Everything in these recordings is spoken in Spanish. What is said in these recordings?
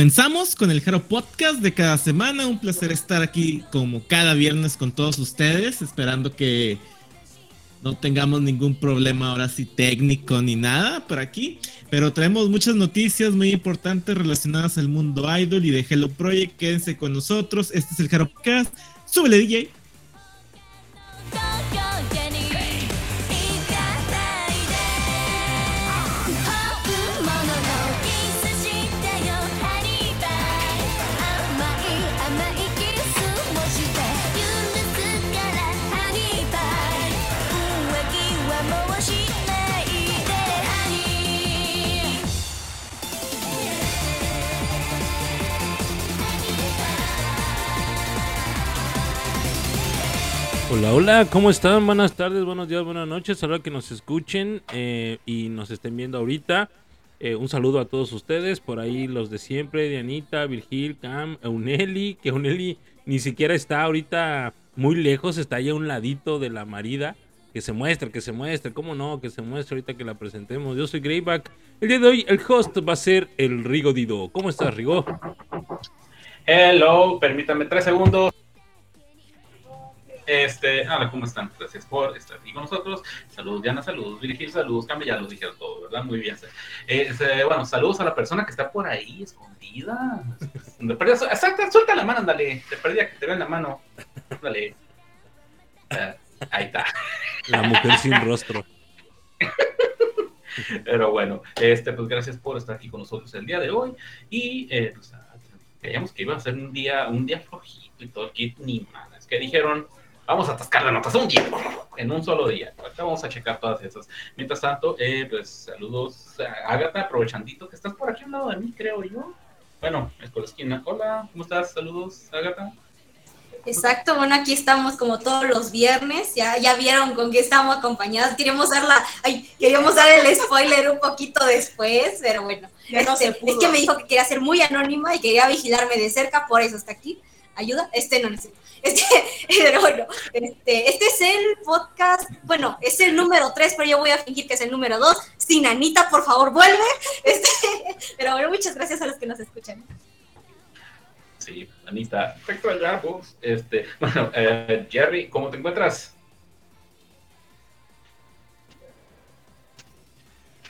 Comenzamos con el Jaro Podcast de cada semana. Un placer estar aquí como cada viernes con todos ustedes, esperando que no tengamos ningún problema ahora sí técnico ni nada por aquí. Pero traemos muchas noticias muy importantes relacionadas al mundo idol y de Hello Project. Quédense con nosotros. Este es el Jaro Podcast. Súbele DJ. Hola, hola, ¿cómo están? Buenas tardes, buenos días, buenas noches. Ahora que nos escuchen eh, y nos estén viendo ahorita. Eh, un saludo a todos ustedes, por ahí los de siempre, Dianita, Virgil, Cam, Euneli, que Euneli ni siquiera está ahorita muy lejos, está ahí a un ladito de la marida. Que se muestre, que se muestre, cómo no, que se muestre ahorita que la presentemos. Yo soy Greyback. El día de hoy el host va a ser el Rigo Dido. ¿Cómo estás, Rigo? Hello, permítame tres segundos. Este, hola, ¿cómo están? Gracias por estar aquí con nosotros. Saludos, Diana, saludos, Virgil, saludos, Cambia, ya lo dijeron todo, ¿verdad? Muy bien. Este, bueno, saludos a la persona que está por ahí, escondida. Exacto, suelta la mano, ándale. Te perdí que te vean la mano. Ándale. Ah, ahí está. La mujer sin rostro. Pero bueno, este, pues gracias por estar aquí con nosotros el día de hoy. Y eh, pues, creíamos que iba a ser un día, un día flojito y todo aquí, ni nada. Es que dijeron, vamos a atascar la notas un día, en un solo día. Ahorita vamos a checar todas esas. Mientras tanto, eh, pues saludos a Agatha, aprovechandito que estás por aquí al lado de mí, creo yo. Bueno, es por la esquina. Hola, ¿cómo estás? Saludos, Agatha. Exacto, bueno, aquí estamos como todos los viernes, ya, ya vieron con qué estamos acompañadas, queríamos dar la, ay, queríamos dar el spoiler un poquito después, pero bueno, este, es que me dijo que quería ser muy anónima y quería vigilarme de cerca, por eso está aquí, ayuda, este no necesito. Este, pero bueno, este, este es el podcast, bueno, es el número 3, pero yo voy a fingir que es el número 2. Sin Anita, por favor, vuelve. Este, pero bueno, muchas gracias a los que nos escuchan. Sí, Anita, perfecto, ya, pues, este, bueno, eh, Jerry, ¿cómo te encuentras?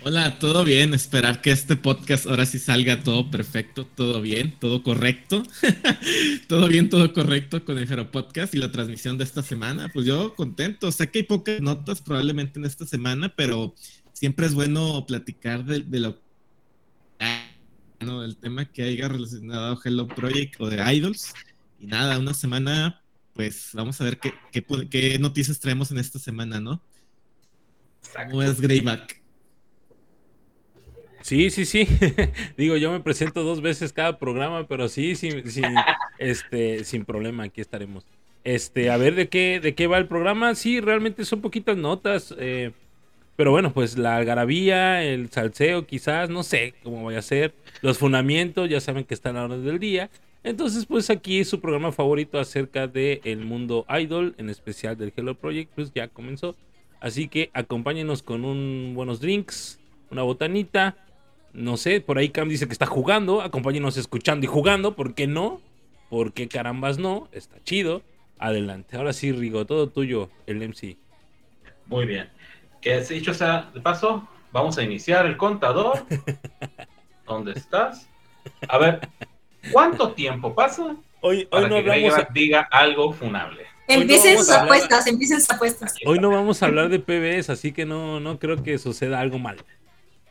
Hola, todo bien. Esperar que este podcast ahora sí salga todo perfecto, todo bien, todo correcto. todo bien, todo correcto con el Jero Podcast y la transmisión de esta semana. Pues yo contento. Sé que hay pocas notas probablemente en esta semana, pero siempre es bueno platicar de, lo no, del tema que haya relacionado a Hello Project o de Idols. Y nada, una semana, pues vamos a ver qué, qué, noticias traemos en esta semana, ¿no? ¿Cómo es Greyback? Sí, sí, sí. Digo, yo me presento dos veces cada programa, pero sí, sin, este, sin problema, aquí estaremos. Este, a ver de qué, de qué va el programa. Sí, realmente son poquitas notas. Eh, pero bueno, pues la algarabía, el salseo, quizás, no sé cómo vaya a ser. Los fundamentos, ya saben que están a la hora del día. Entonces, pues aquí su programa favorito acerca del el mundo idol, en especial del Hello Project, pues ya comenzó. Así que acompáñenos con un buenos drinks, una botanita, no sé, por ahí Cam dice que está jugando. Acompáñenos escuchando y jugando. ¿Por qué no? ¿Por qué carambas no? Está chido. Adelante. Ahora sí, Rigo, todo tuyo, el MC. Muy bien. Que dicho sea de paso, vamos a iniciar el contador. ¿Dónde estás? A ver, ¿cuánto tiempo pasa hoy, hoy no que diga algo funable? Empiecen sus apuestas, empiecen sus apuestas. Hoy no vamos a hablar de PBs, así que no, no creo que suceda algo mal.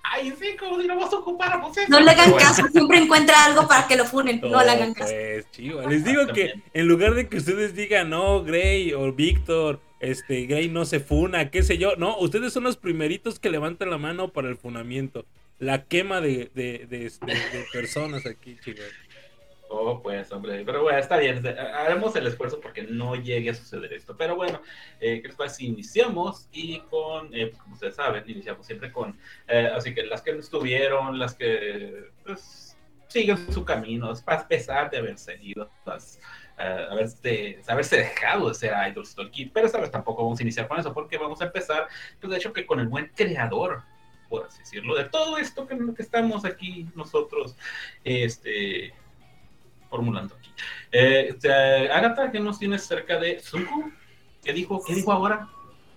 Ay, sí, como si no nos ocupáramos eso. No le hagan caso, siempre encuentra algo para que lo funen. No, le hagan caso. Pues, chivo. Les digo que en lugar de que ustedes digan, no, Gray o Víctor, este, Gray no se funa, qué sé yo. No, ustedes son los primeritos que levantan la mano para el funamiento. La quema de, de, de, este, de personas aquí, chicos. Oh, pues, hombre, pero bueno, está bien, haremos el esfuerzo porque no llegue a suceder esto. Pero bueno, eh, ¿qué Iniciamos y con, eh, como ustedes saben, iniciamos siempre con, eh, así que las que no estuvieron, las que pues, siguen su camino, a pesar de haberse ido, pues, haberse, haberse dejado de ser Idol Kid, pero esta vez tampoco vamos a iniciar con eso porque vamos a empezar, pues de hecho que con el buen creador por así decirlo, de todo esto que, que estamos aquí nosotros, este, formulando aquí. Eh, este, Agatha, ¿qué nos tienes cerca de Zuko? ¿Qué dijo, ¿Qué dijo ahora?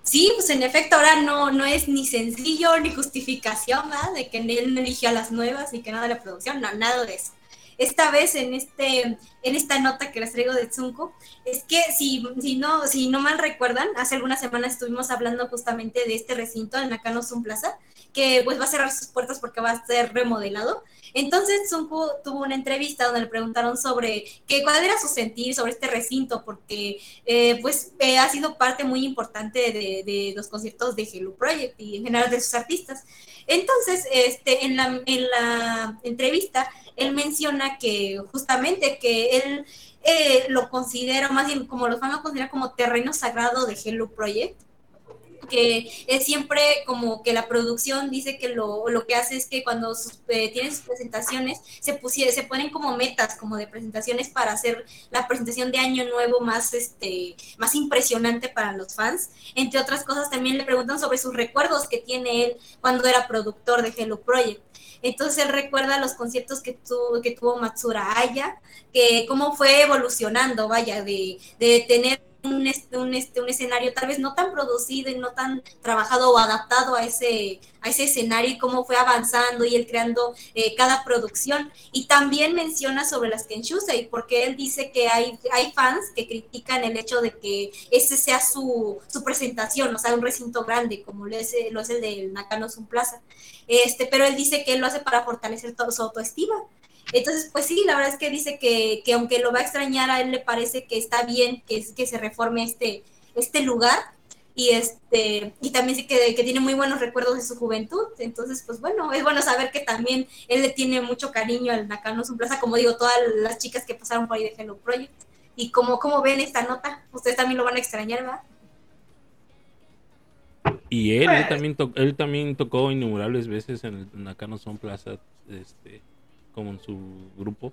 Sí, pues en efecto ahora no, no es ni sencillo ni justificación ¿verdad? de que él no eligió a las nuevas y que nada de la producción, no, nada de eso. Esta vez en este en esta nota que les traigo de Zunko, es que si, si, no, si no mal recuerdan, hace algunas semanas estuvimos hablando justamente de este recinto en Nakano Sun Plaza, que pues va a cerrar sus puertas porque va a ser remodelado. Entonces Zunko tuvo una entrevista donde le preguntaron sobre que, cuál era su sentir sobre este recinto, porque eh, pues eh, ha sido parte muy importante de, de, los conciertos de Hello Project y en general de sus artistas. Entonces, este, en, la, en la entrevista, él menciona que justamente que él eh, lo considera, más bien como los fans lo consideran como terreno sagrado de Hello Project que es siempre como que la producción dice que lo, lo que hace es que cuando eh, tienen sus presentaciones se, se ponen como metas como de presentaciones para hacer la presentación de año nuevo más, este, más impresionante para los fans. Entre otras cosas también le preguntan sobre sus recuerdos que tiene él cuando era productor de Hello Project. Entonces él recuerda los conciertos que, tuvo que tuvo Matsura Aya, que cómo fue evolucionando, vaya, de, de tener un, un, este, un escenario tal vez no tan producido y no tan trabajado o adaptado a ese, a ese escenario y cómo fue avanzando y él creando eh, cada producción. Y también menciona sobre las Kenshusei, porque él dice que hay, hay fans que critican el hecho de que ese sea su, su presentación, o sea, un recinto grande, como lo es, lo es el del Nakano Sun Plaza. Este, pero él dice que él lo hace para fortalecer toda su autoestima. Entonces, pues sí, la verdad es que dice que, que, aunque lo va a extrañar, a él le parece que está bien que, que se reforme este, este lugar. Y este, y también sí que, que, tiene muy buenos recuerdos de su juventud. Entonces, pues bueno, es bueno saber que también él le tiene mucho cariño al Nakano Sun Plaza, como digo, todas las chicas que pasaron por ahí de Hello Project. Y como, como ven esta nota, ustedes también lo van a extrañar, ¿verdad? Y él, él pues. también, él también tocó innumerables veces en el Nakano Sun Plaza, este, como en su grupo.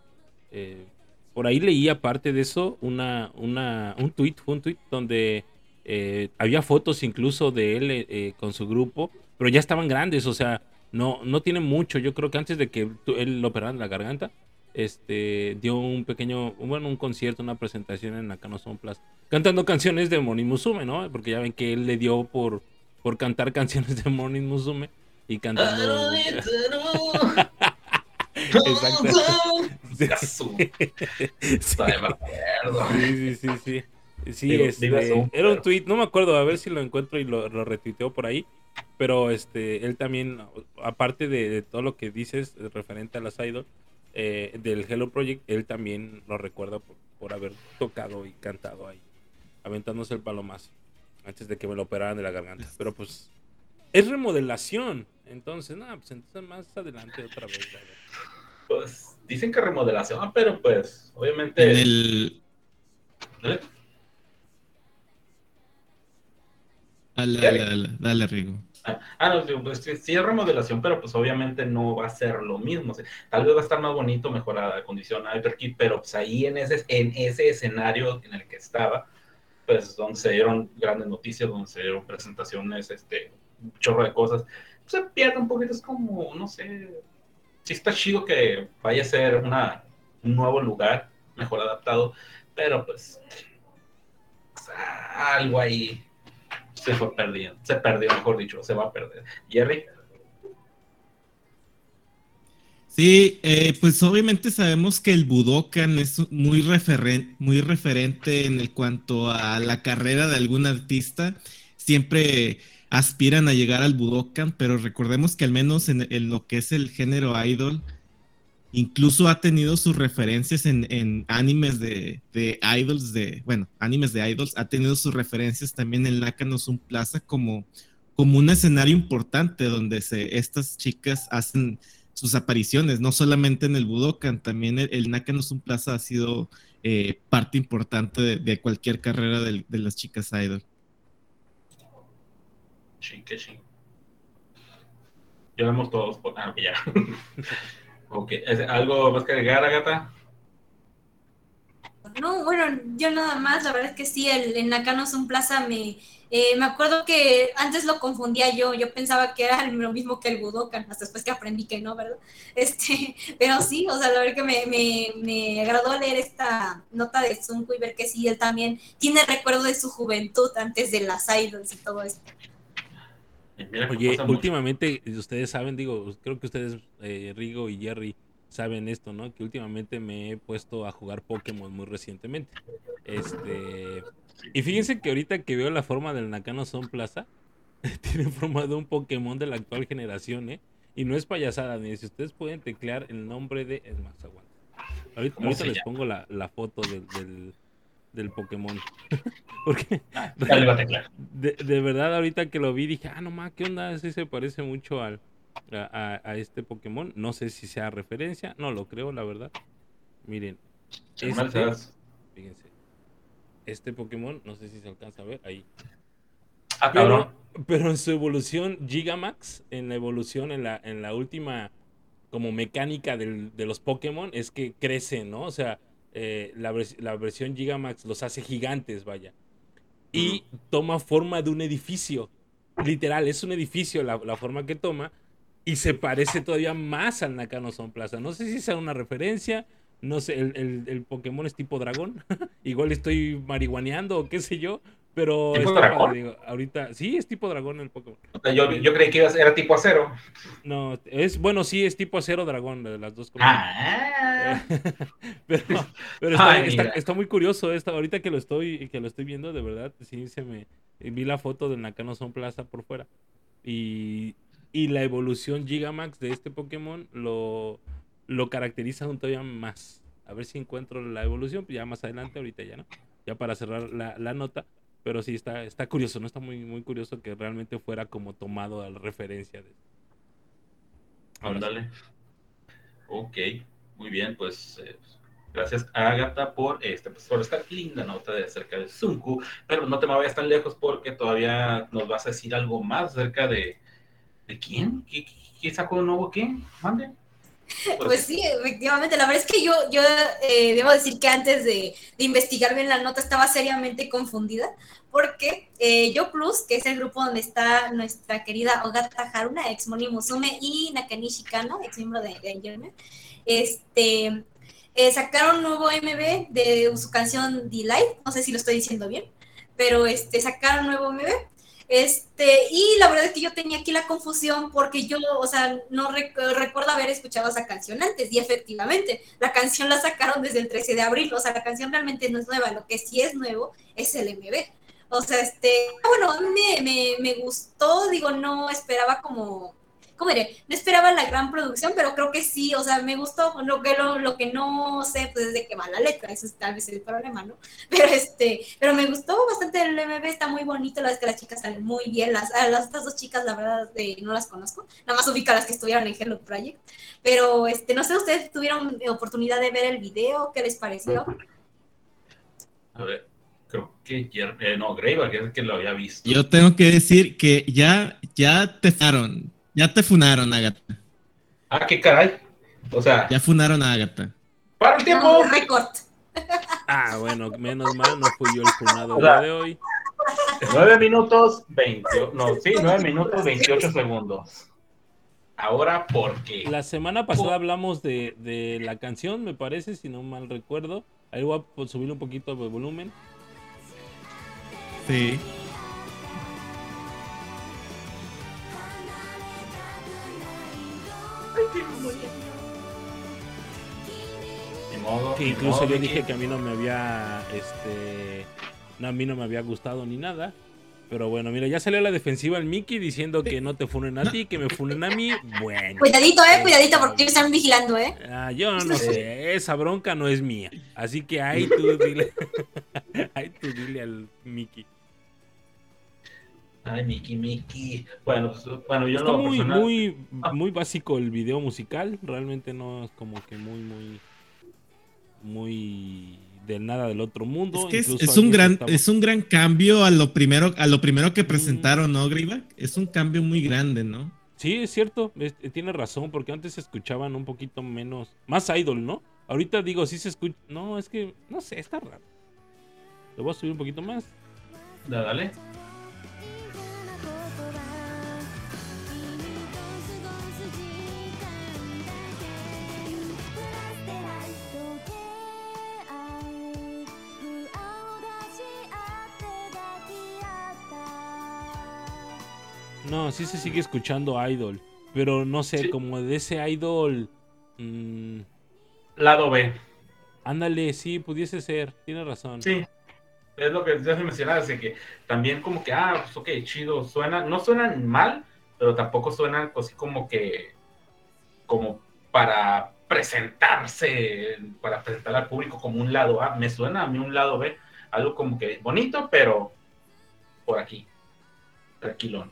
Eh, por ahí leí aparte de eso una, una, un tweet, un tweet donde eh, había fotos incluso de él eh, con su grupo, pero ya estaban grandes, o sea, no, no tiene mucho. Yo creo que antes de que él lo operara en la garganta, este, dio un pequeño, bueno, un concierto, una presentación en Son Plus, cantando canciones de Morning Musume, ¿no? Porque ya ven que él le dio por, por cantar canciones de Morning Musume y cantando. Exacto. Sí. sí, sí, sí, sí. este, era un tweet, no me acuerdo, a ver si lo encuentro y lo, lo retuiteo por ahí. Pero este, él también, aparte de, todo lo que dices referente a las idol eh, del Hello Project, él también lo recuerda por, por haber tocado y cantado ahí, aventándose el palomazo antes de que me lo operaran de la garganta. Pero pues es remodelación. Entonces, nada, pues entonces más adelante otra vez. Pues dicen que remodelación, pero pues obviamente. el... Dale, dale, dale, Rigo. Ah, no, pues sí, es remodelación, pero pues obviamente no va a ser lo mismo. tal vez va a estar más bonito, mejorada condición Hyperkit, pero pues ahí en ese, en ese escenario en el que estaba, pues donde se dieron grandes noticias, donde se dieron presentaciones, este, un chorro de cosas, pues se pierde un poquito, es como, no sé, sí está chido que vaya a ser un nuevo lugar, mejor adaptado, pero pues, algo ahí se fue perdiendo, se perdió, mejor dicho, se va a perder. Jerry. Sí, eh, pues obviamente sabemos que el Budokan es muy, referen muy referente en el cuanto a la carrera de algún artista. Siempre aspiran a llegar al Budokan, pero recordemos que al menos en, lo que es el género idol, incluso ha tenido sus referencias en, animes de, idols, de, bueno, animes de idols, ha tenido sus referencias también en Nakano Sun Plaza como, como un escenario importante donde se, estas chicas hacen sus apariciones, no solamente en el Budokan, también el, el Nakano Sun Plaza ha sido eh, parte importante de, cualquier carrera de, las chicas idol. Sí, que. Ya vemos todos. Por... Ah, ya. ok, ¿algo más que agregar, Agata? No, bueno, yo nada más, la verdad es que sí, el, el Nakano Sun Plaza me, eh, me acuerdo que antes lo confundía yo, yo pensaba que era lo mismo que el Budokan, hasta después que aprendí que no, ¿verdad? Este, pero sí, o sea, la verdad que me, me, me agradó leer esta nota de Zunko y ver que sí, él también tiene recuerdo de su juventud antes de las idols y todo esto. Oye, últimamente, ustedes saben, digo, creo que ustedes, eh, Rigo y Jerry, saben esto, ¿no? Que últimamente me he puesto a jugar Pokémon muy recientemente. Este, y fíjense que ahorita que veo la forma del Nakano Son Plaza, tiene forma de un Pokémon de la actual generación, ¿eh? Y no es payasada, ni si ustedes pueden teclear el nombre de. Es más, aguanta. Ahorita, les pongo la, foto del, del, Pokémon. Porque. Ah, de, de, verdad, ahorita que lo vi, dije, ah, no más, ¿qué onda? Ese se parece mucho al, a, a, este Pokémon. No sé si sea referencia, no lo creo, la verdad. Miren. Este, fíjense este Pokémon, no sé si se alcanza a ver ahí. Ah, pero, pero en su evolución Gigamax, en la evolución, en la, en la última como mecánica del, de los Pokémon, es que crecen, ¿no? O sea, eh, la, la, versión Gigamax los hace gigantes, vaya. Y toma forma de un edificio. Literal, es un edificio la, la forma que toma. Y se parece todavía más al Nakano Son Plaza. No sé si sea una referencia, no sé, el, el, Pokémon es tipo dragón. Igual estoy marihuaneando o qué sé yo. Pero ahorita, sí, es tipo dragón el Pokémon. Yo, yo creí que era tipo acero. No, es, bueno, sí, es tipo acero dragón, de las dos cosas. Ah. pero, pero está, muy curioso esto. Ahorita que lo estoy, que lo estoy viendo, de verdad, sí se me vi la foto del Nakano Son Plaza por fuera. Y, y la evolución Gigamax de este Pokémon lo lo caracteriza un todavía más. A ver si encuentro la evolución, ya más adelante, ahorita ya no. Ya para cerrar la, nota, pero sí está, está curioso, ¿no? Está muy, muy curioso que realmente fuera como tomado a la referencia de. Ándale. Ok, muy bien, pues eh, gracias a Agatha por, este, pues, por esta linda nota de acerca de Zunku, pero no te me vayas tan lejos porque todavía nos vas a decir algo más acerca de, ¿de quién? ¿Qué, qué sacó de nuevo quién? Mande. Pues sí, efectivamente. La verdad es que yo, yo eh, debo decir que antes de, investigar bien la nota estaba seriamente confundida, porque eh, Yo Plus, que es el grupo donde está nuestra querida Ogata Haruna, ex Moni Musume, y Nakanishi Kano, ex miembro de, de este, eh, sacaron un nuevo MV de su canción Delight, no sé si lo estoy diciendo bien, pero este, sacaron un nuevo MV este, y la verdad es que yo tenía aquí la confusión porque yo, o sea, no recuerdo haber escuchado esa canción antes y efectivamente, la canción la sacaron desde el 13 de abril, o sea, la canción realmente no es nueva, lo que sí es nuevo es el MV. O sea, este, bueno, me, me, me gustó, digo, no esperaba como ¿cómo diré? No esperaba la gran producción, pero creo que sí, o sea, me gustó. Lo que, lo, que no sé, pues es de qué va la letra, eso es tal vez el problema, ¿no? Pero este, pero me gustó bastante el MV, está muy bonito, la verdad es que las chicas salen muy bien, las, las estas dos chicas, la verdad, no las conozco, nada más ubica las que estuvieron en Hello Project, pero este, no sé, ¿ustedes tuvieron oportunidad de ver el video? ¿Qué les pareció? A ver, creo que eh, no, que es que lo había visto. Yo tengo que decir que ya, ya te ya te funaron, Agatha. Ah, qué caray. O sea. Ya funaron a Agatha. ¡Para el tiempo! récord. Ah, bueno, menos mal, no fui yo el funado de hoy. 9 minutos 20, no, sí, 9 minutos 28 segundos. Ahora, ¿por qué? La semana pasada hablamos de, de, la canción, me parece, si no mal recuerdo. Ahí voy a subir un poquito de volumen. Sí. Que incluso yo dije que a mí no me había, este, no, a mí no me había gustado ni nada. Pero bueno, mira, ya salió la defensiva el Mickey diciendo que no te funen a ti, que me funen a mí. Bueno. Cuidadito, eh, cuidadito, porque están vigilando, eh. Ah, yo no sé, esa bronca no es mía. Así que ahí tú dile. ahí tú dile al Mickey. Ay, Mickey, Mickey. Bueno, pues, bueno yo Está no muy, personal- muy, Ah. muy básico el video musical. Realmente no es como que muy, muy, muy de nada del otro mundo. Es que es, un gran, estaba- es un gran cambio a lo primero, a lo primero que Mm. presentaron, ¿no, Greyback? Es un cambio muy grande, ¿no? Sí, es cierto, es- eh, tiene razón, porque antes se escuchaban un poquito menos, más idol, ¿no? Ahorita digo, sí se escucha, no, es que, no sé, está raro. Lo voy a subir un poquito más. Da- Dale. No, sí se sigue escuchando idol, pero no sé, Sí. como de ese idol, mm, Lado B. ándale, sí, pudiese ser, tiene razón. Sí. Es lo que ya se mencionaba, así que también como que, ah, pues ok, chido, suena, no suenan mal, pero tampoco suenan así como que, como para presentarse, para presentar al público como un lado A, me suena a mí un lado B, algo como que bonito, pero por aquí, tranquilón.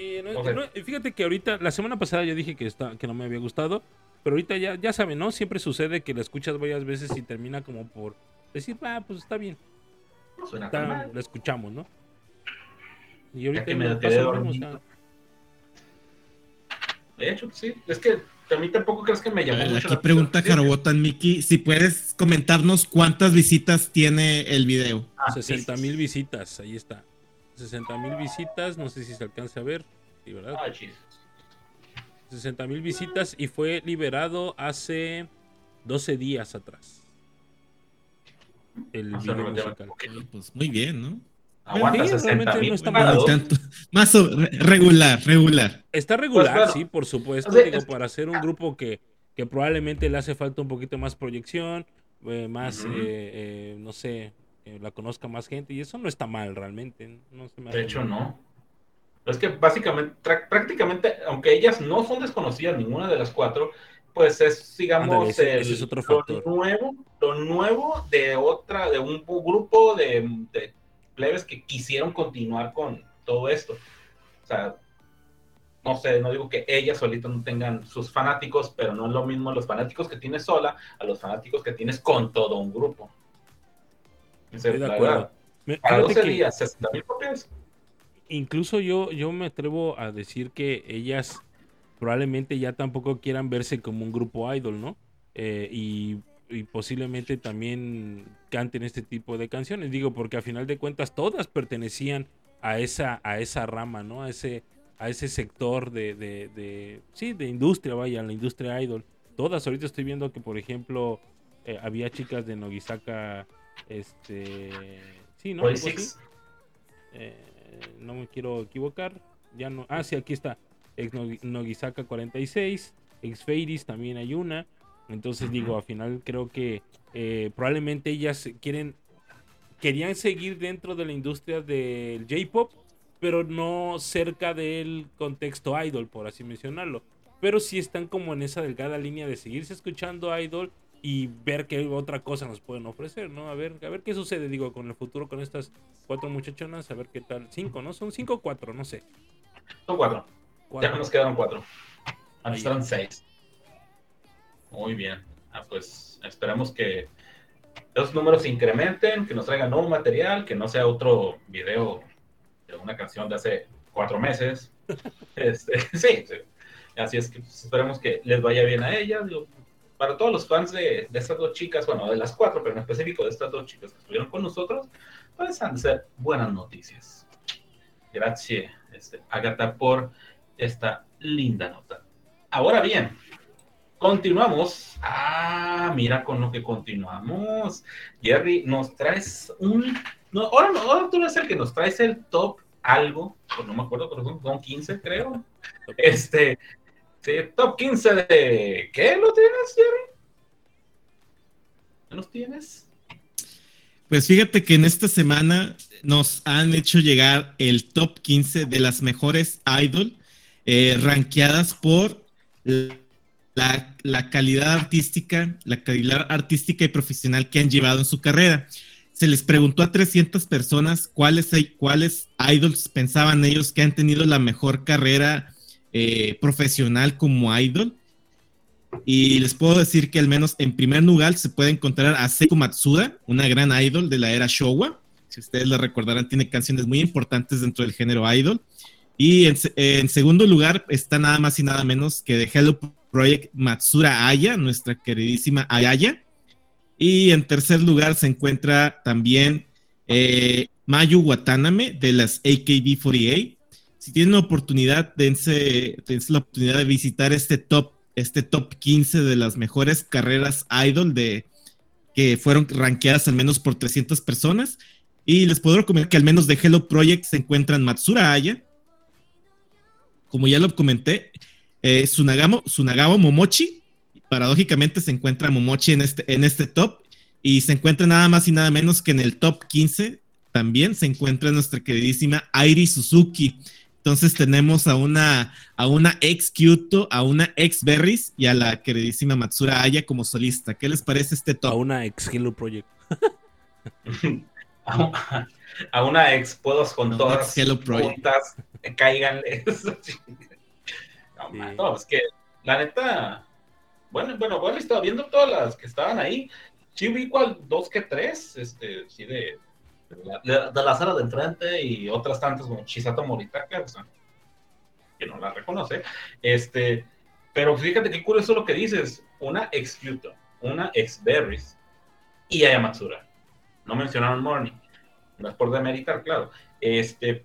Sí, no, Ok. no, fíjate que ahorita, la semana pasada yo dije que, está, que no me había gustado, pero ahorita ya, ya saben, ¿no? Siempre sucede que la escuchas varias veces y termina como por decir, ah, pues está bien, suena tan está- mal. la escuchamos, ¿no? Y ahorita que me lo mismo, o dormido. sea, De hecho, sí, es que a mí tampoco crees que me llamó mucho Aquí la pregunta. Carobotan, Miki, si puedes comentarnos cuántas visitas tiene el video. Ah, 60 sí. mil visitas, ahí está. 60 mil visitas, no sé si se alcanza a ver, sí, ¿verdad? Ah, chis. 60 mil visitas y fue liberado hace 12 días atrás. El sea, video musical. Pues muy bien, ¿no? Aguanta Sí, 60 realmente mil no está Bueno, tanto. Más o- regular, regular. Está regular, Pues, claro. sí, por supuesto. O sea, digo, es- para ser un grupo que, que probablemente le hace falta un poquito más proyección, eh, más, eh, eh, no sé, que la conozca más gente. Y eso no está mal realmente. No se me De hecho, mal. no. Es que básicamente, prácticamente, aunque ellas no son desconocidas, ninguna de las cuatro, pues es, digamos, Ándale, ese- el- ese es otro lo nuevo, lo nuevo de otra, de un grupo de, de plebes que quisieron continuar con todo esto. O sea, no sé, no digo que ellas solitas no tengan sus fanáticos, pero no es lo mismo los fanáticos que tienes sola a los fanáticos que tienes con todo un grupo. Estoy de acuerdo. verdad, Me- Para fíjate 12 que- días, 60 mil copias. incluso yo, yo me atrevo a decir que ellas probablemente ya tampoco quieran verse como un grupo idol, ¿no? Eh, y, y posiblemente también canten este tipo de canciones. Digo, porque a final de cuentas todas pertenecían a esa, a esa rama, ¿no? A ese, a ese sector de, de, de- sí, de industria, vaya, la industria idol. Todas, ahorita estoy viendo que, por ejemplo, eh, había chicas de Nogisaka, este, sí, ¿no? Algo así. 46. Eh, no me quiero equivocar. Ya no. Ah, sí, aquí está. Ex Nogi- Nogisaka 46. Ex Feiris también hay una. Entonces digo, al final creo que eh, probablemente ellas quieren. Querían seguir dentro de la industria del J-pop, pero no cerca del contexto idol, por así mencionarlo. Pero sí están como en esa delgada línea de seguirse escuchando idol y ver qué otra cosa nos pueden ofrecer, ¿no? A ver, a ver qué sucede, digo, con el futuro con estas cuatro muchachonas, a ver qué tal. Cinco, ¿no? Son cinco o cuatro, no sé. Son cuatro. Cuatro. Ya nos quedaron cuatro. Ahí. eran seis. Muy bien. Ah, pues esperamos que esos números se incrementen, que nos traigan nuevo material, que no sea otro video de una canción de hace cuatro meses. Este, sí, sí. Así es que pues, esperemos que les vaya bien a ellas. Digo, para todos los fans de, de estas dos chicas, bueno, de las cuatro, pero en específico de estas dos chicas que estuvieron con nosotros, pues han de ser buenas noticias. Gracias, este, Agatha, por esta linda nota. Ahora bien, continuamos. Ah, mira con lo que continuamos. Jerry, nos traes un... No, ahora, no, ahora tú eres el que nos traes el top algo, pues no me acuerdo, pero son, son 15 creo. Este, sí, top 15 de... ¿Qué lo tienes, Jerry? ¿Qué los tienes? Pues fíjate que en esta semana nos han hecho llegar el top 15 de las mejores idol eh, rankeadas por la, la, calidad artística, la calidad artística y profesional que han llevado en su carrera. Se les preguntó a 300 personas cuáles, cuáles idols pensaban ellos que han tenido la mejor carrera eh, profesional como idol. Y les puedo decir que al menos en primer lugar se puede encontrar a Seiko Matsuda, una gran idol de la era Showa. Si ustedes la recordarán, tiene canciones muy importantes dentro del género idol. Y en, segundo lugar está nada más y nada menos que de Hello Project Matsura Aya, nuestra queridísima Ayaya. Y en tercer lugar se encuentra también eh, Mayu Wataname de las AKB48. Si tienen la oportunidad, dense, la oportunidad de visitar este top, este top 15 de las mejores carreras idol de, que fueron rankeadas al menos por 300 personas. Y les puedo recomendar que al menos de Hello Project se encuentran Matsura Aya, como ya lo comenté, eh, Sunagamo, Momochi, paradójicamente se encuentra Momochi en este, en este top y se encuentra nada más y nada menos que en el top 15 también se encuentra nuestra queridísima Airi Suzuki. Entonces tenemos a una, a una ex Kyoto, a una ex Berries y a la queridísima Matsura Aya como solista. ¿Qué les parece este top? A una ex Hello Project. a, una ex Puedos con todas Hello Project cáiganle. no, es que la neta, bueno, bueno, bueno, estaba viendo todas las que estaban ahí. Sí vi cual dos que tres, este, sí de, de, la, sala de enfrente y otras tantas como Chisato Moritaka, que no la reconoce. Este, pero fíjate qué curioso lo que dices. Una ex Pluto, una ex Berries y Ayamatsura. No mencionaron Morning. No es por demeritar, claro. Este,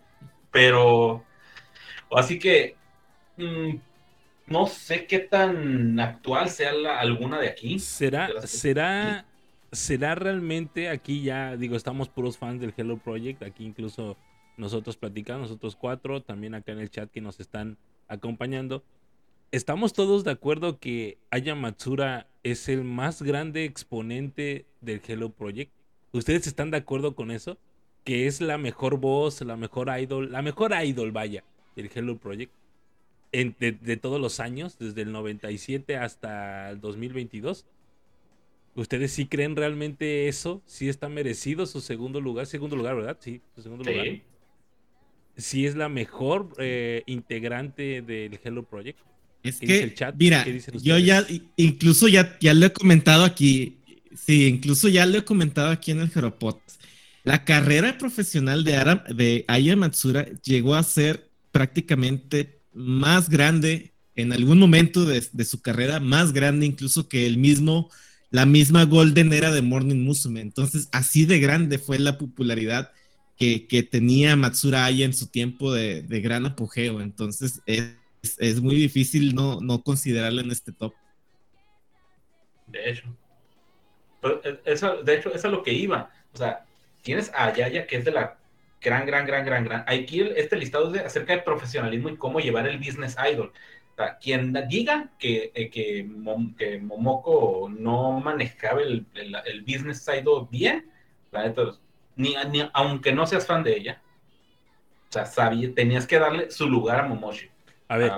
pero, así que, mm, no sé qué tan actual sea alguna de aquí. ¿Será, será, será realmente aquí ya, digo, estamos puros fans del Hello Project, aquí incluso nosotros platicamos, nosotros cuatro, también acá en el chat que nos están acompañando. ¿Estamos todos de acuerdo que Aya Matsura es el más grande exponente del Hello Project? ¿Ustedes están de acuerdo con eso? que es la mejor voz, la mejor idol, la mejor idol, vaya, del Hello Project. de, todos los años, desde el 97 hasta el 2022. ¿Ustedes sí creen realmente eso? ¿Sí está merecido su segundo lugar? Segundo lugar, ¿verdad? Sí, su segundo lugar. Sí es la mejor eh, integrante del Hello Project. Es que, el chat? mira, yo ya, incluso ya, ya lo he comentado aquí, sí, incluso ya lo he comentado aquí en el Jeropot. La carrera profesional de, de Aya Matsura llegó a ser prácticamente más grande en algún momento de, su carrera, más grande incluso que el mismo, la misma Golden era de Morning Musume. Entonces, así de grande fue la popularidad que, tenía Matsura Aya en su tiempo de, gran apogeo. Entonces, es, muy difícil no, no considerarla en este top. De hecho. Eh, eso, de hecho, eso es lo que iba. O sea, tienes a Yaya, que es de la gran, gran, gran, gran, gran. Aquí este listado es de, acerca de profesionalismo y cómo llevar el business idol. Sea, quien diga que, eh, que, Momoko no manejaba el, el, business idol bien, ni, ni, aunque no seas fan de ella, o sea, sabía, tenías que darle su lugar a Momoshi. A ver,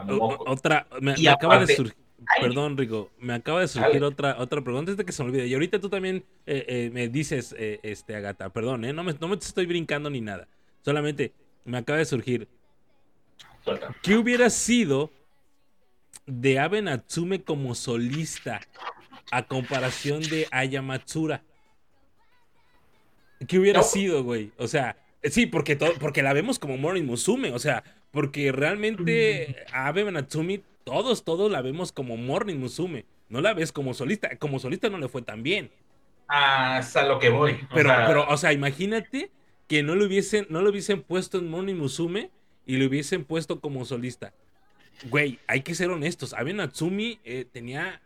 otra, me, acaba de surgir Perdón, Rico, me acaba de surgir otra, otra pregunta antes de que se me olvide. Y ahorita tú también eh, eh, me dices, eh, este, Agata, perdón, no, me, no me estoy brincando ni nada. Solamente me acaba de surgir. ¿Qué hubiera sido de Abe Natsume como solista a comparación de Aya Matsura? ¿Qué hubiera sido, güey? O sea, sí, porque, todo, porque la vemos como Morning Musume, o sea, porque realmente Abe Natsumi todos, todos la vemos como Morning Musume. No la ves como solista. Como solista no le fue tan bien. Hasta lo que voy. Pero, pero, o sea, imagínate que no lo hubiesen, no lo hubiesen puesto en Morning Musume y lo hubiesen puesto como solista. Güey, hay que ser honestos. Abe Natsumi eh, tenía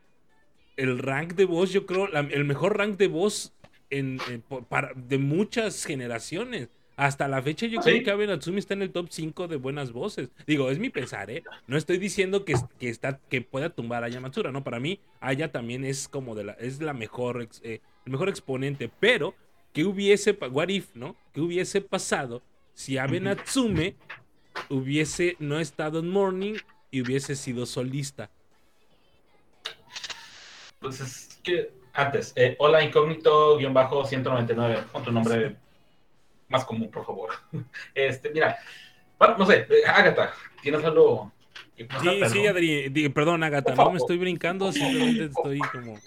el rank de voz, yo creo, el mejor rank de voz en, para, de muchas generaciones. Hasta la fecha yo creo que Abe Natsumi está en el top 5 de buenas voces. Digo, es mi pensar, ¿eh? No estoy diciendo que, que, está, que pueda tumbar a Aya ¿no? Para mí, Aya también es como de la, es la mejor, eh, el mejor exponente, pero ¿qué hubiese, what if, ¿no? ¿Qué hubiese pasado si Abe Natsume hubiese no estado en Morning y hubiese sido solista? Pues es que antes, eh, hola incógnito-199, con tu nombre más común, por favor. Este, mira, bueno, no sé, eh, Agatha, ¿tienes algo? Sí, sí, Adri, perdón, Agatha, no me estoy brincando, simplemente estoy como,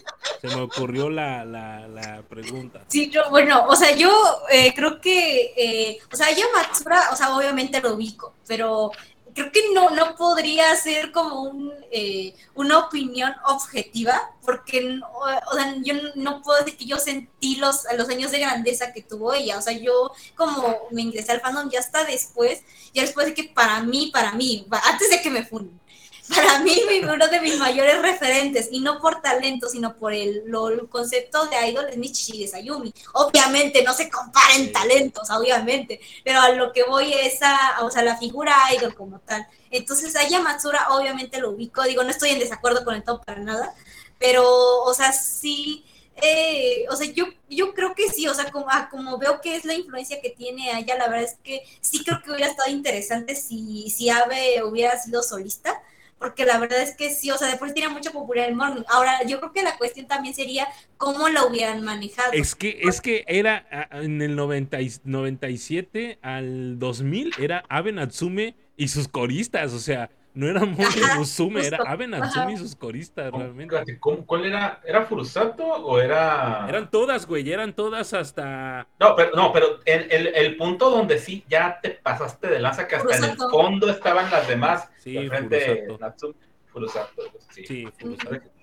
se me ocurrió la, la, la pregunta. Sí, yo, bueno, o sea, yo eh, creo que, eh, o sea, yo Matsura, o sea, obviamente lo ubico, pero creo que no, no podría ser como un, eh, una opinión objetiva, porque o, sea, yo no puedo decir que yo sentí los, los años de grandeza que tuvo ella. O sea, yo como me ingresé al fandom ya hasta después, ya después de que para mí, para mí, antes de que me funden, para mí uno de mis mayores referentes, y no por talento, sino por el, concepto de idol es Michishi de Sayumi. Obviamente, no se comparen talentos, obviamente, pero a lo que voy es a, o sea, la figura idol como tal. Entonces, a Yamatsura obviamente lo ubico, digo, no estoy en desacuerdo con el top para nada, pero, o sea, sí... Eh, o sea, yo, yo creo que sí, o sea, como, ah, como veo que es la influencia que tiene ella, la verdad es que sí creo que hubiera estado interesante si, si Ave hubiera sido solista, porque la verdad es que sí, o sea, después tiene mucha popularidad el morning. Ahora, yo creo que la cuestión también sería cómo lo hubieran manejado. Es que, es que era en el 90, 97 al 2000, era Abe Natsume y sus coristas, o sea, no era Mori Musume, era Abe Natsumi y sus coristas, realmente. ¿Cuál era? ¿Era Furusato o era.? Eran todas, güey, eran todas hasta. No, pero, no, pero el, el, punto donde sí ya te pasaste de lanza, que hasta en el fondo estaban las demás. Sí, frente Natsumi. Furusato, sí. Sí, Furusato.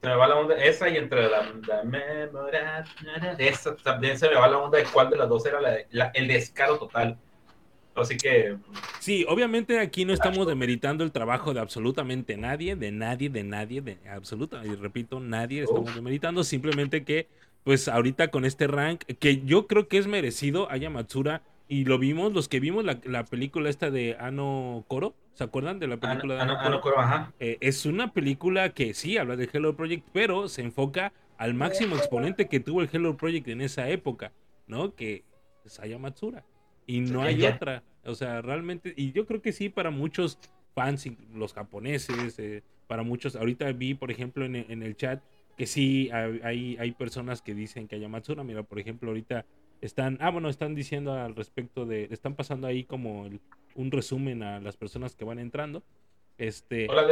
Se me va la onda, esa y entre la, la memoria, esa también se me va la onda de cuál de las dos era la, el descaro total. Así que. Sí, obviamente aquí no estamos demeritando el trabajo de absolutamente nadie, de nadie, de nadie, de absoluta, y repito, nadie estamos demeritando, simplemente que, pues ahorita con este rank, que yo creo que es merecido a Yamatsura, y lo vimos, los que vimos la, película esta de Ano Koro, ¿se acuerdan de la película de Ano, Koro? ajá. Eh, es una película que sí habla de Hello Project, pero se enfoca al máximo exponente que tuvo el Hello Project en esa época, ¿no? Que es Ayamatsura. Y no hay otra. O sea, realmente, y yo creo que sí, para muchos fans, los japoneses, eh, para muchos, ahorita vi, por ejemplo, en, el chat que sí hay, hay personas que dicen que Yamatsura, mira, por ejemplo, ahorita están, ah, bueno, están diciendo al respecto de, están pasando ahí como un resumen a las personas que van entrando. Este, Hola,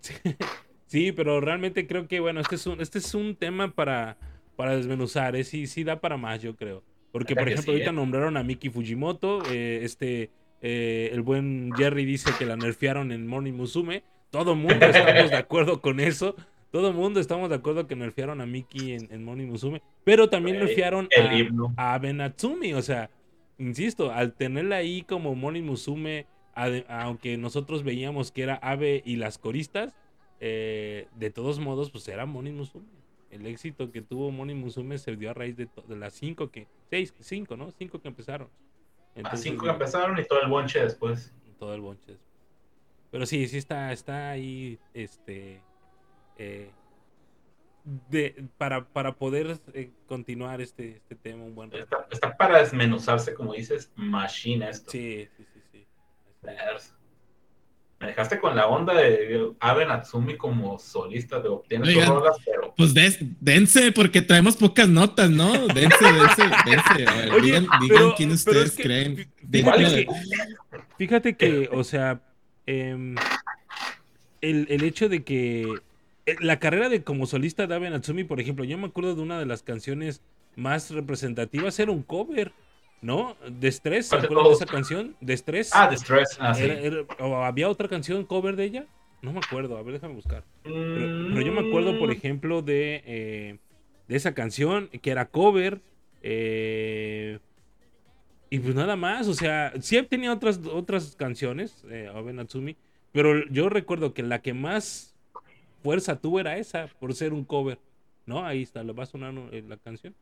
sí, pero realmente creo que, bueno, este es un, este es un tema para, para desmenuzar, ¿eh? sí, sí da para más, yo creo. Porque, por ejemplo, ahorita ¿eh? nombraron a Miki Fujimoto. Eh, este, eh, el buen Jerry dice que la nerfearon en Morning Musume. Todo mundo estamos de acuerdo con eso. Todo mundo estamos de acuerdo que nerfearon a Miki en, en Morning Musume. Pero también nerfearon a, a Benatsumi. O sea, insisto, al tenerla ahí como Morning Musume, aunque nosotros veíamos que era Ave y las coristas, de todos modos, pues era Morning Musume el éxito que tuvo Moni Musume se dio a raíz de, de las cinco que, seis, cinco, ¿no? Cinco que empezaron. Entonces, cinco que empezaron y todo el bonche después. Todo el bonche después. Pero sí, sí está, está ahí, este, eh, de, para, para poder eh, continuar este, este tema un buen rato. Está, para desmenuzarse, como dices, machine esto. Sí, sí, sí, sí. Me dejaste con la onda de Abe Natsumi como solista, de obtienes sus rolas, pero. Pues dense, porque traemos pocas notas, ¿no? Dense, dense, dense. digan, quién ustedes creen. Fíjate que, o sea, em, el, el, hecho de que eh, la carrera de como solista de Abe Natsumi, por ejemplo, yo me acuerdo de una de las canciones más representativas, era un cover ¿No? De Stress, ¿se acuerdan de esa canción? De Stress. Ah, de Stress, ah, sí. ¿O había otra canción cover de ella? No me acuerdo, a ver, déjame buscar. Pero, yo me acuerdo, por mm. ejemplo, de, eh, de esa canción que era cover. Eh, y pues nada más, o sea, sí tenía otras, otras canciones, eh, Natsumi, pero yo recuerdo que la que más fuerza tuvo era esa, por ser un cover. ¿No? Ahí está, le va a sonar eh, la canción.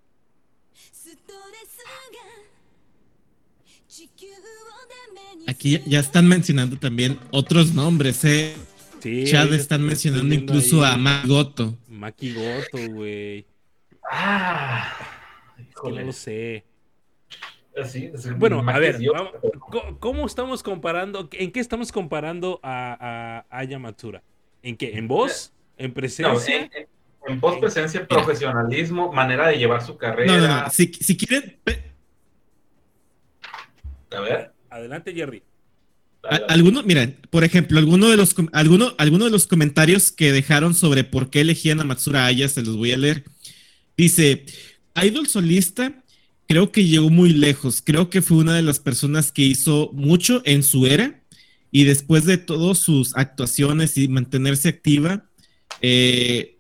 Aquí ya están mencionando también otros nombres, ¿eh? Sí, Chad están mencionando incluso a Makigoto. Makigoto, güey. Ah. que no lo sé. Bueno, a Maki ver, vamos- ¿cómo- ¿cómo estamos comparando? ¿En qué estamos comparando a, a Aya Matsura? ¿En qué? ¿En voz? ¿En No, presencia? en, en- en post presencia, profesionalismo, manera de llevar su carrera. No, no, no. Si, si quieren, A ver. Adelante, Jerry. a- alguno, miren, por ejemplo, alguno de los com- alguno, alguno de los comentarios que dejaron sobre por qué elegían a Matsura Aya, se los voy a leer. Dice, Idol solista, creo que llegó muy lejos. Creo que fue una de las personas que hizo mucho en su era y después de todas sus actuaciones y mantenerse activa, eh,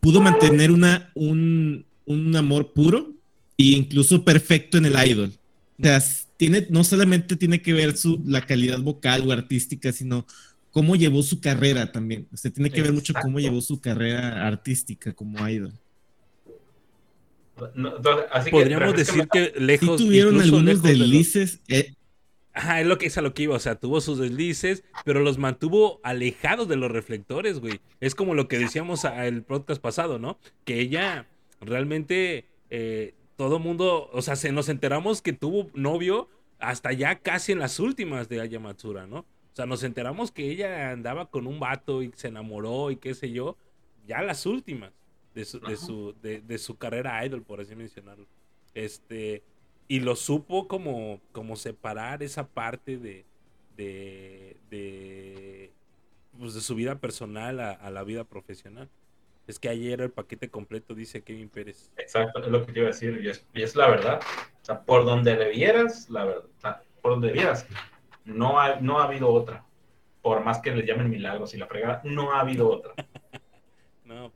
pudo mantener una, un, un amor puro e incluso perfecto en el idol. O sea, s- tiene, no solamente tiene que ver su, la calidad vocal o artística, sino cómo llevó su carrera también. O sea, tiene que ver mucho cómo llevó su carrera artística como idol. No, así Podríamos decir que Sí lejos. tuvieron incluso algunos lejos de los- deslices. eh, Ajá, es lo que es a lo que iba. O sea, tuvo sus deslices, pero los mantuvo alejados de los reflectores, güey. Es como lo que decíamos el podcast pasado, ¿no? Que ella realmente eh, todo mundo, o sea, se nos enteramos que tuvo novio hasta ya casi en las últimas de Aya Matsura, ¿no? O sea, nos enteramos que ella andaba con un vato y se enamoró y qué sé yo, ya las últimas de su, de su, de, de su carrera idol, por así mencionarlo. Este, y lo supo como, como separar esa parte de, de, de, pues, de su vida personal a, a la vida profesional. Es que ayer el paquete completo, dice Kevin Pérez. Exacto, es lo que te iba a decir, y es, y es la verdad. O sea, por donde le vieras, la verdad, por donde vieras, no ha, no ha habido otra. Por más que le llamen milagros y la fregada, no ha habido otra. No,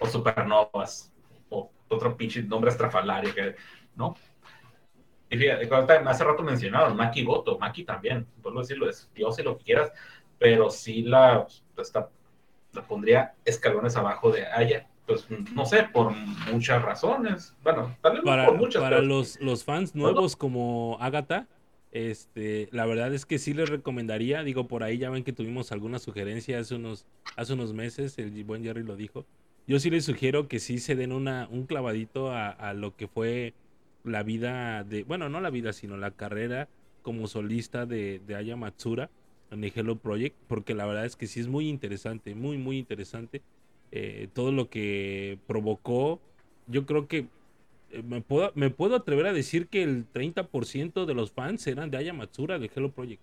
O supernovas, o otro pinche nombre estrafalario, que, ¿no? Y fíjate, hace rato mencionaron Maki Goto, Maki también, vuelvo a decirlo, es Dios y lo que quieras, pero sí la, está- la pondría escalones abajo de Aya. Pues no sé, por muchas razones. Bueno, tal vez no para, por muchas, para pero los, los fans nuevos como Agatha, este, la verdad es que sí les recomendaría, digo, por ahí ya ven que tuvimos alguna sugerencia hace unos, hace unos meses, el buen Jerry lo dijo. Yo sí les sugiero que sí se den una, un clavadito a, a lo que fue la vida de, bueno, no la vida, sino la carrera como solista de, de Aya Matsura en el Hello Project, porque la verdad es que sí es muy interesante, muy, muy interesante. eh, todo lo que provocó, yo creo que eh, me puedo, me puedo atrever a decir que el 30% de los fans eran de Aya Matsura de Hello Project.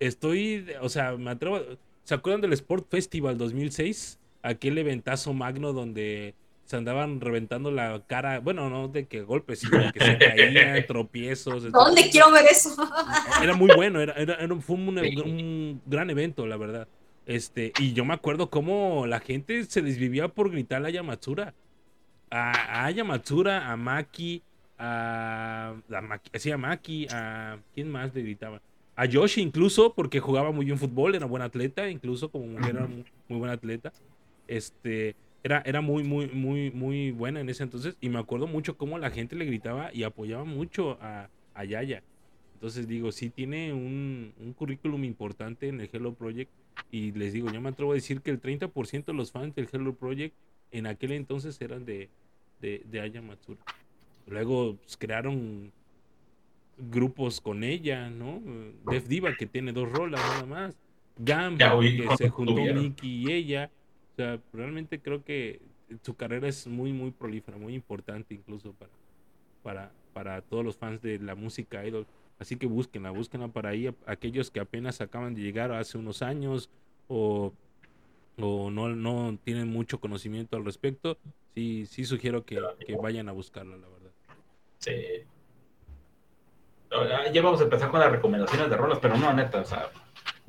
Estoy, o sea, me atrevo. ¿Se acuerdan del Sport Festival 2006? Aquel eventazo magno donde se andaban reventando la cara, bueno, no de que golpes, sino que se caían, tropiezos. ¿Dónde quiero ver eso? Era muy bueno, era, era, era- fue un, un gran evento, la verdad. Este, y yo me acuerdo cómo la gente se desvivía por gritar a Yamatsura. A, a Yamatsura, a Maki, a, a Maki, sí, a Maki, a ¿quién más le gritaba? A Yoshi incluso, porque jugaba muy bien fútbol, era buen atleta, incluso como mujer era muy, muy buen atleta. Este, era, era muy, muy, muy, muy buena en ese entonces. Y me acuerdo mucho cómo la gente le gritaba y apoyaba mucho a, a Yaya. Entonces digo, sí tiene un, un currículum importante en el Hello Project. Y les digo, yo me atrevo a decir que el 30% de los fans del Hello Project en aquel entonces eran de, de, de Aya Matsura. Luego pues, crearon grupos con ella, ¿no? Def Diva, que tiene dos rolas nada más. Oí, que se juntó. Mickey y ella. O sea, realmente creo que su carrera es muy, muy prolífera, muy importante incluso para, para, para todos los fans de la música idol. Así que búsquenla, búsquenla para ahí, aquellos que apenas acaban de llegar hace unos años o, o no, no tienen mucho conocimiento al respecto. Sí, sí sugiero que, que vayan a buscarla, la verdad. Sí. Ahora, Ya vamos a empezar con las recomendaciones de rolas, pero no, neta, o sea,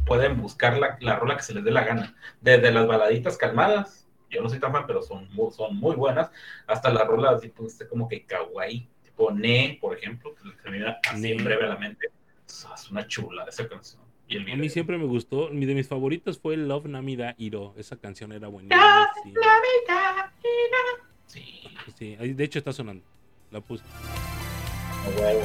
pueden buscar la, la rola que se les dé la gana. Desde las baladitas calmadas, yo no soy tan fan, pero son muy, son muy buenas, hasta las rolas tipo, este, como que kawaii, tipo Ne, por ejemplo, que se me viene así Ne. en breve a la mente. Es una chula esa canción. Y el A mí siempre me gustó, de mis favoritos fue Love Namida Hiro. Esa canción era buenísima. Sí, Sí, ahí, de hecho está sonando. La puse. huevo.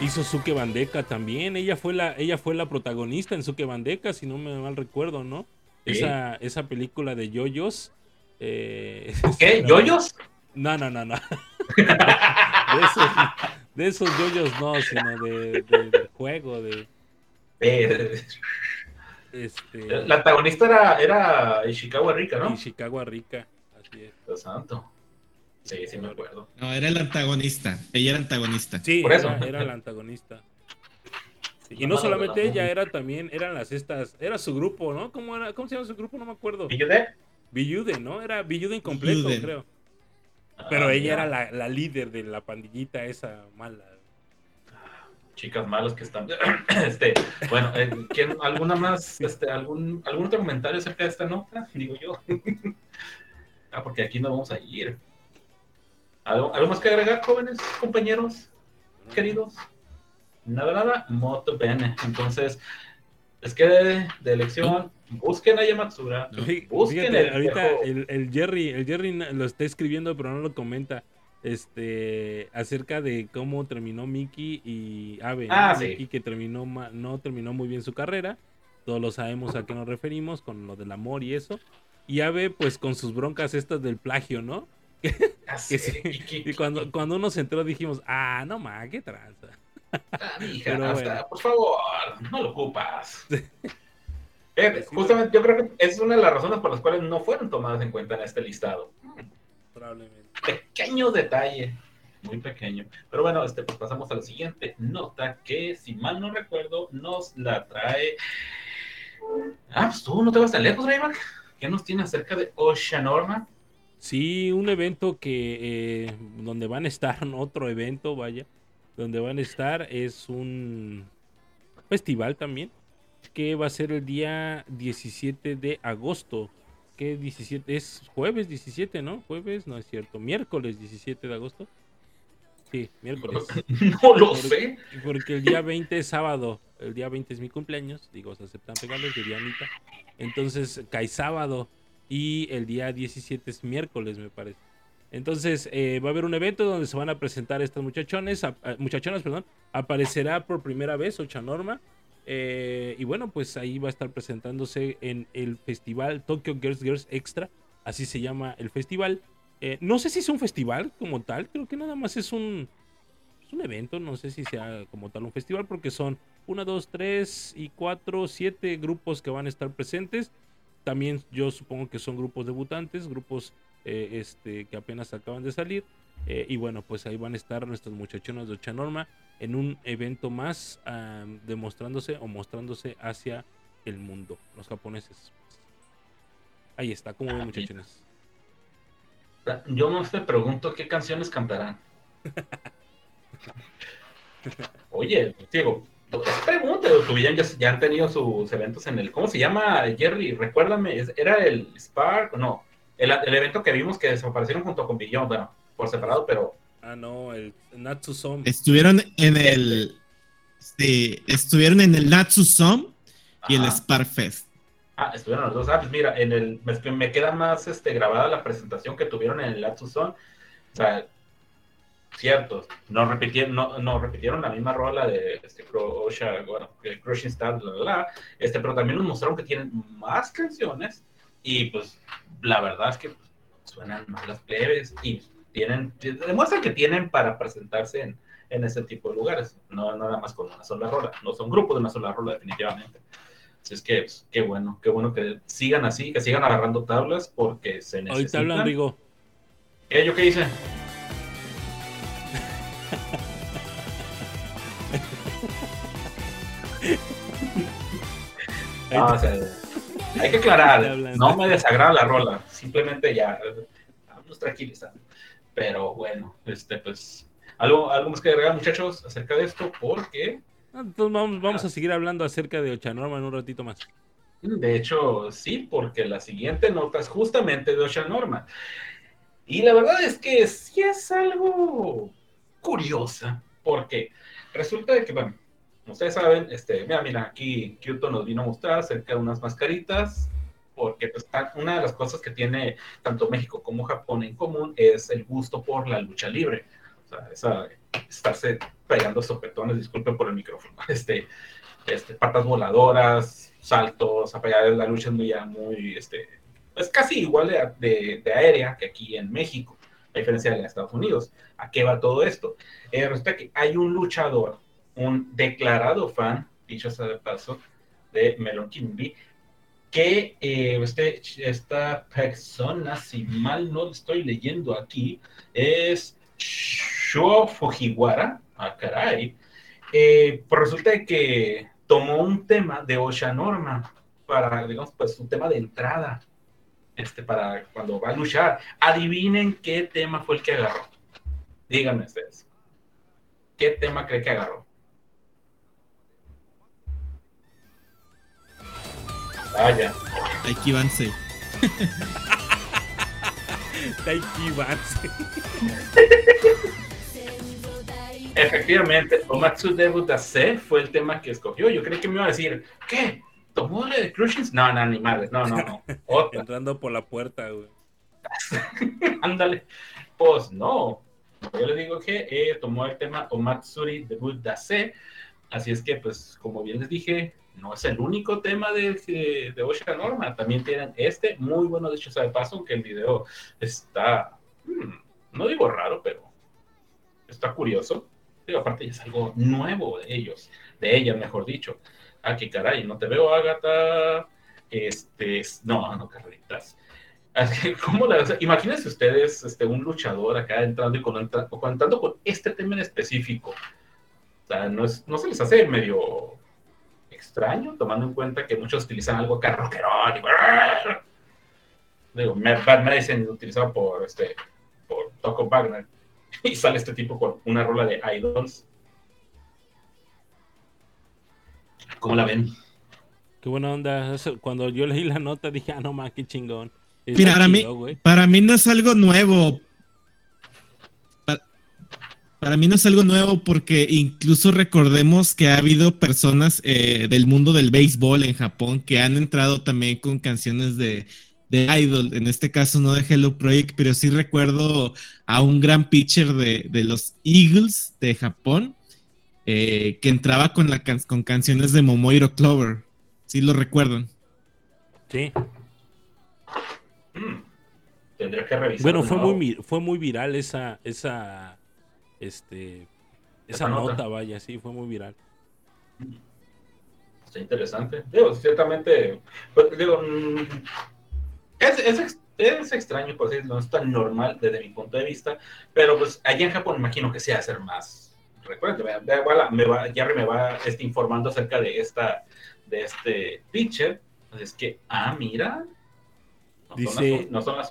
Hizo Suke Bandeka también. Ella fue la, ella fue la protagonista en Suke Bandeka, si no me mal recuerdo, ¿no? esa, esa película de yoyos. Eh, ¿Qué? ¿Yoyos? No, no, no, no. de, esos, de esos yoyos no, sino de, juego, de... Eh, Este, la antagonista era, era Ishikawa Rika, ¿no? Ishikawa Rika, así es. Dios santo. Sí, sí me acuerdo. No, era el antagonista. Ella era antagonista. Sí, Por eso. Era, era la antagonista. Sí, Y no solamente la ella, era también, eran las estas, era su grupo, ¿no? ¿Cómo, era, ¿Cómo se llama su grupo? No me acuerdo. ¿Y yo de? Biyuden, ¿no? Era Biyuden completo, creo. Pero Ah, ella mira. era la, la líder de la pandillita esa mala. chicas malas que están. este, bueno, eh, ¿quién- ¿alguna más, este, algún, algún otro comentario acerca de esta nota? Digo yo. ah, porque aquí no vamos a ir. ¿Algo, algo más que agregar, jóvenes, compañeros, queridos? Nada, nada, moto bene. Entonces, es que de, de elección, busquen a Yamatsura. No. Busquen Fíjate, el ahorita el, el Jerry, el Jerry lo está escribiendo, pero no lo comenta. Este, acerca de cómo terminó Mickey y Ave. ¿no? Ah, sí. Mickey que terminó no terminó muy bien su carrera. Todos lo sabemos a qué nos referimos con lo del amor y eso. Y Ave, pues con sus broncas estas del plagio, ¿no? Ah, sí, y que- Y cuando, cuando uno se entró dijimos, ah, no ma, qué tranza. Ah, mija, hasta, bueno. por favor, no lo ocupas. Eh, Sí, justamente yo creo que es una de las razones por las cuales no fueron tomadas en cuenta en este listado. Probablemente. Pequeño detalle, muy pequeño. Pero bueno, este, pues pasamos a la siguiente nota que, si mal no recuerdo, nos la trae. Ah, pues tú no te vas tan lejos, Rayman. ¿Qué nos tiene acerca de Oceanorma? Sí, un evento que eh, donde van a estar, otro evento, vaya, donde van a estar es un festival también, que va a ser el día 17 de agosto. que 17? Es jueves 17, ¿no? Jueves, no es cierto, miércoles 17 de agosto. Sí, miércoles. No lo Por- sé. Porque el día 20 es sábado. El día 20 es mi cumpleaños. Digo, se aceptan regalos de Dianita. Entonces cae sábado. Y el día 17 es miércoles, me parece. Entonces eh, va a haber un evento donde se van a presentar estas muchachones. a- muchachonas, perdón. Aparecerá por primera vez Ocha Norma. eh, y bueno, pues ahí va a estar presentándose en el festival Tokyo Girls Girls Extra. Así se llama el festival. Eh, no sé si es un festival como tal. Creo que nada más es un, es un evento, no sé si sea como tal un festival, porque son 1, 2, 3 y 4, 7 grupos que van a estar presentes. También yo supongo que son grupos debutantes, grupos eh, este, que apenas acaban de salir. Eh, y bueno, pues ahí van a estar nuestros muchachones de Ochanorma en un evento más demostrándose o mostrándose hacia el mundo, los japoneses. Ahí está, como ven muchachones. Yo no te pregunto qué canciones cantarán. Oye, digo, es pregunta, tuvieron ya, ya han tenido sus eventos en el, ¿cómo se llama, Jerry? Recuérdame, ¿es- ¿era el Spark? No, el, el evento que vimos que desaparecieron junto con Billon, bueno, por separado, pero Ah, no, el Natsusom. Estuvieron en el. Sí, estuvieron en el Natsusom y el ajá. Sparfest. Ah, estuvieron los dos. Ah, pues mira, en el, me, me queda más este, grabada la presentación que tuvieron en el Latsuson. O sea, cierto, no repitieron, no, no repitieron la misma rola de este, Osha, bueno, que Crushing Star, la, la, la, este, pero también nos mostraron que tienen más canciones y pues la verdad es que pues, suenan más las plebes y tienen, demuestran que tienen para presentarse en, en ese tipo de lugares, no, nada más con una sola rola, no son grupos de una sola rola definitivamente. Así es que, pues, qué bueno, qué bueno que sigan así, que sigan agarrando tablas porque se necesitan. Ahorita hablan. ¿Qué, yo qué hice? No, o sea, hay que aclarar, no me desagrada la rola, simplemente ya, vamos tranquilizando. Pero bueno, este, pues, algo, algo más que agregar, muchachos, acerca de esto, porque Ah, Entonces vamos, vamos a seguir hablando acerca de Ochanorma en un ratito más. De hecho, sí, porque la siguiente nota es justamente de Ocean Norma. Y la verdad es que sí es algo curiosa, porque resulta de que, bueno, ustedes saben, este, mira, mira, aquí Kyoto nos vino a mostrar acerca de unas mascaritas, porque pues, una de las cosas que tiene tanto México como Japón en común es el gusto por la lucha libre. O sea, esa, estarse pegando sopetones, disculpen por el micrófono, este, este, patas voladoras, saltos, la lucha es muy, muy este, es casi igual de, de, aérea que aquí en México, a diferencia de Estados Unidos. ¿A qué va todo esto? Eh, resulta que hay un luchador, un declarado fan, dicho sea de paso, de Melon Kimby, que eh, este, esta persona, si mal no estoy leyendo aquí, es Shuo Fujiwara. Ah, caray. Eh, pues resulta que tomó un tema de Osha Norma para, digamos, pues un tema de entrada este, para cuando va a luchar. Adivinen qué tema fue el que agarró. Díganme ustedes. ¿Qué tema cree que agarró? Vaya. Taiki Banse. Taiki Banse. Efectivamente, Omatsu Debu Dase fue el tema que escogió. Yo creí que me iba a decir, ¿qué? ¿Tomó la de Crushings? No, no, ni madre, no, no, no. Entrando por la puerta, güey. Ándale. Pues no. Yo le digo que eh, tomó el tema Omatsuri Debu Dase. Así es que, pues, como bien les dije, no es el único tema de, de, de Norma. También tienen este, muy bueno, de hecho, sabe paso, que el video está, hmm, no digo raro, pero está curioso. Pero aparte es algo nuevo de ellos, de ella, mejor dicho. Ah, qué caray, no te veo, Agatha. Este, no, no, carritas. ¿Cómo la, imagínense ustedes este, un luchador acá entrando y contando con este tema en específico. O sea, no, es, no se les hace medio extraño, tomando en cuenta que muchos utilizan algo acá rockerón y digo, Bad Medicine utilizado por este por Toco Wagner y sale este tipo con una rola de idols. ¿Cómo la ven? Qué buena onda. Cuando yo leí la nota dije, ah, no más, qué chingón. Mira, para, mí, para mí no es algo nuevo, para mí no es algo nuevo porque incluso recordemos que ha habido personas eh, del mundo del béisbol en Japón que han entrado también con canciones de, Idol, en este caso no de Hello Project, pero sí recuerdo a un gran pitcher de, los Eagles de Japón eh, que entraba con, la con canciones de Momoiro Clover. ¿Sí lo recuerdan? Sí. Tendría que revisar. Bueno, fue muy, fue muy viral esa, esa este, esa nota, vaya, sí, fue muy viral. Está interesante. Digo, ciertamente, pues, digo, mm, es, es, extraño, por decirlo, no es tan normal desde mi punto de vista, pero pues allá en Japón imagino que sea hacer más. Recuerden, me va, Jerry me va este, informando acerca de esta, de este pitcher. Es que, ah, mira, Dice, no son las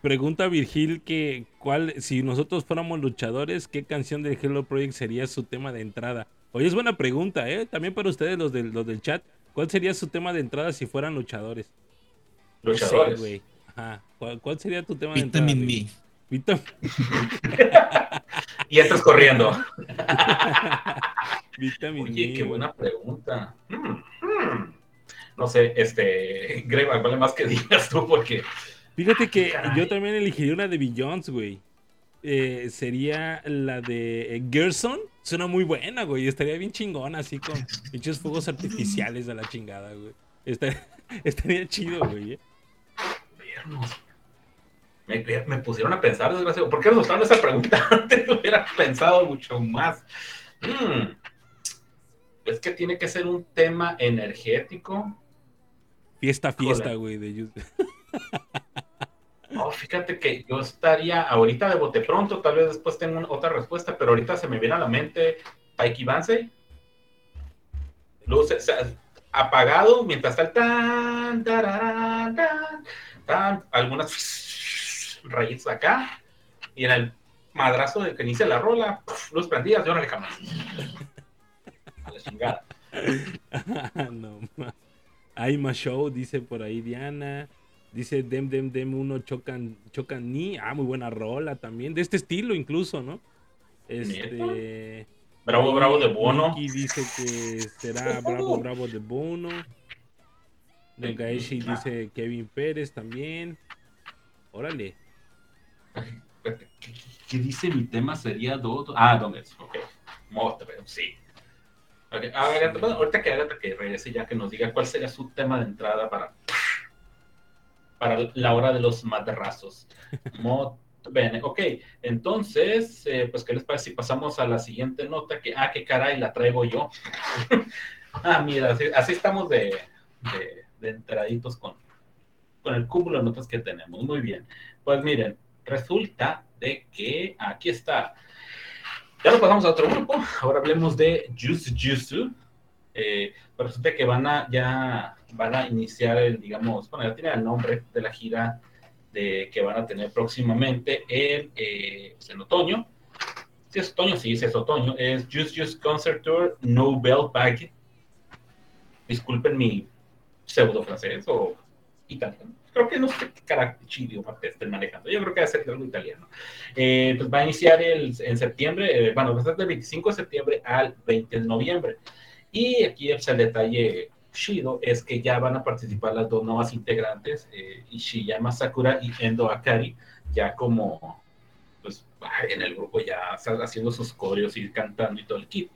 Pregunta Virgil que cuál, si nosotros fuéramos luchadores, ¿qué canción de Hello Project sería su tema de entrada? Oye, es buena pregunta, ¿eh? También para ustedes, los del, los del chat. ¿Cuál sería su tema de entrada si fueran luchadores? Luchadores. Ajá. ¿Cuál, sería tu tema de entrada? Vitamin Vitamin y estás corriendo. Vitamin Oye, qué buena pregunta. Hmm, hmm. No sé, este, Greg, vale más que digas tú porque Fíjate que yo también elegiría una de Beyoncé, güey. Eh, sería la de eh, Gerson. Suena muy buena, güey. Estaría bien chingona, así con muchos fuegos artificiales de la chingada, güey. Estaría, chido, güey. Eh. Me, me, pusieron a pensar, desgraciado. ¿Por qué nos esa pregunta? Antes hubiera pensado mucho más. Hmm. Es que tiene que ser un tema energético. Fiesta, fiesta, güey. De... Fíjate que yo estaría ahorita de bote pronto, tal vez después tengo otra respuesta, pero ahorita se me viene a la mente Taiki Banse. Luces apagado mientras está el tan, tararán, algunas rayitas acá y en el madrazo de que inicia la rola, luz prendidas, yo no le jamás. A la chingada. no, Hay más show, dice por ahí Diana. Dice Dem Dem Dem 1 chocan, chocan ni. Ah, muy buena rola también. De este estilo incluso, ¿no? Este. Bravo, bravo de Bono. Aquí dice que será Bravo, bravo de Bono. Gaeshi dice Kevin Pérez también. Órale. ¿Qué, dice mi tema? Sería Dodo. Ah, ¿dónde es? Ok. sí. ahorita que Agatha que regrese ya que nos diga cuál sería su tema de entrada para, para la hora de los materrazos. Bene, ok, entonces, eh, pues, ¿qué les parece si pasamos a la siguiente nota? Que, ah, qué caray, la traigo yo. ah, mira, así, estamos de, de, enteraditos con, con el cúmulo de notas que tenemos. Muy bien. Pues miren, resulta de que aquí está. Ya nos pasamos a otro grupo. Ahora hablemos de Juice Juice. Eh, pues resulta que van a ya van a iniciar el, digamos, bueno, ya tiene el nombre de la gira de, que van a tener próximamente en, eh, pues, en otoño. Si es otoño, sí, si es otoño. Es Juice Juice Concert Tour Nobel Bag. Disculpen mi pseudo francés o italiano creo que no sé qué carácter idioma estén manejando. Yo creo que va a ser algo italiano. Eh, pues va a iniciar el, en septiembre, eh, bueno, va a ser del 25 de septiembre al 20 de noviembre. Y aquí el detalle chido es que ya van a participar las dos nuevas integrantes, eh, Ishiyama Sakura y Endo Akari, ya como, pues, en el grupo ya haciendo sus coreos y cantando y todo el kit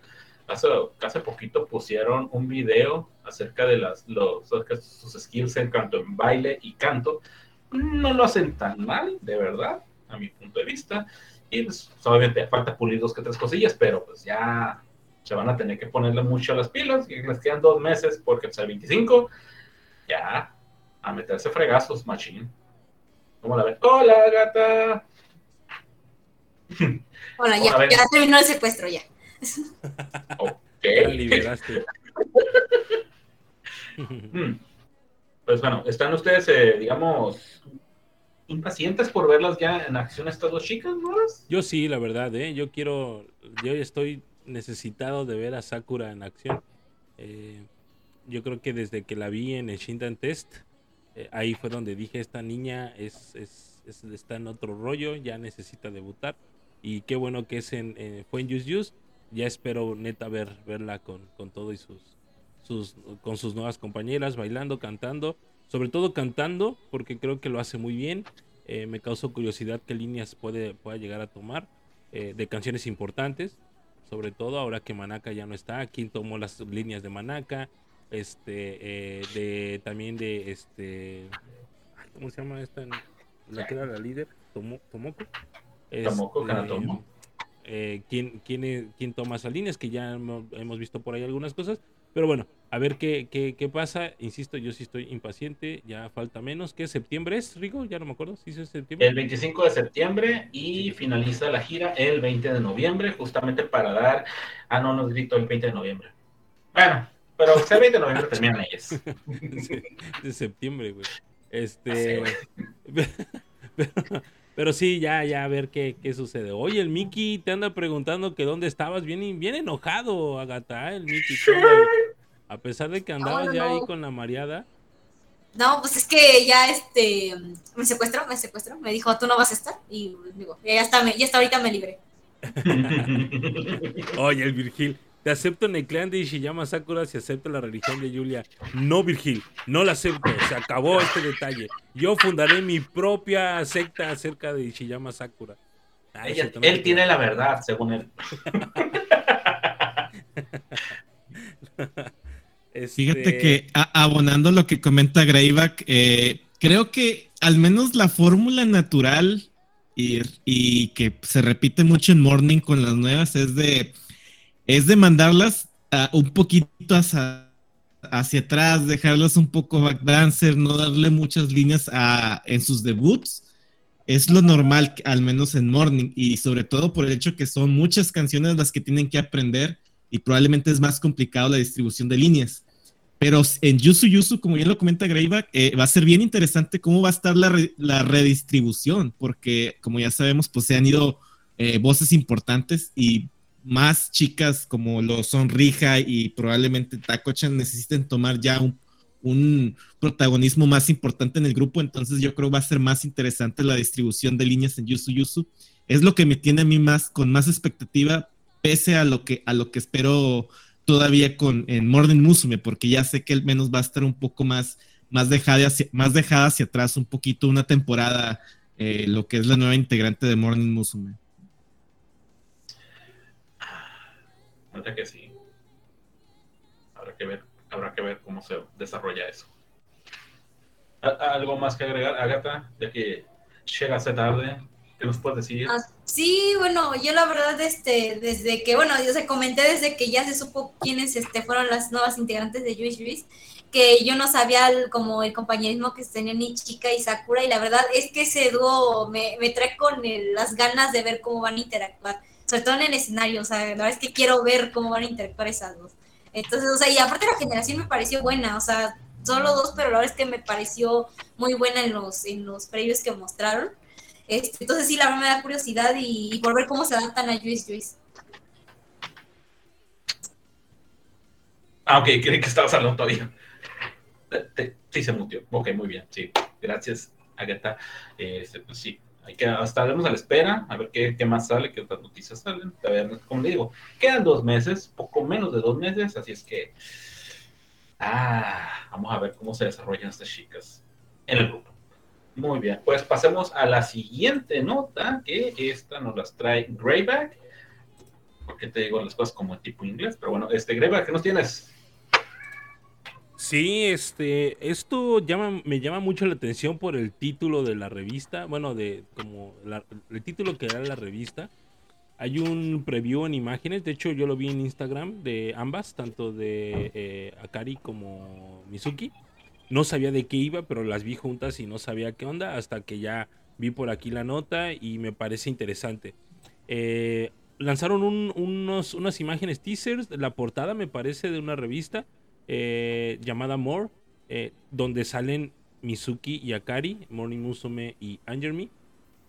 hace, hace poquito pusieron un video acerca de las, los, sus skills en canto, en baile y canto. No lo hacen tan mal, de verdad, a mi punto de vista. Y pues, obviamente falta pulir dos que tres cosillas, pero pues ya se van a tener que ponerle mucho a las pilas. Y les quedan dos meses porque pues, el 25 ya a meterse fregazos, machine. ¿Cómo la ven? Hola, gata. Hola, ya, ya terminó el secuestro ya. liberaste. Hmm. Pues bueno, ¿están ustedes, eh, digamos, impacientes por verlas ya en acción estas dos chicas, ¿no? Yo sí, la verdad, ¿eh? Yo quiero, yo estoy necesitado de ver a Sakura en acción. Eh, yo creo que desde que la vi en el Shindan Test, eh, ahí fue donde dije, esta niña es, es, está en otro rollo, ya necesita debutar. Y qué bueno que es en, fue en Use Use ya espero neta ver, verla con, con todo y sus, sus, con sus nuevas compañeras, bailando, cantando, sobre todo cantando, porque creo que lo hace muy bien. Eh, me causó curiosidad qué líneas puede, pueda llegar a tomar eh, de canciones importantes, sobre todo ahora que Manaka ya no está, quién tomó las líneas de Manaka, este, eh, de, también de este, ¿cómo se llama esta? La que era la líder, Tomo, Tomoko. Tomoko, este, eh, quién, quién, quién, toma esas líneas, que ya hemos, visto por ahí algunas cosas. Pero bueno, a ver qué, qué, qué, pasa. Insisto, yo sí estoy impaciente, ya falta menos. ¿Qué septiembre es, Rigo? Ya no me acuerdo. ¿Sí es septiembre? El 25 de septiembre y finaliza la gira el 20 de noviembre, justamente para dar. Ah, no, nos grito el 20 de noviembre. Bueno, pero el 20 de noviembre terminan ellas. de septiembre, güey. Este. pero, pero sí, ya, ya, a ver qué, qué sucede. Oye, el Mickey te anda preguntando que dónde estabas. Bien, bien enojado, Agata, el Mickey. A pesar de que andabas ya ahí con la mareada. No, pues es que ya este me secuestró, me secuestró, me dijo, tú no vas a estar. Y digo, ya está, ya está ahorita me libré. Oye, el Virgil, te acepto en el clan de Ishiyama Sakura si acepto la religión de Julia. No, Virgil, no la acepto. Se acabó este detalle. Yo fundaré mi propia secta acerca de Ishiyama Sakura. él tiene la verdad, según él. Este Fíjate que abonando lo que comenta Greyback, eh, creo que al menos la fórmula natural y, y que se repite mucho en Morning con las nuevas es de es de mandarlas un poquito hacia, hacia, atrás, dejarlas un poco backdancer, no darle muchas líneas en sus debuts. Es lo normal, al menos en Morning, y sobre todo por el hecho que son muchas canciones las que tienen que aprender y probablemente es más complicado la distribución de líneas. Pero en Yusu Yusu, como bien lo comenta Greyback, eh, va a ser bien interesante cómo va a estar la, la redistribución, porque como ya sabemos, pues se han ido eh, voces importantes y más chicas como lo son Rija y probablemente Takochan necesiten tomar ya un, protagonismo más importante en el grupo, entonces yo creo va a ser más interesante la distribución de líneas en Yusu Yusu. Es lo que me tiene a mí más con más expectativa, pese a lo que a lo que espero todavía con en Morning Musume, porque ya sé que al menos va a estar un poco más más dejada hacia, más dejada hacia atrás un poquito una temporada eh, lo que es la nueva integrante de Morning Musume. que sí. que ver, habrá que ver cómo se desarrolla eso. ¿Algo más que agregar, Agatha? Ya que llegaste tarde, ¿qué nos puedes decir? Ah, sí, bueno, yo la verdad, este, desde que, bueno, yo se comenté desde que ya se supo quiénes este, fueron las nuevas integrantes de Jewish Juice, que yo no sabía como el compañerismo que tenían Chica y Sakura, y la verdad es que ese dúo me, me trae con las ganas de ver cómo van a interactuar, sobre todo en el escenario, o sea, la verdad es que quiero ver cómo van a interactuar esas dos. Entonces, o sea, y aparte la generación me pareció buena, o sea, solo dos, pero la verdad es que me pareció muy buena en los, en los previos que mostraron. Este, entonces sí, la verdad me da curiosidad y, por ver cómo se adaptan a Juice Juice. Ah, ok, creí que estabas hablando todavía. Sí, se mutió. Ok, muy bien. Sí, gracias, Agatha. Este, pues sí, hay que estaremos a la espera, a ver qué, qué, más sale, qué otras noticias salen. Como le digo, quedan dos meses, poco menos de dos meses, así es que Ah, vamos a ver cómo se desarrollan estas chicas en el grupo. Muy bien, pues pasemos a la siguiente nota, que esta nos las trae Greyback. Porque te digo las cosas como tipo inglés, pero bueno, este Greyback, ¿qué nos tienes? Sí, este, esto llama, me llama mucho la atención por el título de la revista, bueno, de como el título que da la revista. Hay un preview en imágenes, de hecho yo lo vi en Instagram de ambas, tanto de eh, Akari como Mizuki. No sabía de qué iba, pero las vi juntas y no sabía qué onda hasta que ya vi por aquí la nota y me parece interesante. Eh, lanzaron unos, unas imágenes teasers, la portada me parece de una revista eh, llamada More, donde salen Mizuki y Akari, Morning Musume y Angermi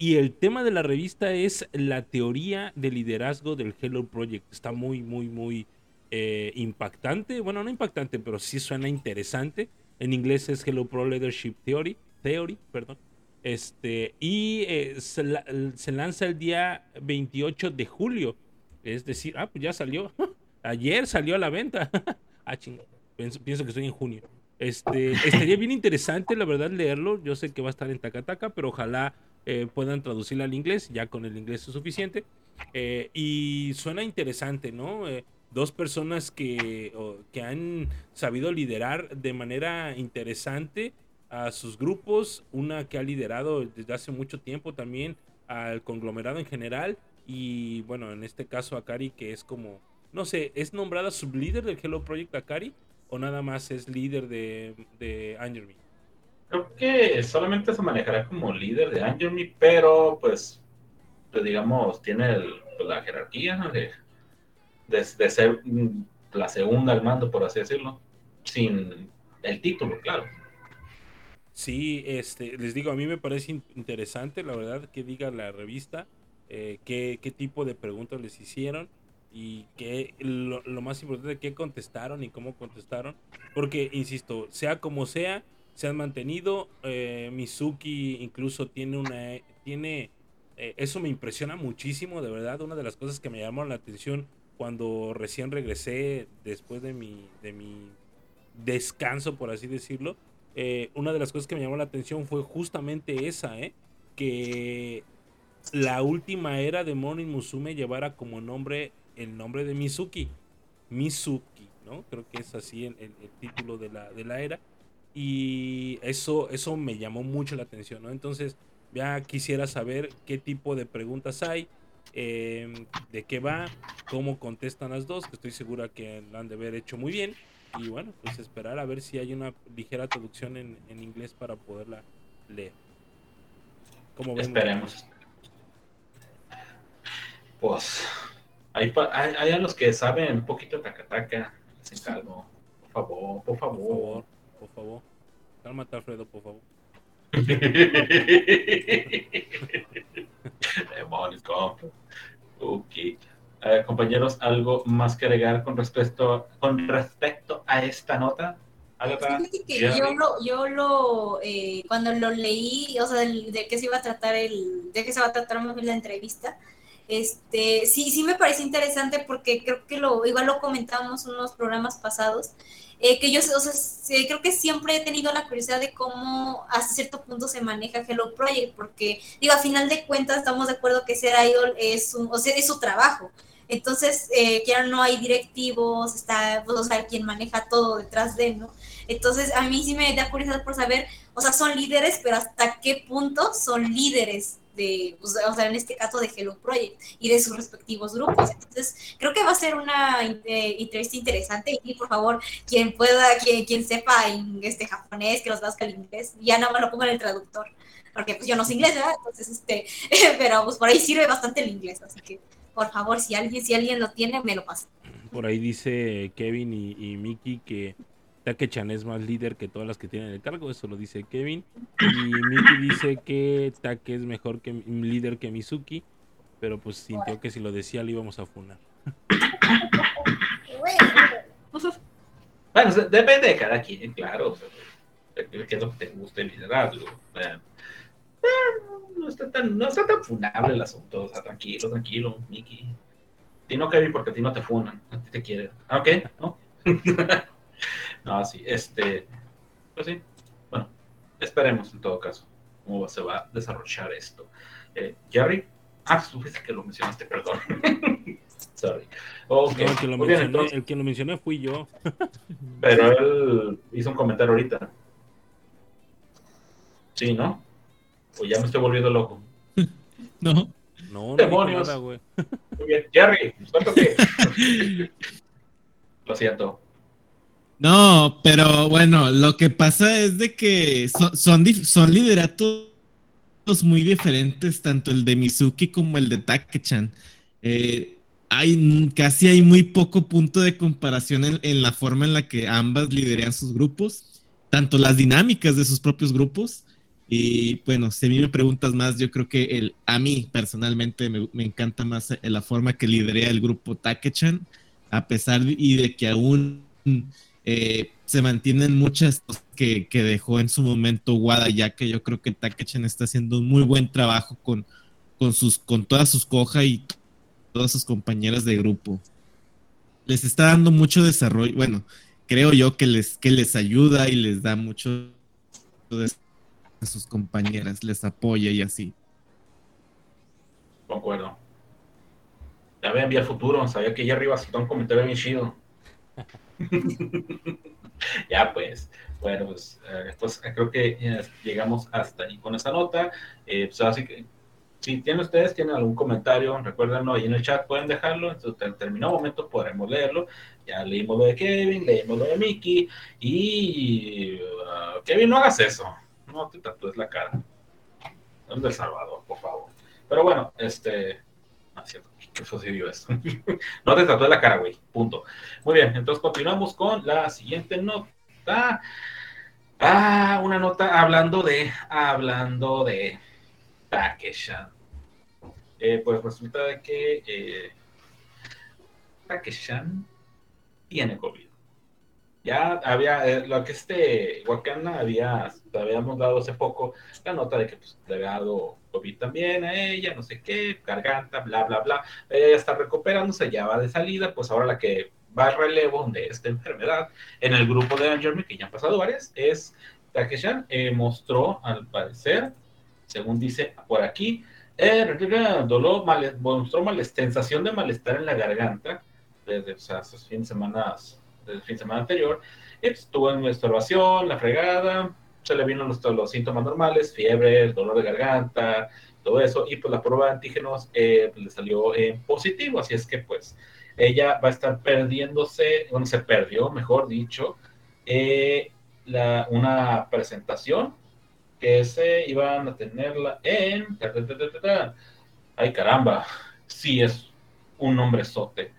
y el tema de la revista es la teoría de liderazgo del Hello Project. Está muy, muy, muy eh, impactante. Bueno, no impactante, pero sí suena interesante. En inglés es Hello Pro Leadership Theory. Theory, perdón. Este, y eh, se, lanza el día 28 de julio. Es decir, ah, pues ya salió. Ayer salió a la venta. ah, chingo. Pienso, que estoy en junio. Este, estaría bien interesante, la verdad, leerlo. Yo sé que va a estar en Takataka, pero ojalá eh, puedan traducirla al inglés, ya con el inglés es suficiente. Eh, y suena interesante, ¿no? Eh, dos personas que, que han sabido liderar de manera interesante a sus grupos, una que ha liderado desde hace mucho tiempo también al conglomerado en general y bueno, en este caso Akari que es como, no sé, ¿es nombrada sublíder del Hello Project Akari o nada más es líder de, de Creo que solamente se manejará como líder de Angermy, pero pues, pues digamos, tiene pues, la jerarquía de, de, ser la segunda al mando, por así decirlo, sin el título, claro. Sí, este, les digo, a mí me parece interesante, la verdad, que diga la revista, eh, qué, qué, tipo de preguntas les hicieron y qué, lo, lo, más importante, qué contestaron y cómo contestaron, porque, insisto, sea como sea, se han mantenido. Eh, Mizuki incluso tiene una. Tiene. Eh, eso me impresiona muchísimo, de verdad. Una de las cosas que me llamó la atención cuando recién regresé después de mi, de mi descanso, por así decirlo. Eh, una de las cosas que me llamó la atención fue justamente esa, ¿eh? Que la última era de Morning Musume llevara como nombre el nombre de Mizuki. Mizuki, ¿no? Creo que es así el, el título de la, de la era. Y eso, eso me llamó mucho la atención, ¿no? Entonces, ya quisiera saber qué tipo de preguntas hay, em, de qué va, cómo contestan las dos, que estoy segura que lo han de haber hecho muy bien. Y bueno, pues esperar a ver si hay una ligera traducción en, inglés para poderla leer. Como Esperemos. Pues hay, hay, a los que saben un poquito tacataca, les encargo. Por favor, por favor. Por favor por favor. Cálmate, Alfredo, por favor. Ok. compañeros, ¿algo más que agregar con respecto, con respecto a esta nota? que yo lo, yo lo eh, cuando lo leí, o sea, de, qué se iba a tratar el, de qué se va a tratar la entrevista, este, sí, sí me parece interesante porque creo que lo, igual lo comentamos en unos programas pasados, eh, que yo o sea, creo que siempre he tenido la curiosidad de cómo hasta cierto punto se maneja Hello Project, porque digo, a final de cuentas estamos de acuerdo que ser idol es, un, o sea, es su trabajo, Entonces, eh, ya no hay directivos, está, pues, o sea, quien maneja todo detrás de, ¿no? Entonces, a mí sí me da curiosidad por saber, o sea, son líderes, pero hasta qué punto son líderes de, pues, o sea, en este caso de Hello Project y de sus respectivos grupos. Entonces, creo que va a ser una eh, entrevista interesante y por favor, quien pueda, quien, quien sepa en este japonés, que los traduzca el inglés, ya nada más lo pongo en el traductor, porque pues yo no sé inglés, ¿verdad? Entonces, este, pero pues por ahí sirve bastante el inglés, así que por favor, si alguien, si alguien lo tiene, me lo pasa. Por ahí dice Kevin y, y Miki que Take-chan es más líder que todas las que tienen el cargo, eso lo dice Kevin. Y Miki dice que Take es mejor que líder que Mizuki, pero pues sintió que si lo decía le íbamos a funar. Bueno, depende de cada quien, claro. qué es lo que te guste liderarlo. Eh, no, está tan, no está tan funable el asunto. O sea, tranquilo, tranquilo, Miki. Ti no, Kevin, porque a ti no te funan. A ti te quieren. Ah, ok, ¿no? No, sí, este, pues sí, bueno, esperemos en todo caso cómo se va a desarrollar esto. Eh, Jerry, ah, supiste que lo mencionaste, perdón. Sorry. Okay. el, que lo mencioné, el que lo mencioné fui yo. Pero él hizo un comentario ahorita. Sí, ¿no? Pues ya me estoy volviendo loco. No. No, Demonios. Nada, Muy bien. Jerry, ¿cuánto que? Lo siento. No, pero bueno, lo que pasa es de que son, son, lideratos muy diferentes, tanto el de Mizuki como el de Takechan. Eh, hay, casi hay muy poco punto de comparación en, la forma en la que ambas lideran sus grupos, tanto las dinámicas de sus propios grupos. Y bueno, si a mí me preguntas más, yo creo que el, a mí personalmente me, encanta más la forma que liderea el grupo Takechan, a pesar y de que aún eh, se mantienen muchas que, que, dejó en su momento Wada, ya que yo creo que Takechan está haciendo un muy buen trabajo con, con, sus, con todas sus cojas y todas sus compañeras de grupo. Les está dando mucho desarrollo, bueno, creo yo que les, que les ayuda y les da mucho de sus compañeras, les apoya y así. Concuerdo. Ya ve, envía futuro, sabía que ya arriba se un comentario bien chido. ya pues, bueno, pues, eh, pues creo que llegamos hasta ahí con esa nota. Eh, pues así que si tienen ustedes, tienen algún comentario, recuérdenlo ahí en el chat, pueden dejarlo. Entonces, en determinado momento podremos leerlo. Ya leímos lo de Kevin, leímos lo de Mickey. Y uh, Kevin, no hagas eso. No te tatúes la cara. Es del Salvador, por favor. Pero bueno, este. No cierto que sucedió esto. no te trató de la cara, güey. Punto. Muy bien, entonces continuamos con la siguiente nota. Ah, una nota hablando de, hablando de Takeshan. Eh, pues resulta que eh, Takeshan tiene COVID. Ya había, eh, lo que este Wakanda había, habíamos dado hace poco, la nota de que pues, le había dado COVID también a ella, no sé qué, garganta, bla, bla, bla. Ella ya está recuperándose, ya va de salida, pues ahora la que va al relevo de esta enfermedad en el grupo de Jeremy, que ya han pasado varias, es Takeshan, eh, mostró al parecer, según dice por aquí, eh, dolor, mal, mostró mal, sensación de malestar en la garganta desde o esos fines de semana, desde el fin de semana anterior, estuvo en observación, la fregada, se le vino los, los síntomas normales, fiebre, dolor de garganta, todo eso, y pues la prueba de antígenos eh, le salió en positivo, así es que pues ella va a estar perdiéndose, bueno, se perdió, mejor dicho, eh, la, una presentación que se iban a tenerla en... Ay, caramba, sí es un nombre sote.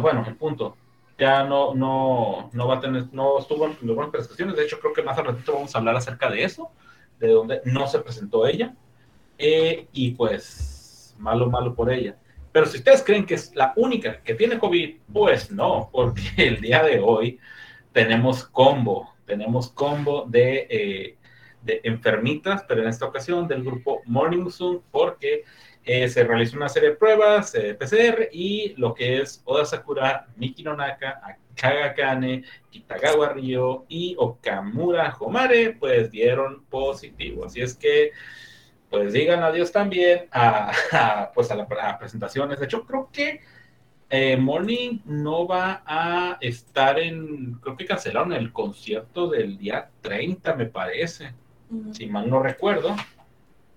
Bueno, el punto ya no, no, no va a tener, no estuvo en buenas prestaciones. De hecho, creo que más al ratito vamos a hablar acerca de eso, de donde no se presentó ella. Eh, y pues, malo, malo por ella. Pero si ustedes creen que es la única que tiene COVID, pues no, porque el día de hoy tenemos combo, tenemos combo de, eh, de enfermitas, pero en esta ocasión del grupo Morning Zoom, porque eh, se realizó una serie de pruebas eh, PCR y lo que es Oda Sakura, Miki Nonaka, Akaga Kane, Kitagawa Ryo y Okamura Homare, pues dieron positivo. Así es que, pues digan adiós también a, pues a, las presentaciones. De hecho, creo que eh, Morning no va a estar en, creo que cancelaron el concierto del día 30, me parece, si mal no recuerdo.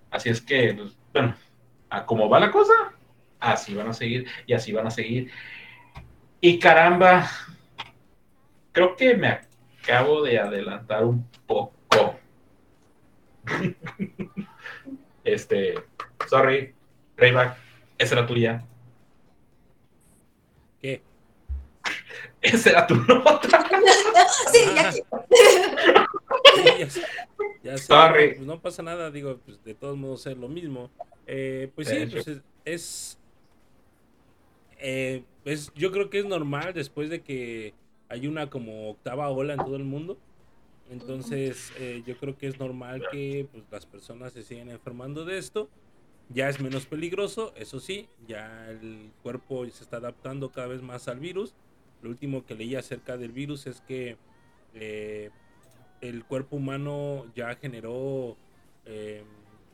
Así es que, pues, bueno, a cómo va la cosa, así van a seguir y así van a seguir. Y caramba, creo que me acabo de adelantar un poco. este, sorry, Rayback, esa era tuya. ¿Qué? Esa era tu nota. sí, ya ya, Sorry. Pues no pasa nada, digo, pues de todos modos es lo mismo. Eh, pues sí, pues es, eh, pues yo creo que es normal después de que hay una como octava ola en todo el mundo. Entonces, eh, yo creo que es normal que pues, las personas se sigan enfermando de esto. Ya es menos peligroso, eso sí, ya el cuerpo se está adaptando cada vez más al virus. Lo último que leí acerca del virus es que eh, el cuerpo humano ya generó eh,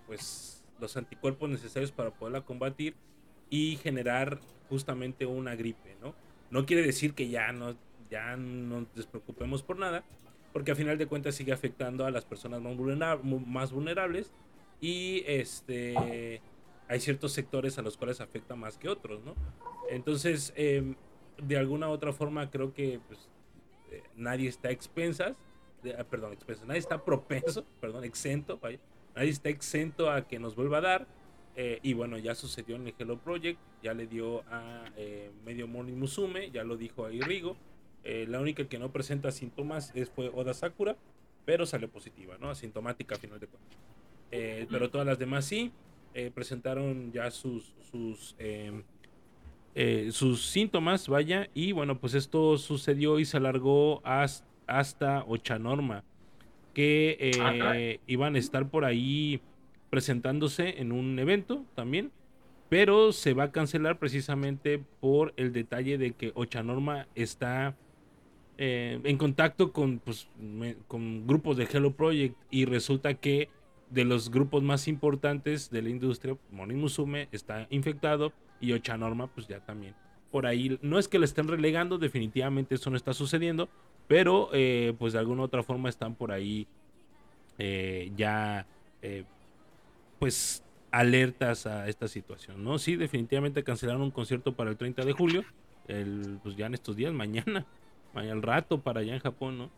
pues los anticuerpos necesarios para poderla combatir y generar justamente una gripe, ¿no? No quiere decir que ya no, ya no nos despreocupemos por nada, porque a final de cuentas sigue afectando a las personas más vulnerables y este hay ciertos sectores a los cuales afecta más que otros, ¿no? Entonces, em, de alguna u otra forma creo que pues, eh, nadie está expensas, ah, perdón, expensas, nadie está propenso, perdón, exento, vaya, nadie está exento a que nos vuelva a dar. Eh, y bueno, ya sucedió en el Hello Project, ya le dio a eh, Medio Morning Musume, ya lo dijo ahí Rigo. la única que no presenta síntomas es, fue Oda Sakura, pero salió positiva, ¿no? Asintomática a final de cuentas. pero todas las demás sí, presentaron ya sus, sus em, eh, sus síntomas, vaya, y bueno, pues esto sucedió y se alargó hasta, hasta Ochanorma, que ah, eh, iban a estar por ahí presentándose en un evento también, pero se va a cancelar precisamente por el detalle de que Ochanorma está eh, en contacto con, pues, con grupos de Hello Project y resulta que de los grupos más importantes de la industria, Moni Musume está infectado y Ochanorma pues ya también. Por ahí, no es que le estén relegando, definitivamente eso no está sucediendo, pero eh, pues de alguna otra forma están por ahí eh, ya eh, pues alertas a esta situación, ¿no? Sí, definitivamente cancelaron un concierto para el 30 de julio, el, pues ya en estos días, mañana, mañana al rato para allá en Japón, ¿no?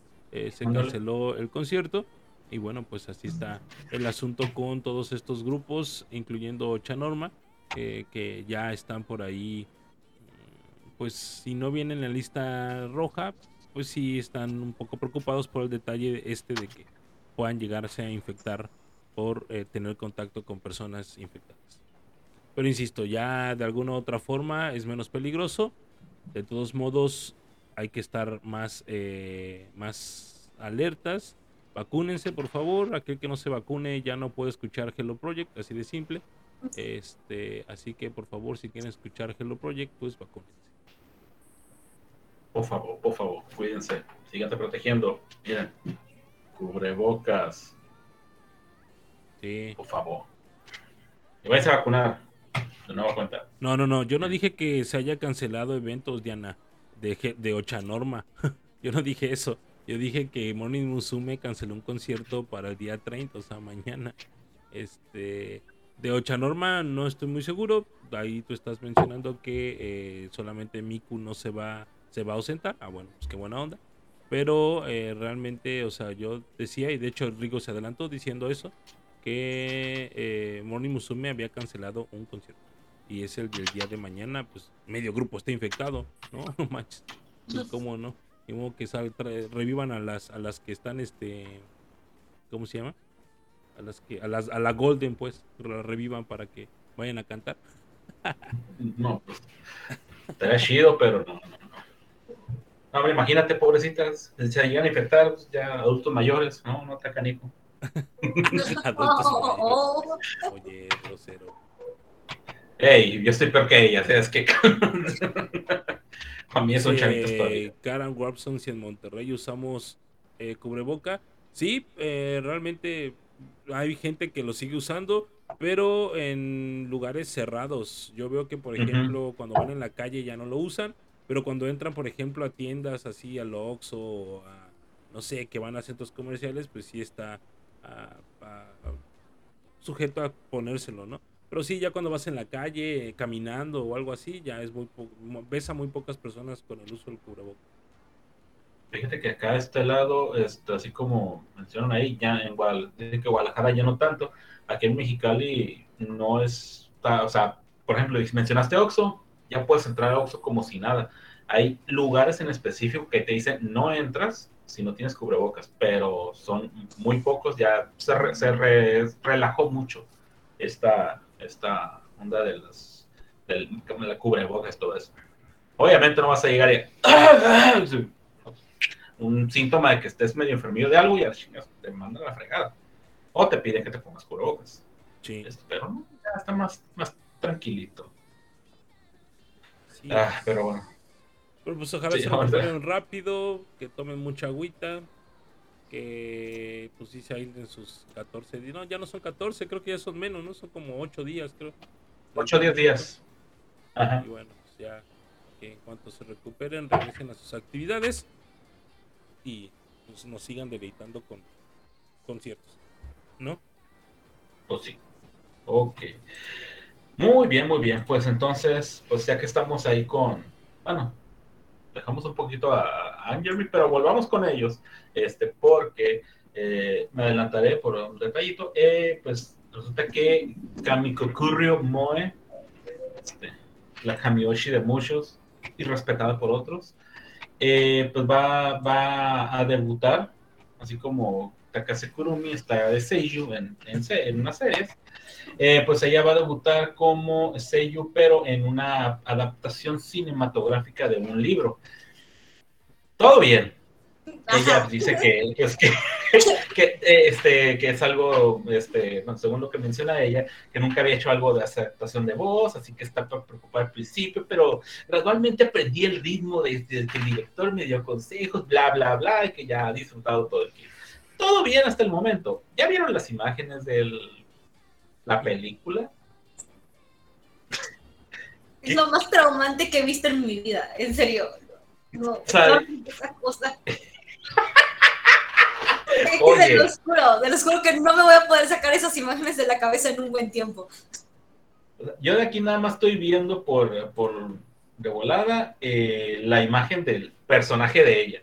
se canceló el concierto y bueno, pues así está el asunto con todos estos grupos, incluyendo Ochanorma que ya están por ahí, pues si no vienen en la lista roja, pues sí están un poco preocupados por el detalle este de que puedan llegarse a infectar por eh, tener contacto con personas infectadas. Pero insisto, ya de alguna u otra forma es menos peligroso. De todos modos, hay que estar más, eh, más alertas. Vacúnense, por favor. Aquel que no se vacune ya no puede escuchar Hello Project, así de simple. Este, así que por favor, si quieren escuchar Hello Project, pues vacúnense. Por favor, por favor, cuídense. Síganse protegiendo. Miren, cubrebocas. Sí. Por favor. Y váyanse a vacunar. De nueva cuenta. No, no, no. Yo no dije que se haya cancelado eventos, Diana, de, de Ochanorma. Yo no dije eso. Yo dije que Morning Musume canceló un concierto para el día 30, o sea, mañana. Este, de Ochanorma no estoy muy seguro. Ahí tú estás mencionando que eh, solamente Miku no se va, se va a ausentar. Ah, bueno, pues qué buena onda. Pero eh, realmente, o sea, yo decía, y de hecho Rigo se adelantó diciendo eso, que eh, Morning Musume había cancelado un concierto. Y es el del día de mañana, pues medio grupo está infectado, ¿no? No manches. Pues, ¿Cómo no? Y que revivan a las, a las que están, este, ¿cómo se llama? a las que a las a la Golden pues la revivan para que vayan a cantar. no, pues estaría chido, pero no, no, no. imagínate, pobrecitas, se llegan a infectar pues, ya adultos mayores, no, no te canico. adultos mayores. Oye, grosero. Ey, yo estoy peor que ella, es que a mí son chavitos todavía. Karen Warpson, si en Monterrey usamos eh, cubreboca, sí, eh, realmente hay gente que lo sigue usando. pero en lugares cerrados. Yo veo que, por ejemplo, cuando van en la calle ya no lo usan, pero cuando entran, por ejemplo, a tiendas así, al Oxxo o a, no sé, que van a centros comerciales, pues sí está ah, ah, sujeto a ponérselo, ¿no? Pero sí, ya cuando vas en la calle, caminando o algo así, ya es muy ves a muy pocas personas con el uso del cubrebocas. Fíjate que acá a este lado, este, así como mencionan ahí, ya en Guadalajara, que Guadalajara ya no tanto, aquí en Mexicali no es, o sea, por ejemplo, mencionaste Oxxo, ya puedes entrar a Oxxo como si nada. Hay lugares en específico que te dicen no entras si no tienes cubrebocas, pero son muy pocos, ya se, se relajó mucho esta, esta onda de las del la cubrebocas, todo eso. Obviamente no vas a llegar y un síntoma de que estés medio enfermillo de algo y al chingas te mandan a la fregada. O te piden que te pongas cubrebocas. Sí. Este, pero no, ya está más, más tranquilito. Ah, pero bueno. Pero pues ojalá se recuperen rápido, que tomen mucha agüita, que pues sí se aíslen sus 14 días. No, ya no son 14, creo que ya son menos, ¿no? Son como 8 días, creo. 8 o 10 días. Ajá. Y bueno, pues ya que en cuanto se recuperen, regresen a sus actividades y pues, nos sigan deleitando con conciertos, ¿no? Pues sí. Ok. Muy bien, muy bien. Pues entonces, pues ya que estamos ahí con, bueno, dejamos un poquito a, a pero volvamos con ellos, este, porque eh, me adelantaré por un detallito. Eh, pues resulta que Kamikokuro Moe, este, la Kamioshi de muchos y respetada por otros, eh, pues va, va a debutar, así como Takase Kurumi está de Seiyu en, en, en una serie eh, pues ella va a debutar como Seiyu, pero en una adaptación cinematográfica de un libro. Todo bien. Ella dice que, es, que, que, este, que es algo, este, según lo que menciona ella, que nunca había hecho algo de aceptación de voz, así que está preocupada al principio, pero gradualmente aprendí el ritmo desde de, que el director me dio consejos, bla, bla, bla, y que ya ha disfrutado todo el tiempo. Todo bien hasta el momento. ¿Ya vieron las imágenes del la película. Es lo más traumante que he visto en mi vida, en serio. No, esa cosa. de lo juro, de lo juro que no me voy a poder sacar esas imágenes de la cabeza en un buen tiempo. Yo de aquí nada más estoy viendo por, por de volada eh, la imagen del personaje de ella.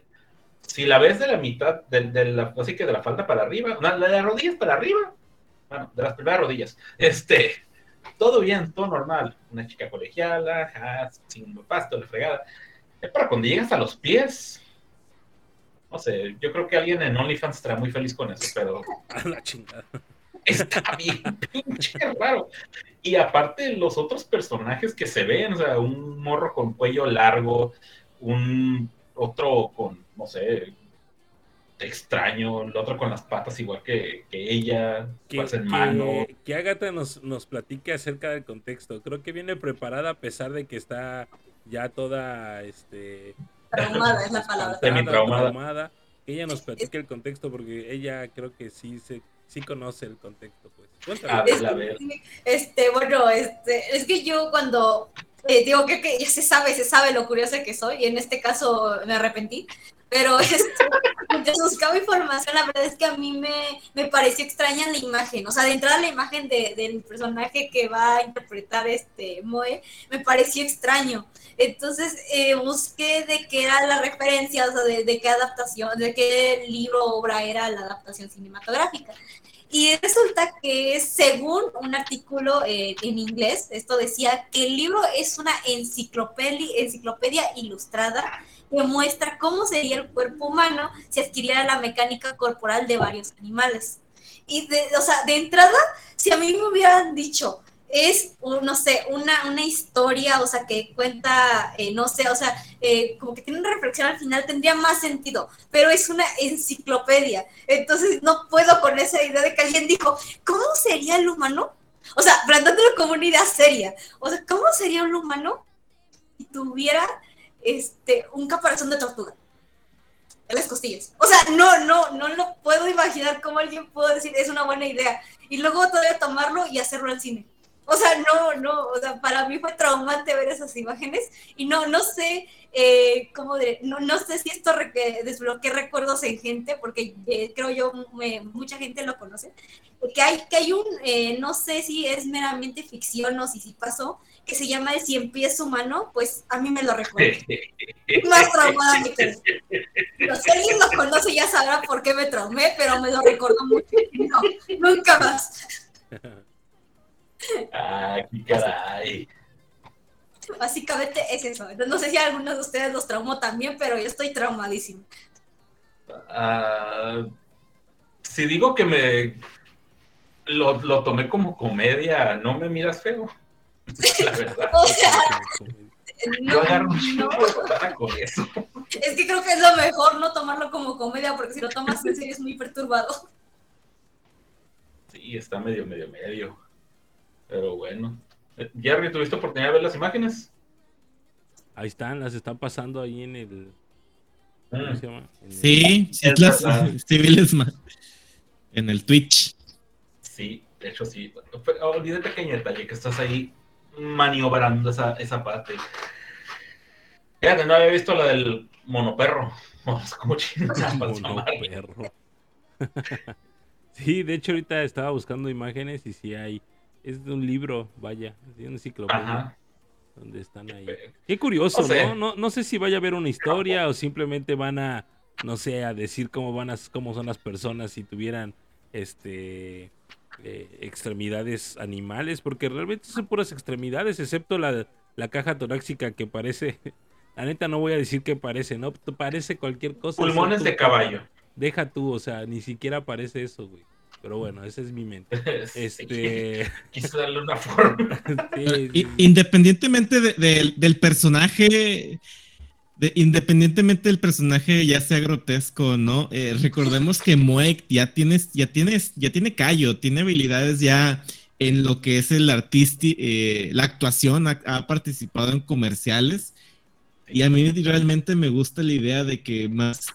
Si la ves de la mitad, de, la, así que de la falda para arriba, de las rodillas para arriba, bueno, de las primeras rodillas. Este, todo bien, todo normal. Una chica colegiala, sin pasto, le fregada. Es para cuando llegas a los pies. No sé, yo creo que alguien en OnlyFans estará muy feliz con eso, pero. A la chingada. Está bien pinche raro. Y aparte, los otros personajes que se ven, o sea, un morro con cuello largo, un otro con, no sé, extraño, el otro con las patas igual que, ella, que, en mano. Que Agatha nos, nos platique acerca del contexto. Creo que viene preparada a pesar de que está ya toda este traumada es la palabra. Traumada. Que ella nos platique el contexto porque ella creo que sí se sí conoce el contexto, pues. Este, bueno, este, es que yo cuando eh, digo que, que ya se sabe, se sabe lo curiosa que soy, y en este caso me arrepentí, pero mientras buscaba información, la verdad es que a mí me, me pareció extraña la imagen. O sea, de entrada la imagen de, del personaje que va a interpretar este Moe, me pareció extraño. Entonces eh, busqué de qué era la referencia, o sea, de, de qué adaptación, de qué libro obra era la adaptación cinematográfica. Y resulta que según un artículo eh, en inglés, esto decía que el libro es una enciclopedia, enciclopedia ilustrada que muestra cómo sería el cuerpo humano si adquiriera la mecánica corporal de varios animales. Y, de, o sea, de entrada, si a mí me hubieran dicho, es, no sé, una, una historia, o sea, que cuenta, eh, no sé, o sea, eh, como que tiene una reflexión al final, tendría más sentido, pero es una enciclopedia. Entonces, no puedo con esa idea de que alguien dijo, ¿cómo sería el humano? O sea, plantándolo como una idea seria. O sea, ¿cómo sería un humano si tuviera este, un caparazón de tortuga. en las costillas. O sea, no, no, no lo puedo imaginar cómo alguien pudo decir, es una buena idea. Y luego todavía tomarlo y hacerlo al cine. O sea, no, no, o sea, para mí fue traumante ver esas imágenes y no, no sé eh, cómo de, no, no sé si esto desbloquea recuerdos en gente, porque eh, creo yo mucha gente lo conoce, porque hay, que hay un, eh, no sé si es meramente ficción o si sí pasó, que se llama El Cien Pies Humano, pues a mí me lo recuerda. Más traumada mi Pero si alguien lo conoce ya sabrá por qué me traumé, pero me lo recordó mucho. No, nunca más. Qué caray. Básicamente es eso. No sé si alguno de ustedes los traumó también, pero yo estoy traumadísimo. Ah, si digo que me lo, lo, tomé como comedia, no me miras feo. La verdad. o sea, no, yo agarro no. con eso. Es que creo que es lo mejor no tomarlo como comedia, porque si lo tomas en serio es muy perturbado. Sí, está medio, medio, medio. Pero bueno. Eh, Jerry, ¿tuviste oportunidad de ver las imágenes? Ahí están, las están pasando ahí en el. ¿Cómo mm. se llama? sí, sí, las en el Twitch. Sí, de hecho sí. Olvidé el pequeño detalle que estás ahí maniobrando esa, esa parte. Fíjate, no había visto la del monoperro. Como monoperro. sí, de hecho ahorita estaba buscando imágenes y sí hay es de un libro, vaya, de una enciclopedia. Donde están ahí. Qué curioso, ¿no? ¿no? sé si vaya a haber una historia o simplemente van a, no sé, a decir cómo van a, cómo son las personas si tuvieran este eh, extremidades animales, porque realmente son puras extremidades, excepto la, la caja torácica que parece, la neta no voy a decir que parece, ¿no? Parece cualquier cosa. Pulmones de caballo. Deja tú, o sea, ni siquiera parece eso, güey. Pero bueno, esa es mi mente. Este... Quise darle una forma. Independientemente del personaje, independientemente del personaje ya sea grotesco no, eh, recordemos que Moek ya tienes, ya tienes, ya tiene callo, tiene habilidades ya en lo que es el artista, eh, la actuación, ha, participado en comerciales. Y a mí realmente me gusta la idea de que más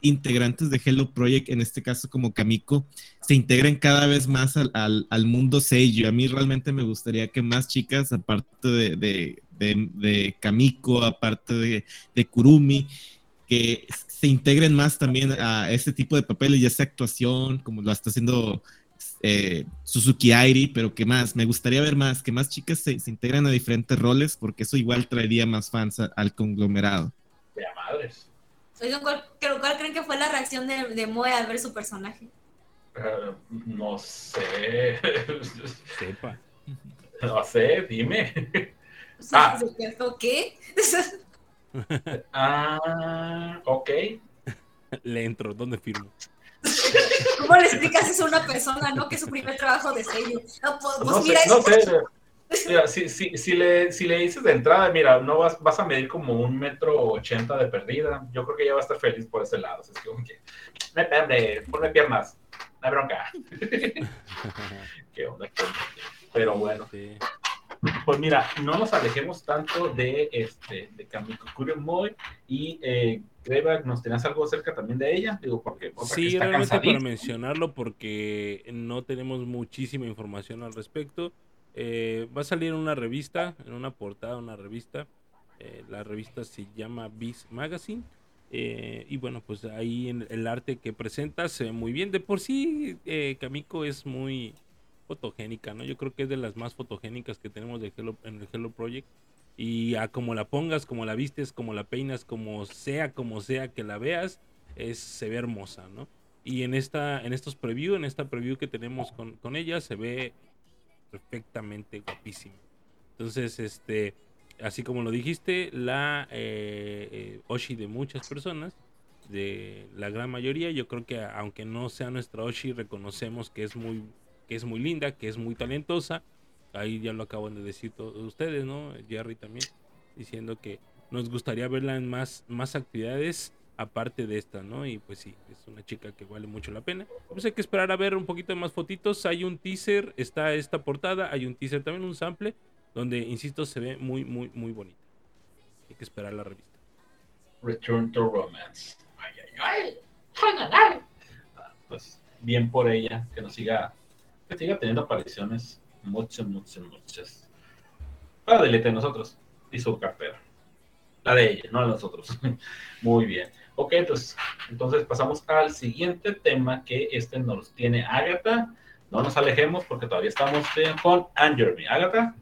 integrantes de Hello Project, en este caso como Kamiko, se integren cada vez más al, al, mundo Seiyu. A mí realmente me gustaría que más chicas, aparte de, de, de, Kamiko, aparte de, de, Kurumi, que se integren más también a este tipo de papeles, ya sea actuación, como lo está haciendo eh, Suzuki Airi, pero que más, me gustaría ver más, que más chicas se, se integran a diferentes roles, porque eso igual traería más fans al conglomerado. De madres. ¿Cuál, creen que fue la reacción de, de Moe al ver su personaje? Uh, no sé. Sepa. No sé, dime. Ah. ¿Qué? ah, ok. Le entro, ¿dónde firmo? ¿Cómo le explicas eso a una persona, no? Que es su primer trabajo de sello. No, pues, pues mira, sé, no sé. Mira, si, si, si, le, si le dices de entrada, mira, no vas, vas a medir como un metro ochenta de perdida, yo creo que ya va a estar feliz por ese lado. es como que, me, ponme piernas, no hay bronca. ¿Qué onda? Pero bueno. Pues mira, no nos alejemos tanto de este de Kamiko Kuriomoy y eh, ¿nos tenías algo acerca también de ella? Digo, porque sí, realmente para mencionarlo porque no tenemos muchísima información al respecto. Eh, va a salir en una revista, en una portada, una revista. Eh, la revista se llama Biz Magazine. Eh, y bueno, pues ahí en el arte que presenta se ve muy bien. De por sí, Kamiko es muy fotogénica, ¿no? Yo creo que es de las más fotogénicas que tenemos de en el Hello Project. Y a como la pongas, como la vistes, como la peinas, como sea, como sea que la veas, es, se ve hermosa, ¿no? Y en esta, en estos preview, en esta preview que tenemos con, con ella, se ve perfectamente guapísimo. Entonces, este, así como lo dijiste, la eh, eh, Oshi de muchas personas, de la gran mayoría, yo creo que aunque no sea nuestra Oshi, reconocemos que es muy, que es muy linda, que es muy talentosa. Ahí ya lo acaban de decir todos ustedes, ¿no? Jerry también, diciendo que nos gustaría verla en más, más actividades aparte de esta, ¿no? Y pues sí, es una chica que vale mucho la pena. Pues hay que esperar a ver un poquito más fotitos. Hay un teaser, está esta portada, hay un teaser también, un sample, donde, insisto, se ve muy, muy, muy bonita. Hay que esperar la revista. Return to Romance. Ay, ay, Pues bien por ella, que nos siga, que siga teniendo apariciones, muchas, muchas, muchas. Para deleite de nosotros y su cartera. La de ella, no de nosotros. Muy bien. Ok, pues entonces pasamos al siguiente tema que este nos tiene Agatha. No nos alejemos porque todavía estamos con Angerby. Agatha.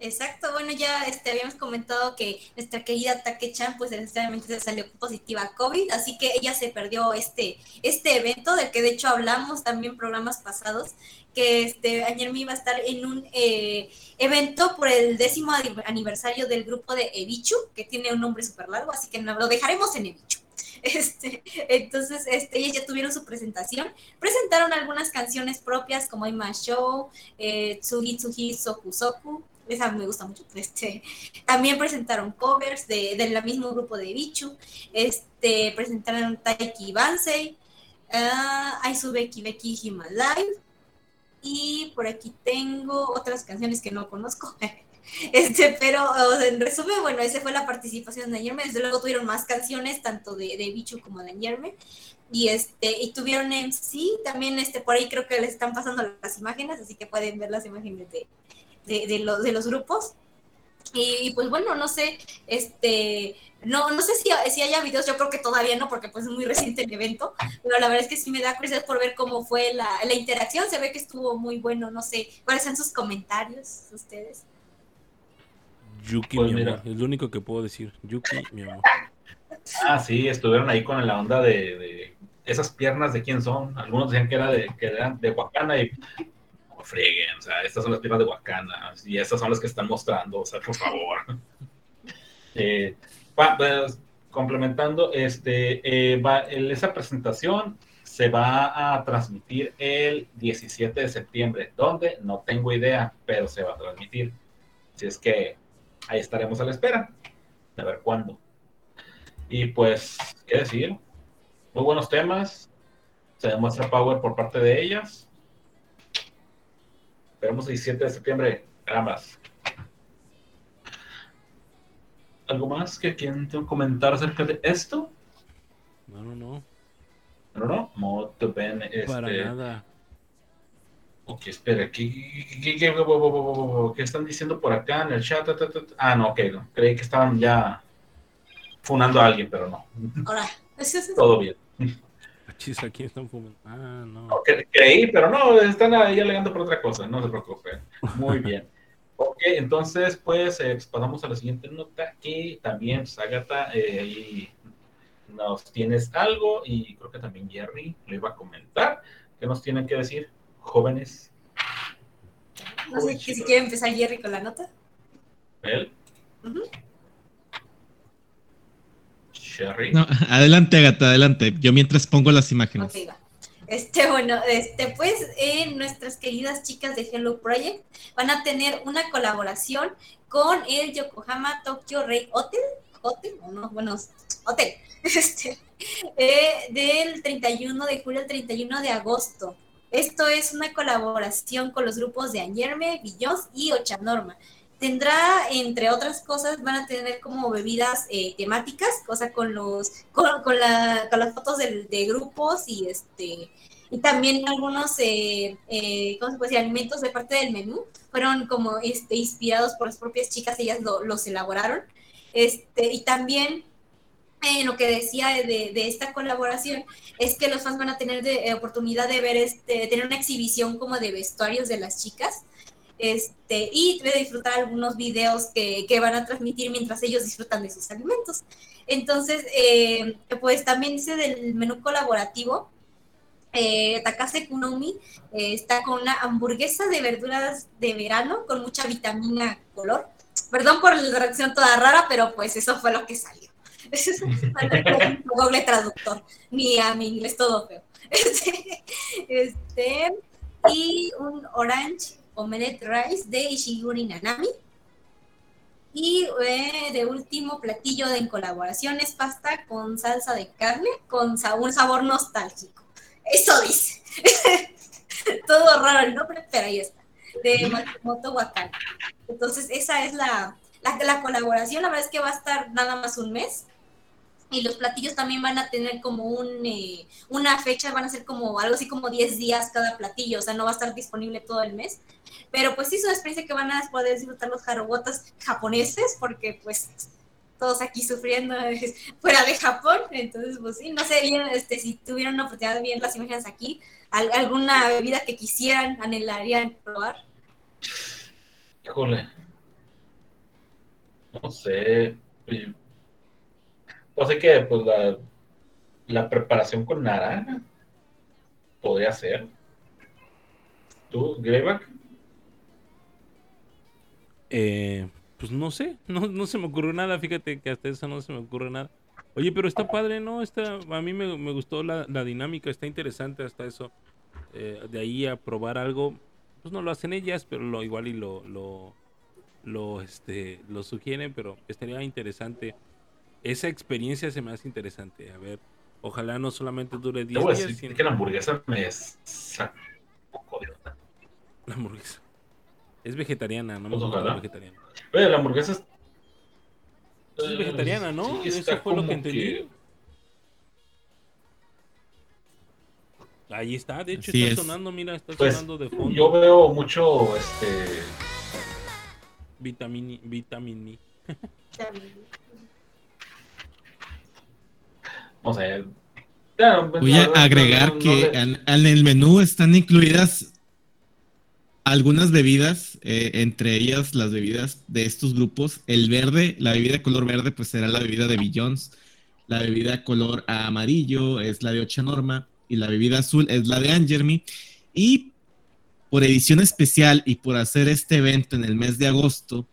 Exacto, bueno, ya este, habíamos comentado que nuestra querida Take-chan, pues necesariamente se salió positiva a COVID, así que ella se perdió este, este evento, del que de hecho hablamos también programas pasados, que este, ayer me iba a estar en un eh, evento por el décimo aniversario del grupo de Ebichu, que tiene un nombre súper largo, así que no, lo dejaremos en Ebichu. Este, entonces, este, ya tuvieron su presentación. Presentaron algunas canciones propias como Ima Show, eh, Tsugi Tsugi Soku Soku, esa me gusta mucho. Este, también presentaron covers de, del mismo grupo de Bichu. Este, presentaron Taiki Bansei, uh, Aizubeki Beki Live. Y por aquí tengo otras canciones que no conozco. Este, pero en resumen, bueno, esa fue la participación de Ayerme. Desde luego tuvieron más canciones, tanto de, de Bichu como de Ayerme. Y este, y tuvieron MC, también este, por ahí creo que les están pasando las imágenes, así que pueden ver las imágenes de, de, de, de los grupos. Y, pues bueno, no sé, este, no, no sé si, si haya videos, yo creo que todavía no, porque pues es muy reciente el evento, pero la verdad es que sí me da curiosidad por ver cómo fue la, la interacción, se ve que estuvo muy bueno, no sé, ¿cuáles son sus comentarios ustedes? Yuki, pues mi amor, es lo único que puedo decir, Yuki, mi amor. Ah, sí, estuvieron ahí con la onda de, de esas piernas de quién son, algunos decían que, era de, que eran de Wakanda y freguen, o sea, estas son las piernas de Wakanda y estas son las que están mostrando, o sea, por favor. eh, pues, complementando, este, eh, va, esa presentación se va a transmitir el 17 de septiembre. ¿Dónde? No tengo idea, pero se va a transmitir. Así es que ahí estaremos a la espera de ver cuándo. Y pues, ¿qué decir? Muy buenos temas. Se demuestra power por parte de ellas. Esperemos el 17 de septiembre. Ambas. ¿Algo más que quien tenga comentar acerca de esto? No, no, no. No, no. Este... Para nada. Ok, espera, ¿qué, qué, qué, qué, están diciendo por acá en el chat? Ah, no, ok, no. Creí que estaban ya funando a alguien, pero no. Hola. Todo bien. Chis, aquí están fumando. Ah, no. no creí, pero no, están ahí alegando por otra cosa, no se preocupen. Muy bien. Ok, entonces, pues, eh, pasamos a la siguiente nota, que también, Sagata, eh, ahí nos tienes algo, y creo que también Jerry lo iba a comentar. ¿Qué nos tienen que decir, jóvenes? No sé si quiere empezar Jerry con la nota. ¿Él? Uh -huh. No, adelante, Agata, adelante. Yo mientras pongo las imágenes. Okay, va. Este, bueno, este, pues eh, nuestras queridas chicas de Hello Project van a tener una colaboración con el Yokohama Tokyo Rey Hotel, Hotel, o no, bueno, Hotel, este, eh, del 31 de julio al 31 de agosto. Esto es una colaboración con los grupos de Añerme, Billos y Ochanorma tendrá, entre otras cosas, van a tener como bebidas eh, temáticas, cosa con los, con, la, con las fotos de, grupos y este y también algunos, eh, eh. Alimentos de parte del menú fueron como este, inspirados por las propias chicas, ellas lo, los elaboraron. Este, y también eh, lo que decía de, esta colaboración es que los fans van a tener de, oportunidad de ver, este, tener una exhibición como de vestuarios de las chicas este, y de disfrutar algunos videos que, van a transmitir mientras ellos disfrutan de sus alimentos. Entonces, eh, pues también dice del menú colaborativo, eh, Takase Kunomi eh, está con una hamburguesa de verduras de verano con mucha vitamina color. Perdón por la reacción toda rara, pero pues eso fue lo que salió. Doble traductor, ni a mi inglés todo feo. Este, y un orange omelette rice de Ishiguri Nanami. Y eh, de último platillo de en colaboración es pasta con salsa de carne con un sabor nostálgico. Eso dice. Todo raro el nombre, pero ahí está. De Matsumoto Wakana. Entonces, esa es la, la, colaboración. La verdad es que va a estar nada más un mes. Y los platillos también van a tener como un, eh, una fecha, van a ser como algo así como 10 días cada platillo, o sea, no va a estar disponible todo el mes. Pero pues sí es una experiencia que van a poder disfrutar los jarobotas japoneses, porque pues todos aquí sufriendo fuera de Japón, entonces pues sí, no sé bien este, si tuvieron una oportunidad de ver las imágenes aquí, alguna bebida que quisieran, anhelarían probar. Híjole. No sé. Sé que pues la, la preparación con naranja podría ser. ¿Tú, Greyback? Eh, pues no sé, no, no se me ocurrió nada, fíjate que hasta eso no se me ocurre nada. Oye, pero está padre, ¿no? Está, a mí me, me gustó la, la, dinámica, está interesante hasta eso. Eh, de ahí a probar algo, pues no lo hacen ellas, pero lo igual y lo, lo, lo, este, lo sugieren, pero estaría interesante. Esa experiencia se me hace interesante. A ver, ojalá no solamente dure 10 días. Decir sino... que la hamburguesa me saca un poco de onda. La hamburguesa. Es vegetariana, no me Pues gusta ojalá. vegetariana. Oye, la hamburguesa es... Es vegetariana, ¿no? Sí, Eso fue lo que entendí. que- Ahí está, de hecho Así está es. sonando, mira, está Pues, sonando de fondo. Yo veo mucho, este... Vitamini, vitamini. No sé... ya, pues, Voy a agregar no- no que le- en, en el menú están incluidas algunas bebidas, eh, entre ellas las bebidas de estos grupos. El verde, la bebida color verde, pues será la bebida de Billions. La bebida color amarillo es la de Ocha Norma. Y la bebida azul es la de Angermy. Y por edición especial y por hacer este evento en el mes de agosto,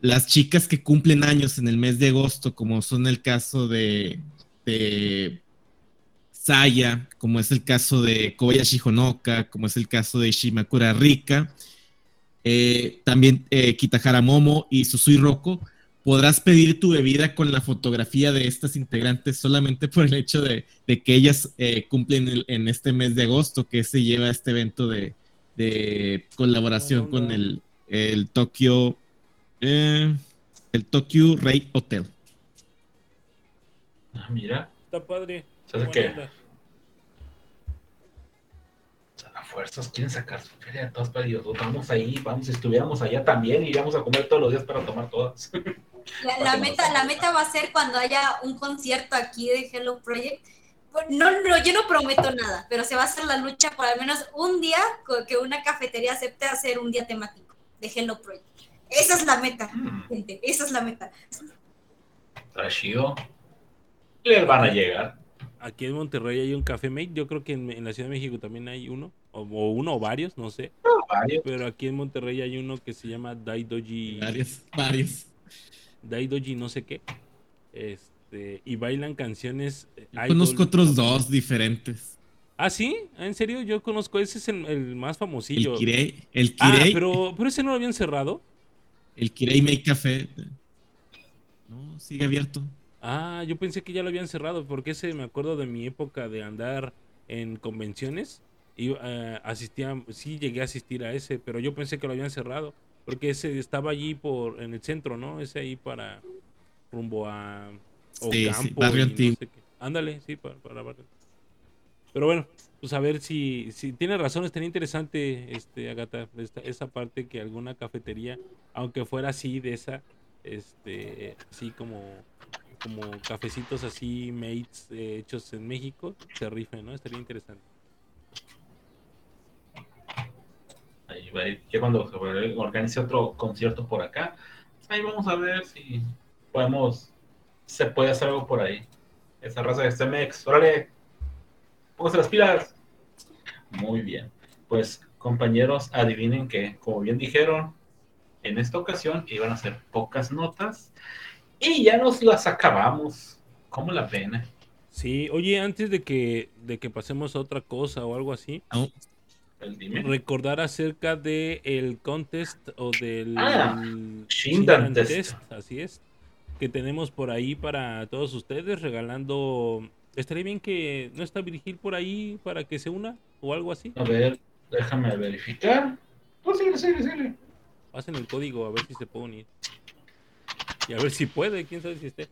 las chicas que cumplen años en el mes de agosto, como son el caso de, de Saya, como es el caso de Kobayashi Honoka, como es el caso de Shimakura Rika, eh, también eh, Kitahara Momo y Susui Roko, podrás pedir tu bebida con la fotografía de estas integrantes solamente por el hecho de, de que ellas eh, cumplen el- en este mes de agosto, que se lleva este evento de, de colaboración con el, el Tokyo, eh, el Tokyo Ray Hotel. Ah, mira, Está padre. ¿Sabes qué? onda. o sea, a fuerzas quieren sacar su feria de todas partes. y nosotros Vamos ahí, vamos, si estuviéramos allá también, iríamos a comer todos los días para tomar todas. La, la meta, la meta va a ser cuando haya un concierto aquí de Hello Project. Pues, No, no, yo no prometo nada, pero se va a hacer la lucha por al menos un día que una cafetería acepte hacer un día temático de Hello Project. Esa es la meta, Mm, gente, esa es la meta. Está chido. Les van a llegar. Aquí en Monterrey hay un Café Mate. Yo creo que en, en la Ciudad de México también hay uno. O, o uno o varios, no sé. Varios. Pero aquí en Monterrey hay uno que se llama Daidoji. Varios, varios. Daidoji no sé qué. Este, y bailan canciones. eh, Yo idol. conozco otros dos diferentes. Ah, sí, en serio, yo conozco. Ese es el, el más El famosillo. Kirei, el Ah, Kirei, pero, pero ese no lo habían cerrado. el Kirei Make Café. No, sigue abierto. Ah, yo pensé que ya lo habían cerrado, porque ese me acuerdo de mi época de andar en convenciones. Y eh, asistía, sí llegué a asistir a ese, pero yo pensé que lo habían cerrado, porque ese estaba allí por en el centro, ¿no? Ese ahí para rumbo a Sí, sí, Ocampo barrio y no antiguo. sé qué. Ándale, sí, para, para barrio. Pero bueno, pues a ver si, si tiene razón, estaría interesante, este, Agata, esta- esa parte que alguna cafetería, aunque fuera así de esa, este, así como, como cafecitos así mates eh, hechos en México, se rifen, ¿no? Estaría interesante. Ahí va ya cuando se organice otro concierto por acá, ahí vamos a ver si podemos, se puede hacer algo por ahí. Esa raza de CMX, órale, pónganse las pilas. Muy bien, pues compañeros, adivinen que, como bien dijeron, en esta ocasión iban a ser pocas notas y ya nos las acabamos. ¿Cómo la pena? Sí, oye, antes de que, de que pasemos a otra cosa o algo así, No, dime. recordar acerca de el contest o del Ah, Shinran Test. así es, que tenemos por ahí para todos ustedes regalando. Estaría bien que no está Virgil por ahí para que se una o algo así. A ver, déjame verificar. Oh, síguele, síguele, síguele. Pasen el código a ver si se puede unir. Y a ver si puede, quién sabe si esté.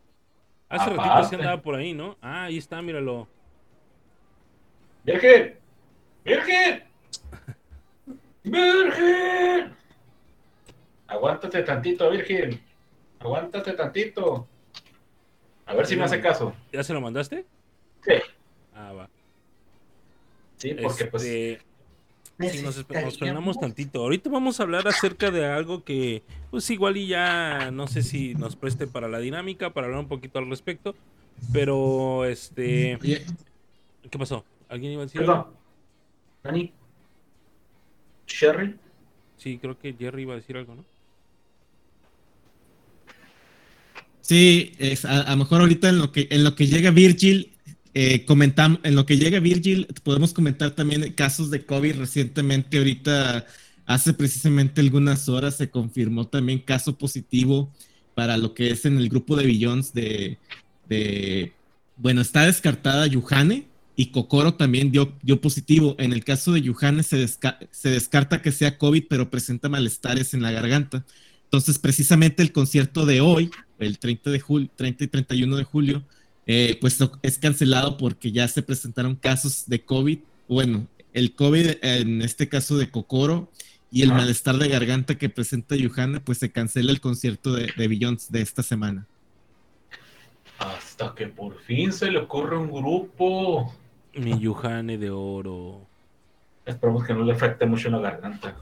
Hace ratito Aparte. se andaba por ahí, ¿no? Ah, ahí está, míralo. ¡Virgen! ¡Virgen! ¡Virgen! Aguántate tantito, Virgen. Aguántate tantito. A ver si me hace caso. ¿Ya se lo mandaste? Sí. Ah, va. Sí, porque pues. Sí, nos, nos frenamos tantito. Ahorita vamos a hablar acerca de algo que, pues igual y ya no sé si nos preste para la dinámica, para hablar un poquito al respecto. Pero, este, Oye, ¿qué pasó? ¿Alguien iba a decir? algo? Dani. Sherry. Sí, creo que Jerry iba a decir algo, ¿no? Sí, es, a, a lo mejor ahorita en lo que en lo que llega Virgil, eh, comentam- en lo que llega Virgil, podemos comentar también casos de COVID recientemente. Ahorita, hace precisamente algunas horas, se confirmó también caso positivo para lo que es en el grupo de Billions de, de bueno, está descartada Yuhane y Kokoro también dio, dio positivo. En el caso de Yuhane se, se descarta que sea COVID, pero presenta malestares en la garganta. Entonces, precisamente el concierto de hoy, el 30, de julio, 30 y 31 de julio, eh, pues es cancelado porque ya se presentaron casos de COVID. Bueno, el COVID, en este caso de Kokoro, y el Ah. malestar de garganta que presenta Yuhana, pues se cancela el concierto de, de Beyoncé de esta semana. Hasta que por fin se le ocurre un grupo. Mi Yuhane de oro. Esperemos que no le afecte mucho en la garganta.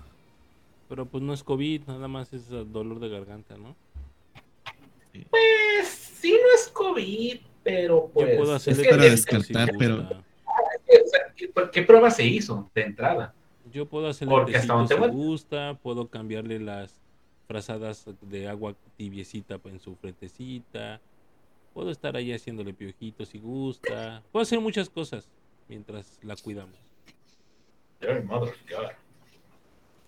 Pero pues no es COVID, nada más es dolor de garganta, ¿no? Pues sí, no es COVID, pero pues. Yo puedo es hacerle que para si descartar, pero- gusta. o sea, ¿qué- ¿Qué prueba se hizo de entrada? Yo puedo hacerle Porque hasta donde si gusta, puedo cambiarle las frazadas de agua tibiecita en su frentecita, puedo estar ahí haciéndole piojitos si gusta, puedo hacer muchas cosas mientras la cuidamos. Mother.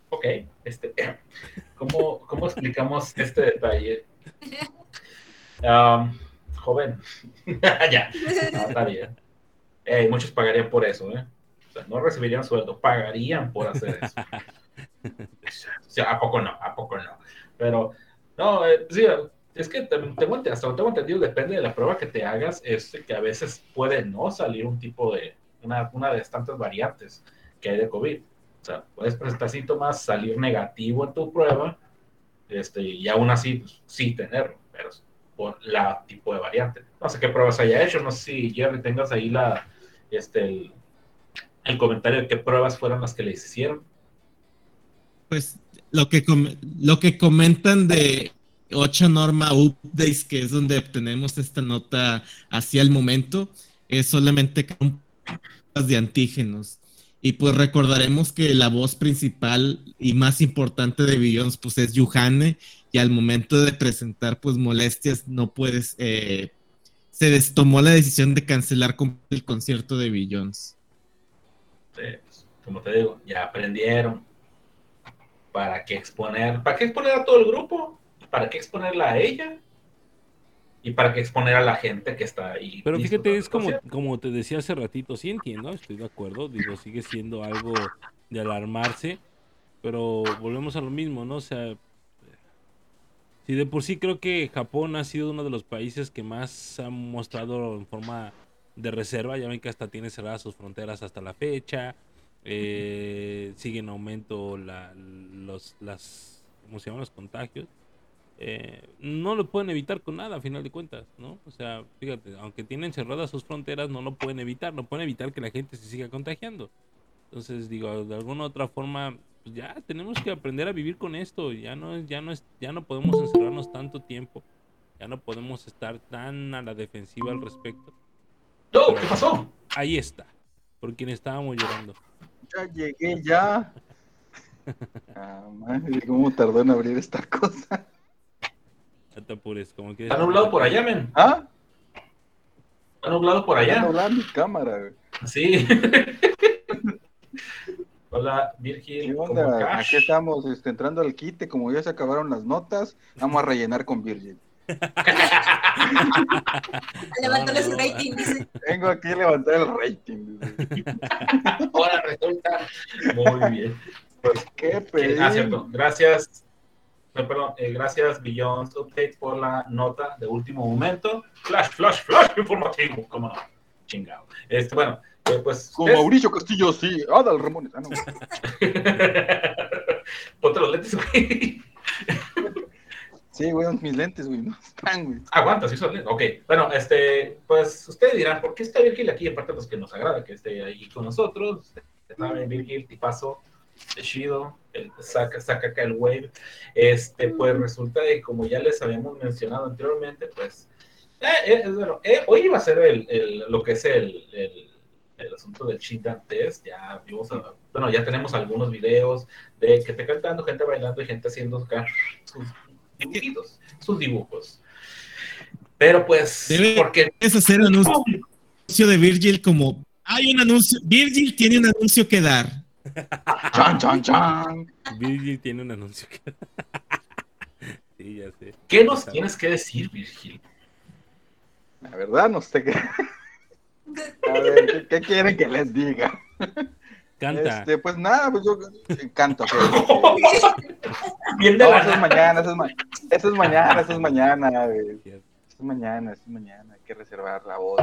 Ok, este, ¿cómo, ¿cómo explicamos este detalle? Um, joven, ya, no, está bien. Ey, muchos pagarían por eso, ¿eh? O sea, no recibirían sueldo, pagarían por hacer eso. O sea, ¿a poco no? ¿A poco no? Pero, no, eh, sí, es que tengo, hasta tengo entendido, depende de la prueba que te hagas, es que a veces puede no salir un tipo de, una, una de tantas variantes que hay de COVID. O sea, puedes presentar síntomas, salir negativo en tu prueba, este, y aún así, pues, sí tenerlo, pero por la tipo de variante. No sé qué pruebas haya hecho, no sé si Jerry tengas ahí la, este, el, el comentario de qué pruebas fueron las que le hicieron. Pues lo que, lo que comentan de 8 Norma Updates, que es donde obtenemos esta nota hacia el momento, es solamente pruebas de antígenos. Y pues recordaremos que la voz principal y más importante de Beyoncé pues es Yuhane y al momento de presentar pues molestias no puedes, eh, se des- tomó la decisión de cancelar con- el concierto de. Eh, pues, como te digo, ya aprendieron. ¿Para qué exponer? ¿Para qué exponer a todo el grupo? ¿Para qué exponerla a ella? ¿Y para qué exponer a la gente que está ahí? Pero fíjate, es como, como te decía hace ratito, sí entiendo, estoy de acuerdo, digo, sigue siendo algo de alarmarse, pero volvemos a lo mismo, ¿no? O sea, si de por sí creo que Japón ha sido uno de los países que más ha mostrado en forma de reserva, ya ven que hasta tiene cerradas sus fronteras hasta la fecha, eh, sigue en aumento la, los, las, ¿cómo se llaman? Los contagios. Eh, no lo pueden evitar con nada, a final de cuentas, ¿no? O sea, fíjate, aunque tienen cerradas sus fronteras, no lo pueden evitar, no pueden evitar que la gente se siga contagiando. Entonces, digo, de alguna u otra forma, pues ya tenemos que aprender a vivir con esto, ya no es, ya no es, ya no podemos encerrarnos tanto tiempo, ya no podemos estar tan a la defensiva al respecto. ¡No! ¿Qué pasó? Ahí está, por quien estábamos llorando. Ya llegué, ya. Ah, madre, ¿cómo tardó en abrir esta cosa? No te apures, como que Está nublado por allá, men. ¿Ah? Está nublado por Está allá. nublada mi cámara. güey. Sí. Hola, Virgil. ¿Qué ¿cómo onda? Aquí estamos este, entrando al quite, como ya se acabaron las notas, vamos a rellenar con No, su no, rating, dice. Vengo aquí a levantar el rating. Ahora resulta. Muy bien. Pues, ¿Qué pedí? ah, cierto. Gracias. eh, perdón, eh, gracias Billions Update por la nota de último momento. Flash, flash, flash informativo, cómo no, chingado. Este, bueno, eh, pues. Con es- Mauricio Castillo, sí. Adal Ramones. Ah, no. Ponte los lentes, güey. Sí, güey, mis lentes, güey. No están, güey. Aguanta, sí son lentes. Ok, bueno, este, pues ustedes dirán, ¿por qué está Virgil aquí? Aparte, pues que nos agrada que esté ahí con nosotros. Está bien, Virgil, tipazo, chido, el, saca, saca acá el wave. Este, pues resulta de, como ya les habíamos mencionado anteriormente, pues, eh, eh, bueno, eh, hoy iba a ser el, el- lo que es el, el, el asunto del Shindan Test. Ya vimos, a- bueno, ya tenemos algunos videos de que te cantando, gente bailando y gente haciendo sus dibujitos, sus dibujos. Pero pues, Debe- porque Es hacer un anuncio de Virgil como hay un anuncio, Virgil tiene un anuncio que dar. Chan, chan, chan. Virgil tiene un anuncio que... sí, ya sé. ¿qué nos tienes que decir, Virgil? La verdad, no sé qué. A ver, ¿qué, qué quieren que les diga? Canta. Este, pues nada, pues yo canto. pues. Bien de No, la eso es mañana, eso es, ma- eso es mañana, eso es mañana. Eso es mañana, eso es mañana, hay que reservar la voz.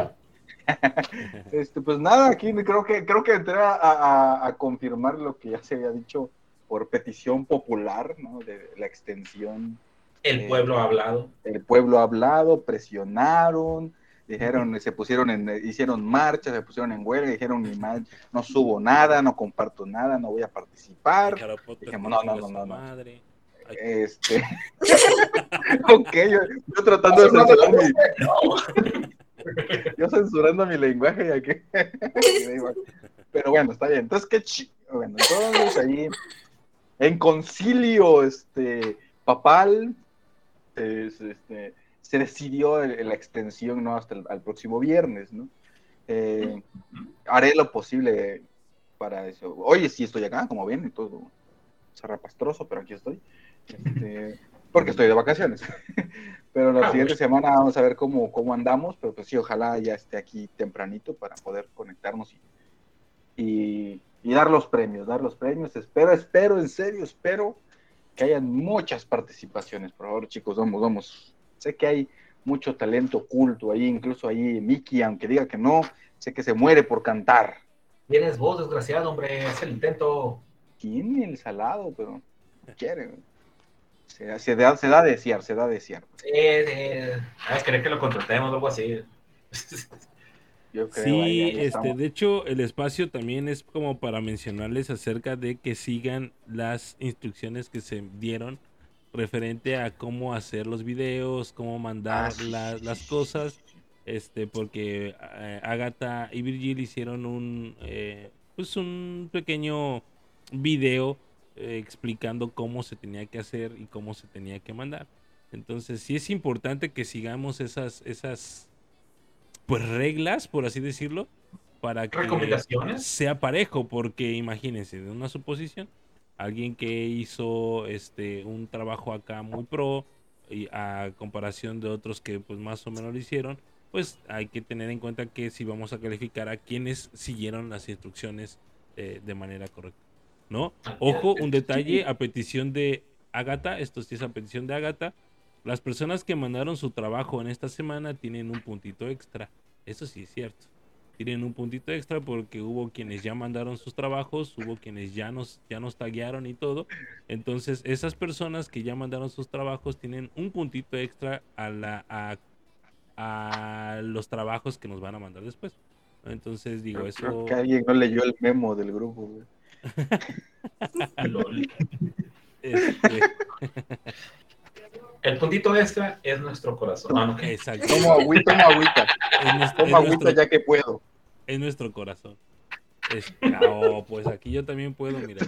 Este, pues nada, aquí creo que creo que entré a, a- a confirmar lo que ya se había dicho por petición popular, ¿no? De la extensión. El pueblo ha hablado. El pueblo ha hablado, presionaron, dijeron, se pusieron en, hicieron marchas, se pusieron en huelga, dijeron, ni mal, no subo nada, no comparto nada, no voy a participar. Dijimos, no, no, no, no, no. Este. ok, yo, yo tratando de censurar mi. Yo censurando mi lenguaje y aquí. Pero bueno, está bien. Entonces, qué chi... Bueno, entonces ahí, en concilio este, papal, es, este, se decidió la extensión ¿no? hasta el al próximo viernes, ¿no? Eh, haré lo posible para eso. Oye, sí estoy acá, como ven, y todo zarrapastroso, pero aquí estoy. Este, porque estoy de vacaciones. pero la Ah, siguiente semana vamos a ver cómo, cómo andamos, pero pues sí, ojalá ya esté aquí tempranito para poder conectarnos y, y, y dar los premios, dar los premios. Espero, espero, en serio, espero que hayan muchas participaciones. Por favor, chicos, vamos, vamos. Sé que hay mucho talento oculto ahí, incluso ahí Miki, aunque diga que no, sé que se muere por cantar. Tienes voz, desgraciado, hombre. Haz el intento. Tiene el salado, pero no quiere. Se, se da, se da a desear, se da a desear. Eh, eh, ah, querer que lo contratemos o algo así. Yo creo. Sí, ahí- ahí este, estamos. de hecho, el espacio también es como para mencionarles acerca de que sigan las instrucciones que se dieron referente a cómo hacer los videos, cómo mandar Ah, la- las cosas, este, porque eh, Agatha y Virgil hicieron un, eh, pues un pequeño video eh, explicando cómo se tenía que hacer y cómo se tenía que mandar. Entonces, sí es importante que sigamos esas, esas pues reglas, por así decirlo, para que sea parejo, porque imagínense, de una suposición, alguien que hizo este un trabajo acá muy pro y a comparación de otros que pues más o menos lo hicieron, pues hay que tener en cuenta que si vamos a calificar a quienes siguieron las instrucciones eh, de manera correcta, ¿no? Ojo, un detalle a petición de Agatha, esto sí es a petición de Agatha, las personas que mandaron su trabajo en esta semana tienen un puntito extra. Eso sí es cierto. Tienen un puntito extra porque hubo quienes ya mandaron sus trabajos, hubo quienes ya nos, ya nos taguearon y todo. Entonces, esas personas que ya mandaron sus trabajos tienen un puntito extra a, la, a, a los trabajos que nos van a mandar después. Entonces, digo, eso... Creo que alguien no leyó el memo del grupo. güey. Este, El puntito extra es nuestro corazón. Ah, no, exacto. Tomo agüita, tomo agüita. Es nuestro- Tomo es agüita nuestro- ya que puedo. Es nuestro corazón. Es- oh, pues aquí yo también puedo, mira.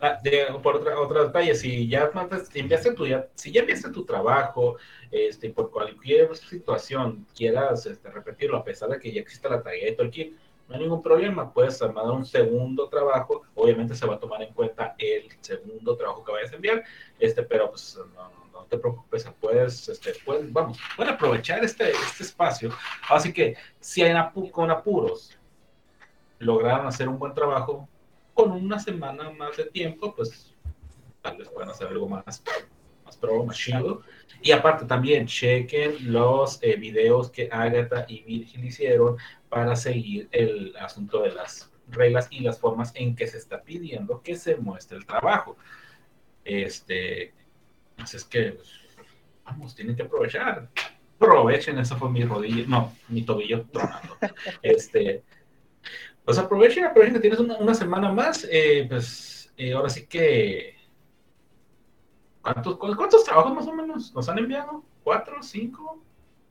Ah, de- por otra, otro detalle, si ya enviaste tu, si ya enviaste tu trabajo, este, por cualquier situación quieras este, repetirlo, a pesar de que ya exista la tarea y todo el kit, no hay ningún problema, puedes mandar un segundo trabajo, obviamente se va a tomar en cuenta el segundo trabajo que vayas a enviar, este, pero pues no, no- te preocupes, puedes, este, puedes, vamos, pueden aprovechar este, este espacio, así que si hay apu- con apuros lograron hacer un buen trabajo, con una semana más de tiempo, pues tal vez puedan hacer algo más, más pro, más chido. Y aparte también chequen los eh, videos que Agatha y Virgil hicieron para seguir el asunto de las reglas y las formas en que se está pidiendo que se muestre el trabajo. Este, así es que, pues, vamos, tienen que aprovechar. Aprovechen, eso fue mi rodilla, no, mi tobillo tronando. Este, pues aprovechen, aprovechen que tienes una, una semana más. Eh, pues eh, ahora sí que. ¿cuántos, ¿Cuántos trabajos más o menos nos han enviado? ¿Cuatro? ¿Cinco?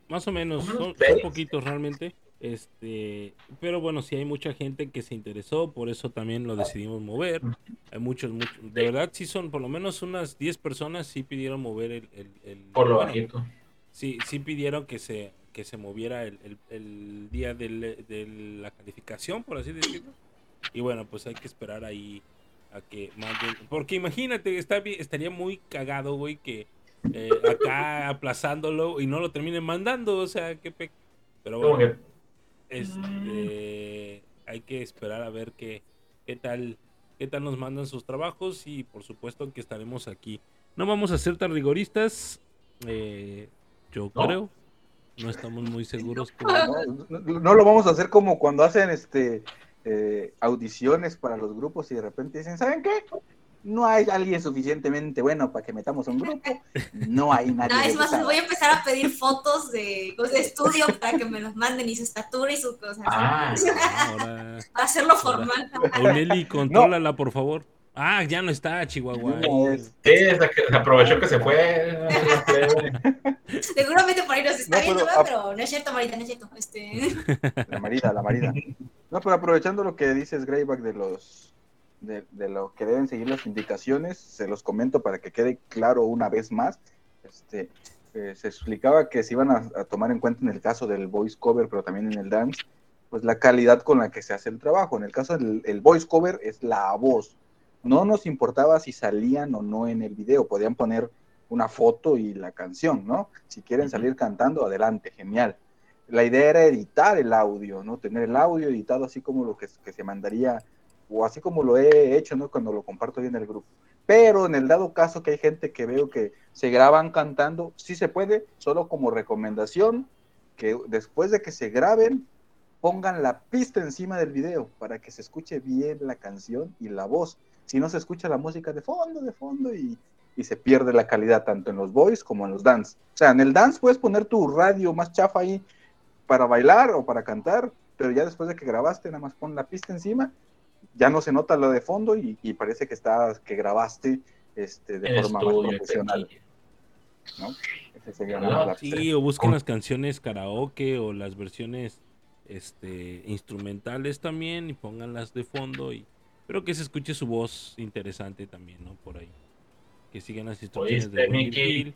Más o menos, o menos son poquitos realmente. Este, pero bueno, sí hay mucha gente que se interesó, por eso también lo decidimos mover. Hay muchos, muchos, de verdad sí son por lo menos unas 10 personas sí pidieron mover el, el, el- Por lo bueno, bajito. Sí, sí pidieron que se, que se moviera el, el- día del- de la calificación, por así decirlo. Y bueno, pues hay que esperar ahí a que manden. Porque imagínate, está estaría muy cagado, güey, que eh, acá aplazándolo y no lo terminen mandando. O sea, qué pe... Pero bueno, este, hay que esperar a ver qué, qué tal qué tal nos mandan sus trabajos y por supuesto que estaremos aquí. No vamos a ser tan rigoristas, eh, yo No. creo. No estamos muy seguros. que- No, no- no lo vamos a hacer como cuando hacen este eh, audiciones para los grupos y de repente dicen, ¿saben qué? No hay alguien suficientemente bueno para que metamos un grupo. No hay nadie. No, es más, regresado". voy a empezar a pedir fotos de, pues, de estudio para que me los manden y su estatura y su cosa. Ah, Ahora, Para hacerlo formal. Oneli, contrólala, por favor. Ah, ya no está, Chihuahua. Una es- sí, se, se aprovechó que se fue. Seguramente por ahí nos está No, viendo, pero- ¿verdad? pero no es cierto, Marita, no es cierto. Este... La marida, la marida. No, pero aprovechando lo que dices, Greyback, de los de, de lo que deben seguir las indicaciones, se los comento para que quede claro una vez más. Este, eh, se explicaba que se iban a, a tomar en cuenta en el caso del voice cover, pero también en el dance, pues la calidad con la que se hace el trabajo. En el caso del el voice cover es la voz. No nos importaba si salían o no en el video, podían poner una foto y la canción, ¿no? Si quieren salir cantando, adelante, genial la idea era editar el audio, ¿no? Tener el audio editado así como lo que, que se mandaría, o así como lo he hecho, ¿no? Cuando lo comparto ahí en el grupo. Pero en el dado caso que hay gente que veo que se graban cantando, sí se puede, solo como recomendación, que después de que se graben, pongan la pista encima del video para que se escuche bien la canción y la voz. Si no se escucha la música de fondo, de fondo y, y se pierde la calidad tanto en los voice como en los dance. O sea, en el dance puedes poner tu radio más chafa ahí para bailar o para cantar, pero ya después de que grabaste, nada más pon la pista encima, ya no se nota lo de fondo y, y parece que está, que grabaste este, de forma más estudio, profesional. aquí. ¿no? Ese sería Ah, la- Sí, o busquen las canciones karaoke o las versiones este, instrumentales también y pónganlas de fondo y pero que se escuche su voz interesante también, ¿no? Por ahí. Que sigan las instrucciones de ¿Oíste, Miki? Virgil.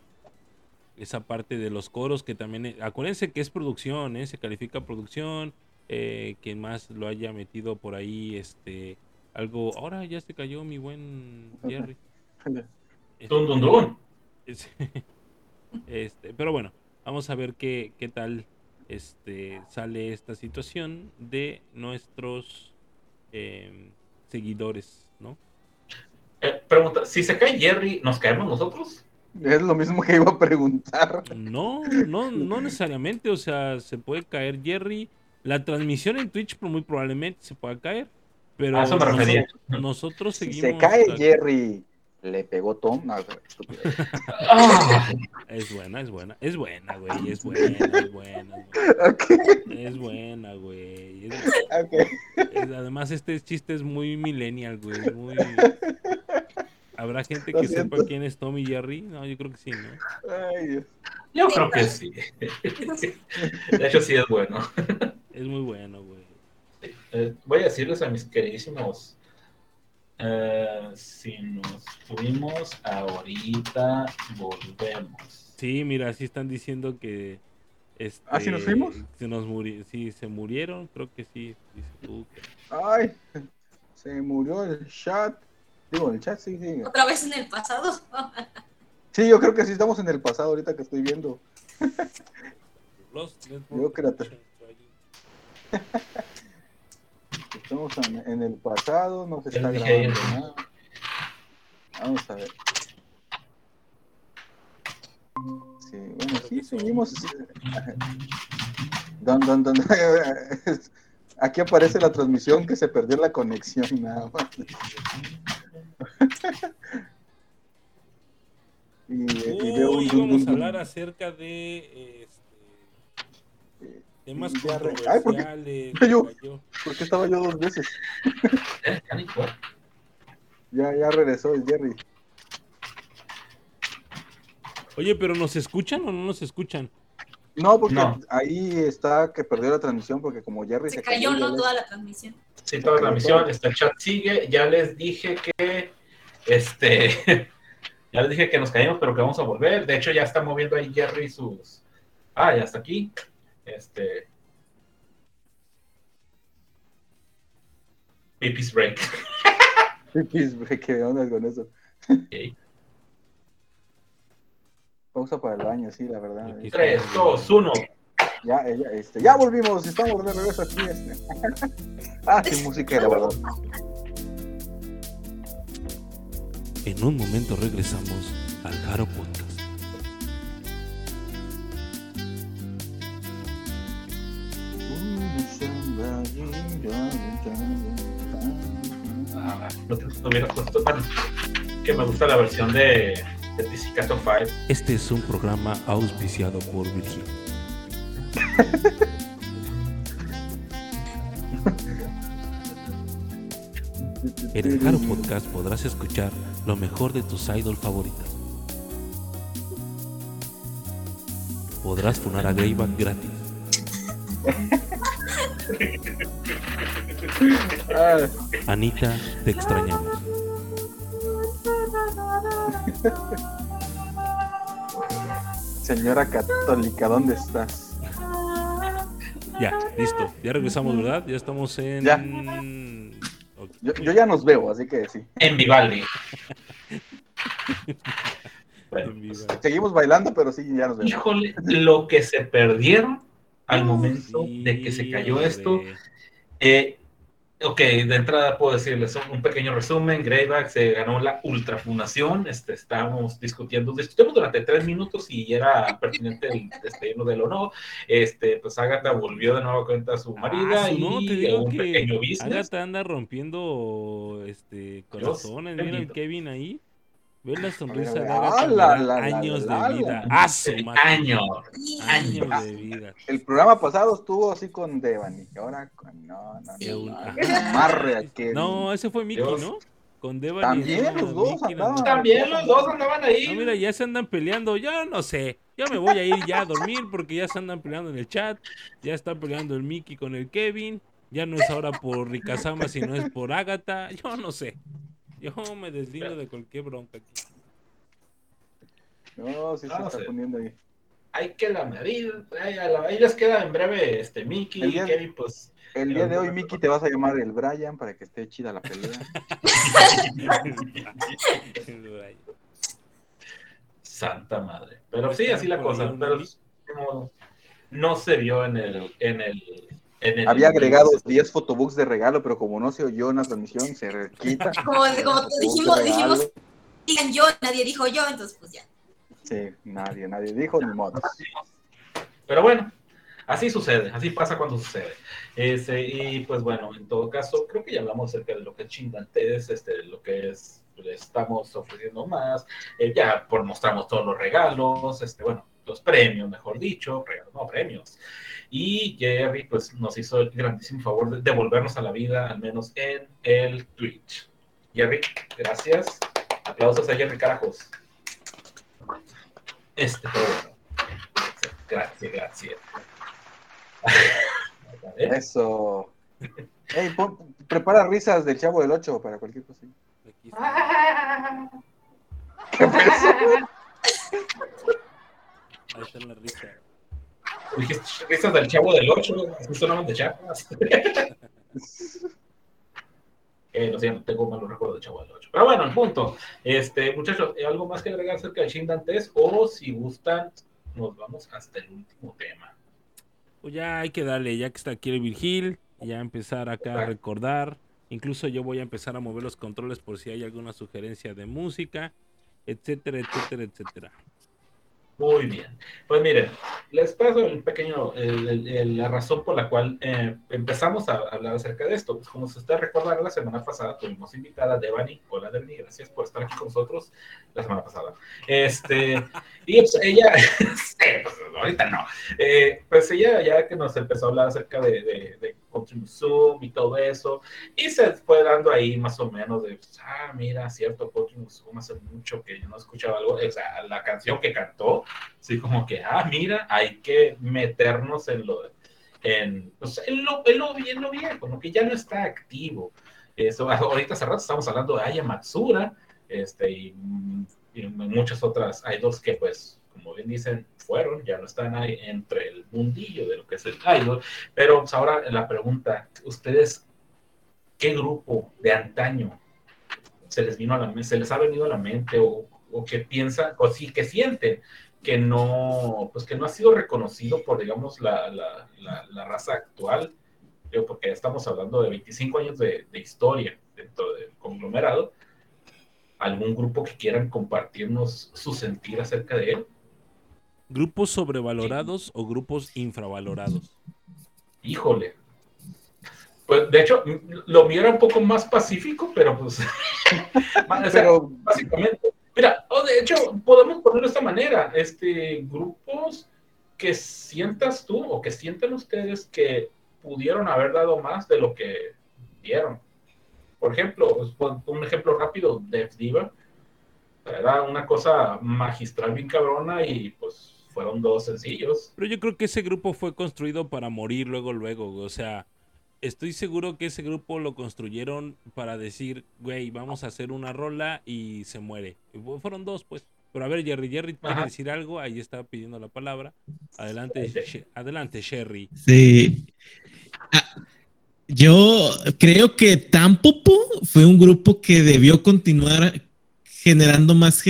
Esa parte de los coros que también... Acuérdense que es producción, ¿eh? Se califica producción. Eh, quien más lo haya metido por ahí, este... Algo... Ahora ya se cayó mi buen Jerry. Dun. Sí. Este, pero bueno, vamos a ver qué, qué tal este, sale esta situación de nuestros em, seguidores, ¿no? Eh, pregunta, si se cae Jerry, ¿nos caemos nosotros? Es lo mismo que iba a preguntar. No, no, no necesariamente, o sea, se puede caer Jerry. La transmisión en Twitch pues, muy probablemente se pueda caer, pero A eso me refería. nosotros, Si seguimos. se cae. Jerry, le pegó Tom. No, Es buena, es buena, es buena, güey, es buena, es buena, Ok, es buena, güey. Es- ok. Es- además, este chiste es muy millennial, güey. Muy... ¿Habrá gente que sepa quién es Tommy Jerry? No, yo creo que sí, ¿no? Ay, Dios. yo creo que sí. De hecho, sí es bueno. Es muy bueno, güey. Eh, voy a decirles a mis queridísimos. eh, si nos fuimos ahorita, volvemos. Sí, mira, sí están diciendo que. Este, ¿Ah, sí nos fuimos? Se nos muri sí, se murieron, creo que sí. Dice tú que- Ay, se murió el chat. ¿Otra vez en el pasado? sí, yo creo que sí estamos en el pasado ahorita que estoy viendo. yo creo que... Estamos en, el pasado, no se está grabando nada. Vamos a ver. Sí, bueno, sí, seguimos. Don, don, don. Aquí aparece la transmisión que se perdió la conexión, y nada más. Y, y veo un, vamos a hablar acerca de este, temas controversiales. ¿por, qué? Yo, ¿Por qué estaba yo dos veces? ya, ya regresó el Jerry. Oye, pero ¿nos escuchan o no nos escuchan? No, porque ahí está que perdió la transmisión porque como Jerry se, se cayó, no toda la transmisión. Sí, toda la transmisión, este, el chat sigue, ya les dije que este ya les dije que nos caímos, pero que vamos a volver. De hecho, ya está moviendo ahí Jerry sus. Ah, ya está aquí. Este. Pipis break. Pipis break, ¿qué onda con eso? Okay. Pausa para el baño, sí, la verdad. 3, 2, 1. Ya, ella, este, ya volvimos, estamos de regreso aquí. Este. ah, qué música la verdad. En un momento regresamos al Jaro Podcast. Ah, no te hubiera puesto tan que me gusta la versión de este es un programa auspiciado por Virgil. en el Jaro Podcast podrás escuchar lo mejor de tus idols favoritas. Podrás funar a Greyback gratis. Anita, te extrañamos. Señora católica, ¿dónde estás? Ya, listo. Ya regresamos, ¿verdad? Ya estamos en. Ya. Yo, ya nos veo, así que sí. En Vivaldi. Seguimos bailando, pero sí, ya nos vemos. Híjole, lo que se perdieron al momento de que se cayó esto. Eh, Ok, de entrada puedo decirles un pequeño resumen. Greyback se ganó la ultrafundación. Este, estábamos discutiendo, discutimos durante tres minutos y era pertinente el destino del o no. Este, pues Agatha volvió de nuevo cuenta a su ah, marida y no, te digo un pequeño business. Agatha anda rompiendo este corazones. Mira el Kevin ahí. Ve la sonrisa de Agatha. años de vida. ¡Ah, Años. Años de vida. El programa pasado estuvo así con Devani. Ahora con. No, no, no. No, ese fue Mickey, ¿no? Con Devani. También los dos andaban. También los dos andaban ahí. No, mira, ya se andan peleando. Yo no sé. Ya me voy a ir ya a dormir porque ya se andan peleando en el chat. Ya está peleando el Mickey con el Kevin. Ya no es ahora por Rikazama, sino es por Agatha. Yo no sé. Yo me deslindo de cualquier bronca aquí. No, si se está poniendo ahí. Hay que la medida. Ahí, les queda en breve este Mickey y Kevin, pues. El día de hoy, Mickey, te vas a llamar el Brian para que esté chida la pelea. Santa madre. Pero sí, así la cosa. Pero no, se vio en el, en el había agregado 10 photobooks de regalo, pero como no se oyó en la transmisión, se quita. Como, dijimos, dijimos, digan yo, nadie dijo yo, entonces pues ya. Sí, nadie, nadie dijo ni modo. Pero bueno, así sucede, así pasa cuando sucede. Ese, y pues bueno, en todo caso, creo que ya hablamos acerca de lo que es Chindantes, este, lo que es, le estamos ofreciendo más, eh, ya por mostramos todos los regalos, este, bueno, los premios, mejor dicho, regalos, no premios. Y Jerry pues, nos hizo el grandísimo favor de devolvernos a la vida, al menos en el Twitch. Jerry, gracias. Aplausos a Jerry Carajos. Este, Gracias, gracias. Eso. Hey, prepara risas del Chavo del 8 para cualquier cosa. ¿Qué Está la risa. Dijiste del chavo del 8, así sonaban de chapas. eh, no sé, no tengo malos recuerdos del chavo del 8. Pero bueno, el punto. Este, muchachos, ¿algo más que agregar acerca de Shin Dantes? O si gustan, nos vamos hasta el último tema. Pues ya hay que darle, ya que está aquí el Virgil, ya empezar acá a recordar. Incluso yo voy a empezar a mover los controles por si hay alguna sugerencia de música, etcétera, etcétera, etcétera. Muy bien. Pues miren, les paso el pequeño, la razón por la cual eh, empezamos a hablar acerca de esto. Pues como se ustedes recordarán, la semana pasada tuvimos invitada Devani. Hola Devani, gracias por estar aquí con nosotros la semana pasada. Este, y pues ella, pues, ahorita no, eh, pues ella ya que nos empezó a hablar acerca de Zoom y todo eso, y se fue dando ahí más o menos de, ah, mira, cierto, Zoom hace mucho que yo no escuchaba algo, o sea, la canción que cantó, así como que, ah, mira, hay que meternos en lo, en, pues, en lo, en lo, en lo viejo, como que ya no está activo. Eso, ahorita hace rato estamos hablando de Aya Matsura, este, y, y muchas otras dos que pues como bien dicen, fueron, ya no están ahí entre el mundillo de lo que es el idol. Pero pues, ahora la pregunta, ¿ustedes qué grupo de antaño se les vino a la se les ha venido a la mente o, o que piensan, o sí que sienten que no, pues que no ha sido reconocido por, digamos, la, la, la, raza actual, porque estamos hablando de 25 años de, de historia dentro del conglomerado, algún grupo que quieran compartirnos su sentir acerca de él. ¿Grupos sobrevalorados o grupos infravalorados? Híjole. Pues de hecho, lo mío era un poco más pacífico, pero pues. pero... básicamente. Mira, o de hecho, podemos ponerlo de esta manera: este, grupos que sientas tú o que sienten ustedes que pudieron haber dado más de lo que dieron. Por ejemplo, pues, un ejemplo rápido: Def Diva. Era una cosa magistral bien cabrona y pues fueron dos sencillos. Pero yo creo que ese grupo fue construido para morir luego, luego. O sea, estoy seguro que ese grupo lo construyeron para decir, güey, vamos a hacer una rola y se muere. fueron dos, pues. Pero a ver, Jerry, Jerry, ¿puedes decir algo? Ahí está pidiendo la palabra. Adelante, adelante, Sherry. Sí. Ah, yo creo que Tampopo fue un grupo que debió continuar generando más,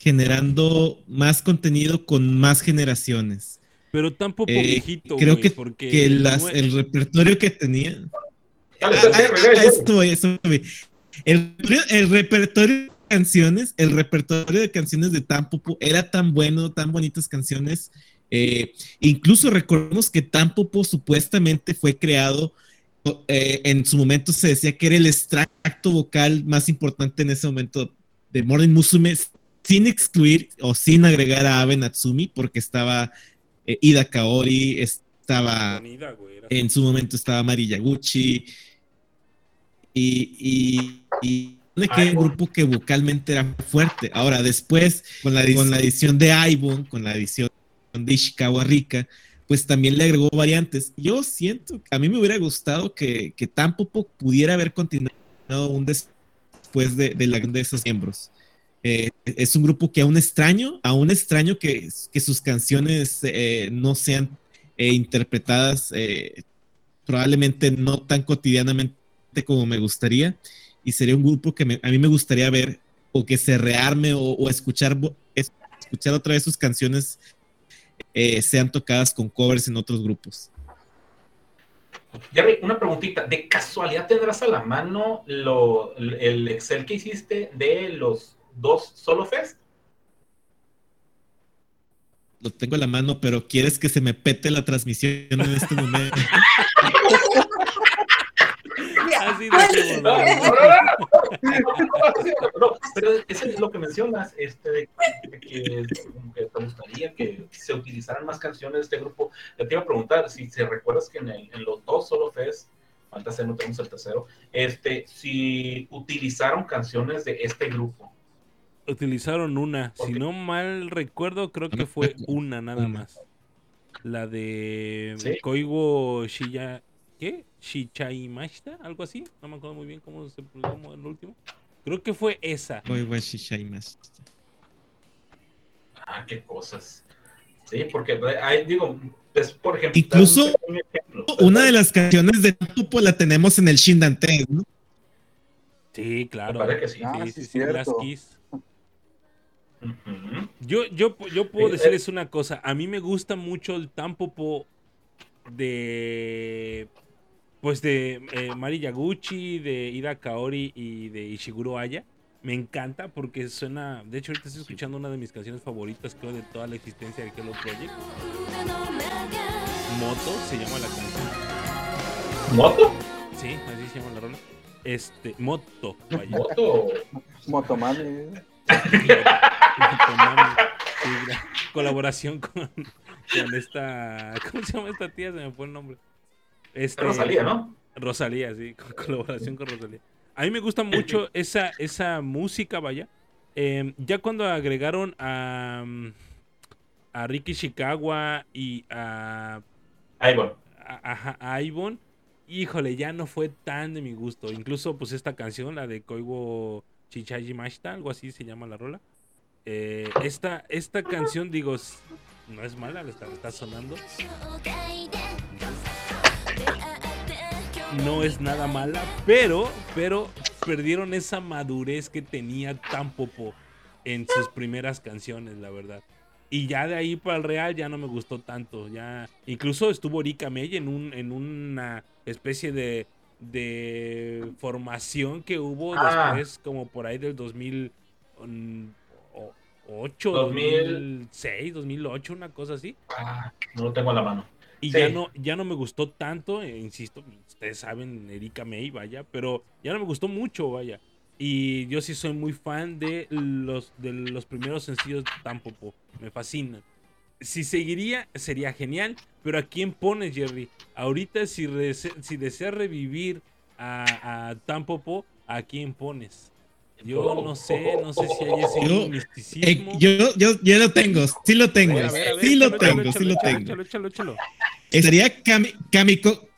generando más contenido con más generaciones. Pero tampoco eh, viejito, Creo que, porque el repertorio que tenía. Ah, ah, esto, el, el, repertorio de canciones, el repertorio de canciones de Tampopo era tan bueno, tan bonitas canciones. Eh, incluso recordemos que Tampopo supuestamente fue creado. Eh, en su momento se decía que era el extracto vocal más importante en ese momento de Morning Musume sin excluir o sin agregar a Abe Natsumi, porque estaba eh, Ida Kaori, estaba en su momento estaba Mari Yaguchi y, y, que un grupo que vocalmente era fuerte. Ahora, después, con la, con la edición de Aibon, con la edición de Ishikawa Rika, pues también le agregó variantes. Yo siento que a mí me hubiera gustado que, que Tampopo pudiera haber continuado un después de, de, la, de esos miembros. Eh, es un grupo que aún extraño, aún extraño que, que sus canciones eh, no sean eh, interpretadas probablemente no tan cotidianamente como me gustaría. Y sería un grupo que a mí me gustaría ver o que se rearme o, escuchar, escuchar otra vez sus canciones sean tocadas con covers en otros grupos. Jerry, una preguntita. ¿De casualidad tendrás a la mano lo, el Excel que hiciste de los dos solo fest. Lo tengo en la mano, pero ¿quieres que se me pete la transmisión en este momento? pero eso es lo que mencionas, este, de que, te gustaría que se utilizaran más canciones de este grupo. Te iba a preguntar si se recuerdas que en, en los dos solo fest, falta ser no tenemos el tercero, este, si utilizaron canciones de este grupo utilizaron una. Si no mal recuerdo, creo que fue una nada más. La de Koigo Shiya. ¿Qué? Shichaimashita, algo así. No me acuerdo muy bien cómo se pronuncia el último. Creo que fue esa. Koigo Shichaimashita. Ah, qué cosas. Sí, porque hay, digo, pues, por ejemplo. Incluso una de las canciones de Tupo la tenemos en el Shindante, ¿no? Sí, claro. Que sí. Ah, sí, sí, sí, yo, yo, yo puedo decirles una cosa. A mí me gusta mucho el tampopo de. Pues de eh, Mari Yaguchi, de Ida Kaori y de Ishiguro Aya. Me encanta porque suena. De hecho, ahorita estoy escuchando una de mis canciones favoritas, creo, de toda la existencia de Hello Project. Moto se llama la canción. ¿Moto? Sí, así se llama la rola. Este, Moto. Vaya. ¿Moto? Motomami. Motomami. Colaboración con, con esta. ¿Cómo se llama esta tía? Se me fue el nombre. Este, Rosalía, ¿no? Rosalía, sí, con colaboración con Rosalía. A mí me gusta mucho esa, esa música, vaya. Eh, ya cuando agregaron a, mm, a Ricky Chicago y a, voy. a, Ivonne, híjole, ya no fue tan de mi gusto. Incluso, pues, esta canción, la de Koigo Chichaji Mashita, algo así se llama la rola. Eh, esta, esta canción, digo, no es mala, la está, está sonando. no es nada mala, pero, pero perdieron esa madurez que tenía Tampopo en sus primeras canciones, la verdad. Y ya de ahí para el real ya no me gustó tanto. Ya, incluso estuvo Rika May en un, en una especie de, de formación que hubo Ah. después, como por ahí del 2008, 2000. 2006, 2008, una cosa así. Ah, no lo tengo a la mano. Y Sí. ya no, ya no me gustó tanto, eh, insisto, ustedes saben, Erika May, vaya, pero ya no me gustó mucho, vaya. Y yo sí soy muy fan de los, de los primeros sencillos de Tampopo, me fascinan. Si seguiría, sería genial, pero ¿a quién pones, Jerry? Ahorita, si, si deseas revivir a, a Tampopo, ¿a quién pones? Yo no sé, no sé si hay ese Yo- Eh, misticismo. yo, yo, yo lo tengo, sí lo tengo, A ver, a ver, a ver, sí lo tengo, échalo, sí lo échalo, tengo. échalo, échalo, échalo. Estaría Kami, Kamiko,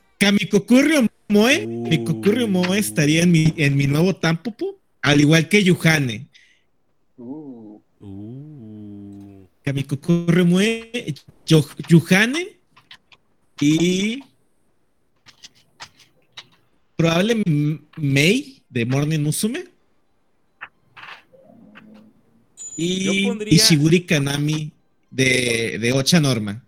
Moe. Uh. Moe estaría en mi, en mi nuevo Tampopo, al igual que Yuhane. Uh, Uh. Kamikokuryo Moe, Yuhane y probable M- Mei de Morning Musume. Y pondría- Ishiguri Kanami de, de Ocha Norma.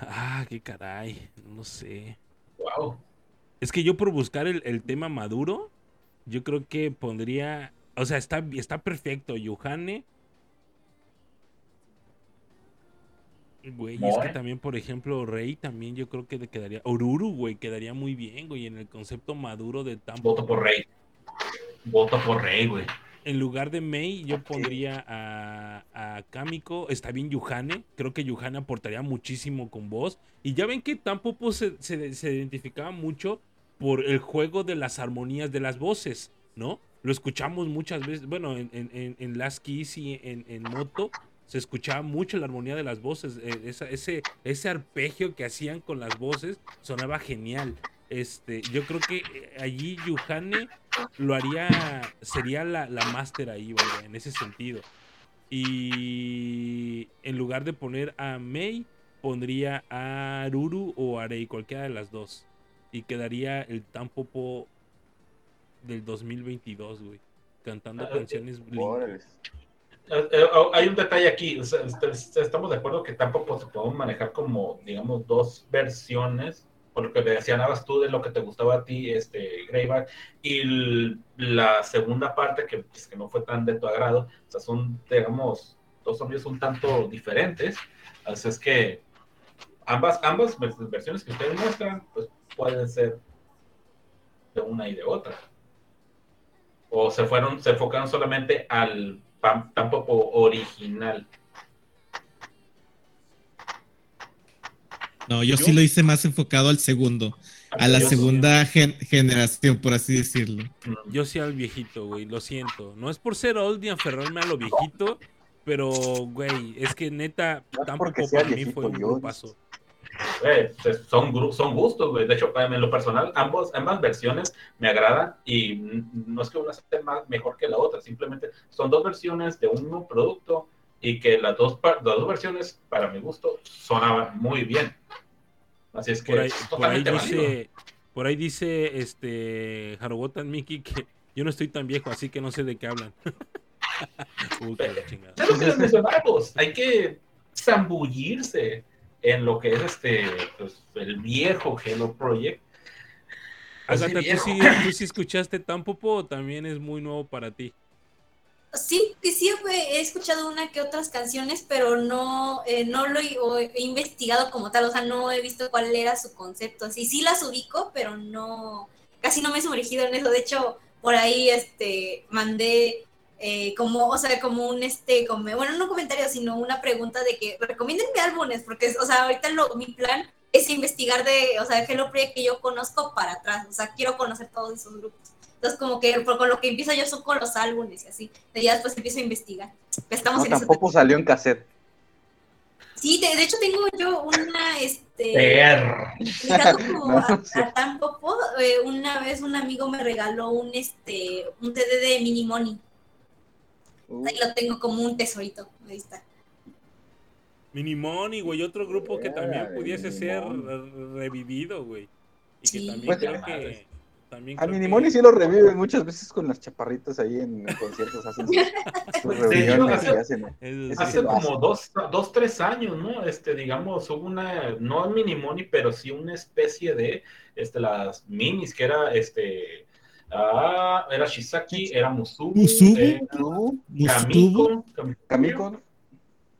Ah, qué caray, no sé. Wow. Es que yo por buscar el, el tema maduro, yo creo que pondría, o sea, está, está perfecto, Yohane. Güey, y es que también, por ejemplo, Rey también yo creo que le quedaría, Oruru, güey, quedaría muy bien, güey, en el concepto maduro de Tampo. Voto por Rey. Voto por Rey, güey. En lugar de Mei, yo pondría a, a Kamiko. Está bien Yuhane. Creo que Yuhane aportaría muchísimo con voz. Y ya ven que Tampopo se, se, se identificaba mucho por el juego de las armonías de las voces, ¿no? Lo escuchamos muchas veces. Bueno, en, en, en, en Last Kiss y en, en Moto se escuchaba mucho la armonía de las voces. eh, esa- ese, ese arpegio que hacían con las voces sonaba genial. Este, yo creo que eh, allí Yuhane lo haría, sería la, la máster ahí, vaya, en ese sentido. Y en lugar de poner a Mei, pondría a Ruru o a Rei, cualquiera de las dos. Y quedaría el Tampopo del 2022, güey. Cantando Ah, canciones lindas. Eh, eh, oh, hay un detalle aquí. o sea, est- est- estamos de acuerdo que tampoco se podemos manejar como, digamos, dos versiones. Por lo que decían, tú de lo que te gustaba a ti, este, Greyback, y la segunda parte que, pues, que no fue tan de tu agrado. O sea, son, digamos, dos sonidos un tanto diferentes. Así es que ambas, ambas vers- versiones que ustedes muestran, pues pueden ser de una y de otra. O se fueron, se enfocaron solamente al tampoco original. No, yo, Yo- sí lo hice más enfocado al segundo, a la segunda gen- generación, por así decirlo. Mm, Yo sí al viejito, güey, lo siento. No es por ser old ni aferrarme a lo viejito, pero, güey, es que neta, No tampoco para mí fue un yo- grupazo. Eh, pues, son, son gustos, güey. De hecho, en lo personal, ambos, ambas versiones me agradan y no es que una sea más, mejor que la otra, simplemente son dos versiones de un mismo producto y que las dos, las dos versiones, para mi gusto, sonaban muy bien. Así es que Por ahí, es por ahí válido. dice, por ahí dice este Harobotan Miki que yo no estoy tan viejo, así que no sé de qué hablan. Uy, qué chingada. Es lo que les mencionamos, hay que zambullirse en lo que es este pues, el viejo Hello Project Agatha, ¿tú sí, ¿tú sí escuchaste Tampopo o también es muy nuevo para ti? Sí, sí, sí, he escuchado una que otras canciones, pero no, eh, no lo he, he investigado como tal, o sea, no he visto cuál era su concepto. Sí, sí las ubico, pero no, casi no me he sumergido en eso. De hecho, por ahí, este, mandé eh, como, o sea, como un, este, como, bueno, no un comentario, sino una pregunta de que recomiéndenme álbumes, porque, o sea, ahorita lo, mi plan es investigar de, o sea, de Hello Project que yo conozco para atrás, o sea, quiero conocer todos esos grupos. Entonces, como que por- con lo que empiezo yo son con los álbumes y así. Y ya después empiezo a investigar. Estamos No, en eso. tampoco salió en cassette. Sí, de, de hecho tengo yo una, este, como No, a, sí. a Tampopo, eh, una vez un amigo me regaló un, este, un CD de Mini Money. Uh, Ahí lo tengo como un tesorito. Ahí está. Minimoni, güey, otro grupo que también pudiese ser revivido, güey. Y que Sí. también Pues, creo madres. que... También a Minimoni que- sí lo reviven muchas veces con las chaparritas ahí en conciertos. Hacen sus, reuniones hace- hacen. Eso sí. Como dos, dos, tres años, ¿no? Este, digamos, hubo una, no minimoni, pero sí una especie de, este, las minis, que era, este, ah, era Shizaki, era Musubu, Musubu. eh, Tú, Mustubu. Kamiko, Kamiko,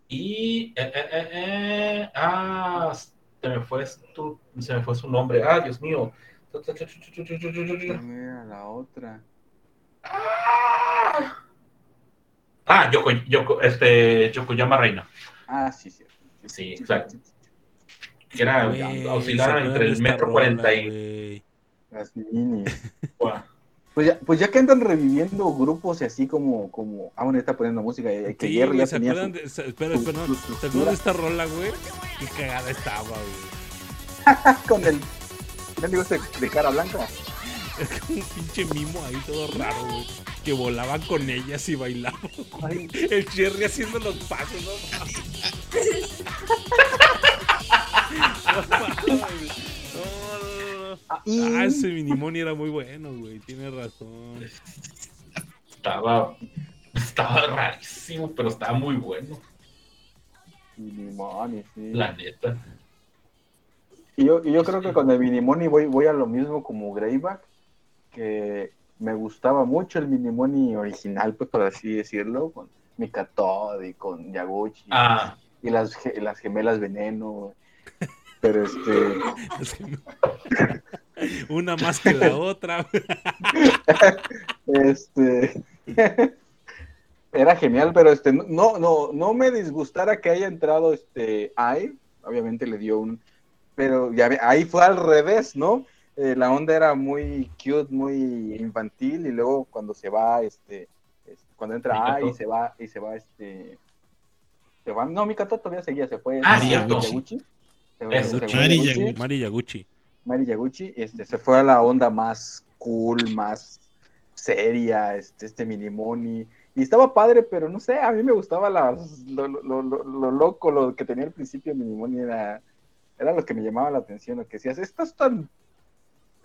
y, eh, eh, eh, eh, ah, se me fue su, se me fue su nombre, ah, Dios mío. Mira la otra. Ah, Yoko, Yoko, este, Yokoyama Reina, Ah, sí, sí. Sí, exacto. que era, Güey, oscilaba ¿se acuerdan entre el metro 40 y... Las minis. Pues ya, pues ya que andan reviviendo grupos y así como, como, ah, bueno, está poniendo música, y que Sí, Jerry ya ¿se tenía acuerdan su- de, se- espera, su- espera, su ¿se acuerdan estructura. de esta rola, güey? Qué cagada estaba, güey. con el, ¿qué digo este de cara blanca? Es como un pinche mimo ahí todo raro, güey. Que volaban con ellas y bailaban. Ay, El Jerry haciendo los pasos, ¿no? No y- Ah, ese Minimoni era muy bueno, güey. Tienes razón. Estaba, estaba rarísimo, pero estaba muy bueno, y Minimoni, sí. la neta. Y yo, y yo creo que con el Minimoni voy, voy a lo mismo como Greyback, que me gustaba mucho el Minimoni original, pues por así decirlo, con Mikatod y con Yaguchi Ah, y las, las gemelas veneno. Pero este, Es que no- Una más que la otra. este era genial, pero este no, no, no me disgustara que haya entrado este Ai, obviamente le dio un, pero ya ahí fue al revés, ¿no? Eh, la onda era muy cute, muy infantil, y luego cuando se va, este, cuando entra. Ai y se va, y se va, este, se va, no, Mikato todavía seguía, se fue Ah, cierto. Mari Yaguchi. Mari Yaguchi. Mari Yaguchi, este, se fue a la onda más cool, más seria, este, este Minimoni. Y estaba padre, pero no sé, a mí me gustaba las, lo, lo, lo, lo loco, lo que tenía al principio Minimoni era, era lo que me llamaba la atención, lo que decías, esto es tan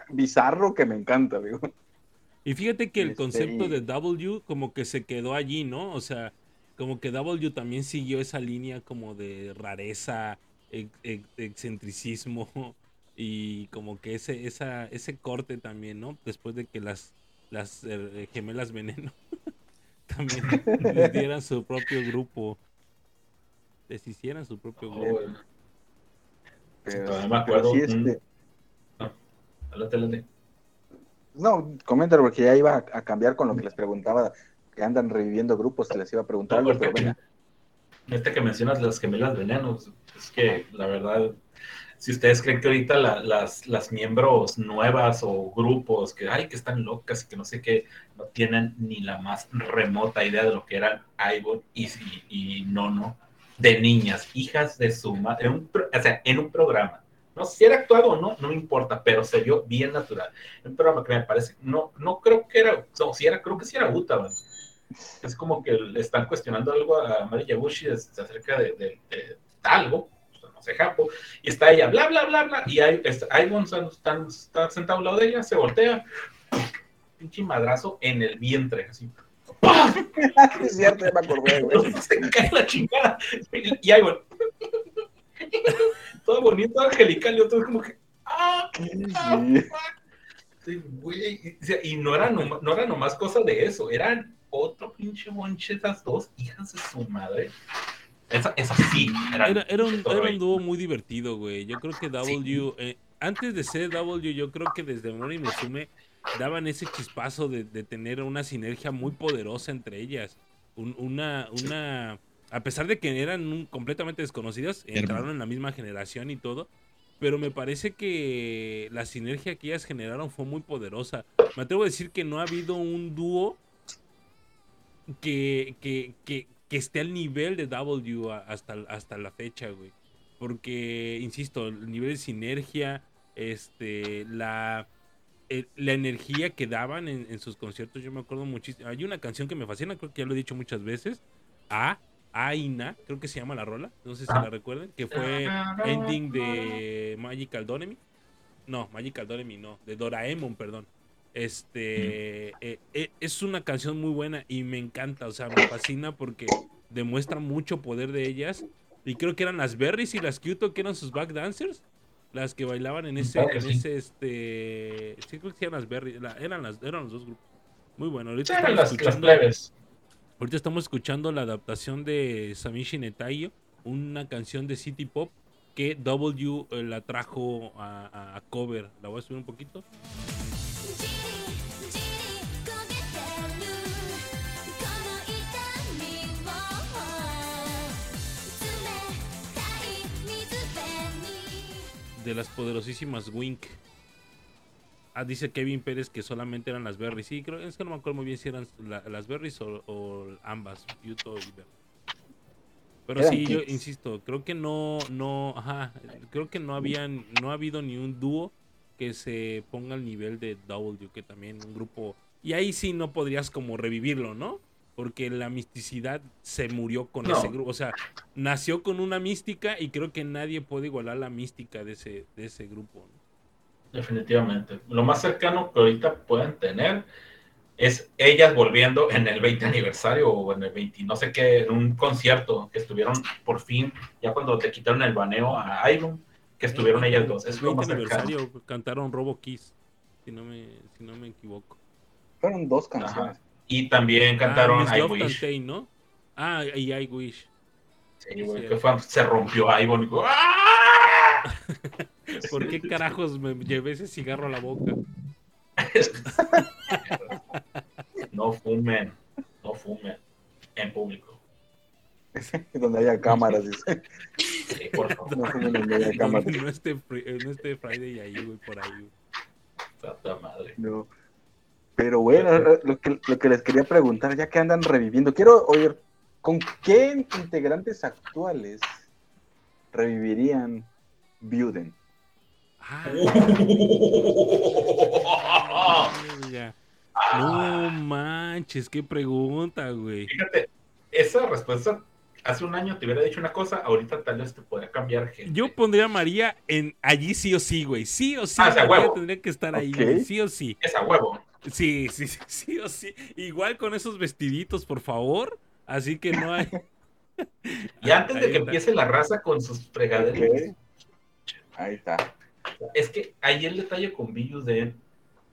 bizarro que me encanta, digo. Y fíjate que el Este, concepto de W como que se quedó allí, ¿no? O sea, como que W también siguió esa línea como de rareza, ex- ex- excentricismo y como que ese, esa, ese corte también, ¿no? Después de que las, las eh, gemelas veneno también les dieran su propio grupo, les hicieran su propio grupo. oh, Pero, Todavía me pero acuerdo, sí, este, no, coméntalo porque ya iba a, a cambiar con lo que les preguntaba, que andan reviviendo grupos, que les iba a preguntar No, algo, pero porque- venga. Este que mencionas las gemelas venenos, es que la verdad, si ustedes creen que ahorita la- las, las miembros nuevas o grupos que, ay, que están locas y que no sé qué, no tienen ni la más remota idea de lo que eran Ivor y, y, y Nono, de niñas, hijas de su madre, en un, o sea, en un programa. No si era actuado o no, no me importa, pero se vio bien natural. Un programa que me parece, no, no creo que era, no, si era, creo que sí era Utaban es como que le están cuestionando algo a Mari Yaguchi acerca de- de algo, no sé, Japo, y está ella, bla, bla, bla, bla, y hay, este, Aibon está, está- está sentado al lado de ella, se voltea, pinche madrazo en el vientre, así. ¡pah! es cierto, ya me acordé, güey. se cae la chingada, y, y Aibon, todo bonito, angelical, y otro como que, ¡ah! Sí. este güey. Y, no, era no era nomás cosa de eso, eran otro pinche bonche esas dos hijas de su madre. Esa, sí. Era, era, un, era, un, dúo muy divertido, güey. Yo creo que W, eh, antes de ser W, yo creo que desde Mori Musume daban ese chispazo de, de, tener una sinergia muy poderosa entre ellas. una, una, a pesar de que eran completamente desconocidas, entraron en la misma generación y todo. Pero me parece que la sinergia que ellas generaron fue muy poderosa. Me atrevo a decir que no ha habido un dúo que, que, que, que esté al nivel de W hasta, hasta la fecha, güey. Porque, insisto, el nivel de sinergia, este, la, la energía que daban en, sus conciertos, yo me acuerdo muchísimo. Hay una canción que me fascina, creo que ya lo he dicho muchas veces. A, Aina, creo que se llama la rola, no sé si la recuerden, que fue ending de Magical Doremi. No, Magical Doremi no, de Doraemon, perdón. Este eh, eh, es una canción muy buena y me encanta, o sea, me fascina porque demuestra mucho poder de ellas. Y creo que eran las Berries y las Kyuto que eran sus backdancers, las que bailaban en ese, en ese este, sí creo que eran las Berries, eran las, eran los dos grupos. Muy bueno. Ahorita estamos escuchando, ahorita estamos escuchando la adaptación de Samishi Netayo, una canción de City Pop que W eh, la trajo a, a cover. La voy a subir un poquito. De las poderosísimas Wink. Ah, dice Kevin Pérez que solamente eran las berries. Sí, creo, es que no me acuerdo muy bien si eran las berries o, ambas, Yuto y Pero sí, yo insisto, creo que no, no, ajá, creo que no habían, no ha habido ni un dúo que se ponga al nivel de W, que también un grupo, y ahí sí no podrías como revivirlo, ¿no? Porque la misticidad se murió con ese grupo. O sea, nació con una mística y creo que nadie puede igualar la mística de ese, de ese grupo. Definitivamente. Lo más cercano que ahorita pueden tener es ellas volviendo en el 20 aniversario o en el 20, no sé qué, en un concierto que estuvieron por fin, ya cuando te quitaron el baneo a Iron, que estuvieron ellas dos. Es el 20 aniversario cantaron Robo Kiss, si no me, si no me equivoco. Fueron dos canciones. Y también cantaron ah, I Wish. ¿no? Ah, y I Wish. Sí, güey, que fue, se rompió Ivon. ¡Ah! ¿Por qué carajos me llevé ese cigarro a la boca? no fumen, no fumen en público. donde haya cámaras, dice. Sí, por favor. No fumen donde haya cámaras. No, esté, no esté Friday ahí, güey, por ahí. Santa madre. No. Pero bueno, lo que, lo que les quería preguntar, ya que andan reviviendo, quiero oír, ¿con qué integrantes actuales revivirían Buden? no manches, qué pregunta, güey. Fíjate, esa respuesta hace un año te hubiera dicho una cosa, ahorita tal vez te podría cambiar gente. Yo pondría a María en allí sí o sí, güey. Sí o sí, ah, María tendría que estar ahí, sí o sí. Es a huevo. Sí, sí, sí, sí o sí. Igual con esos vestiditos, por favor. Así que no hay. y antes de que empiece la raza con sus fregaderas. Ahí está. Es que ahí el detalle con Villus de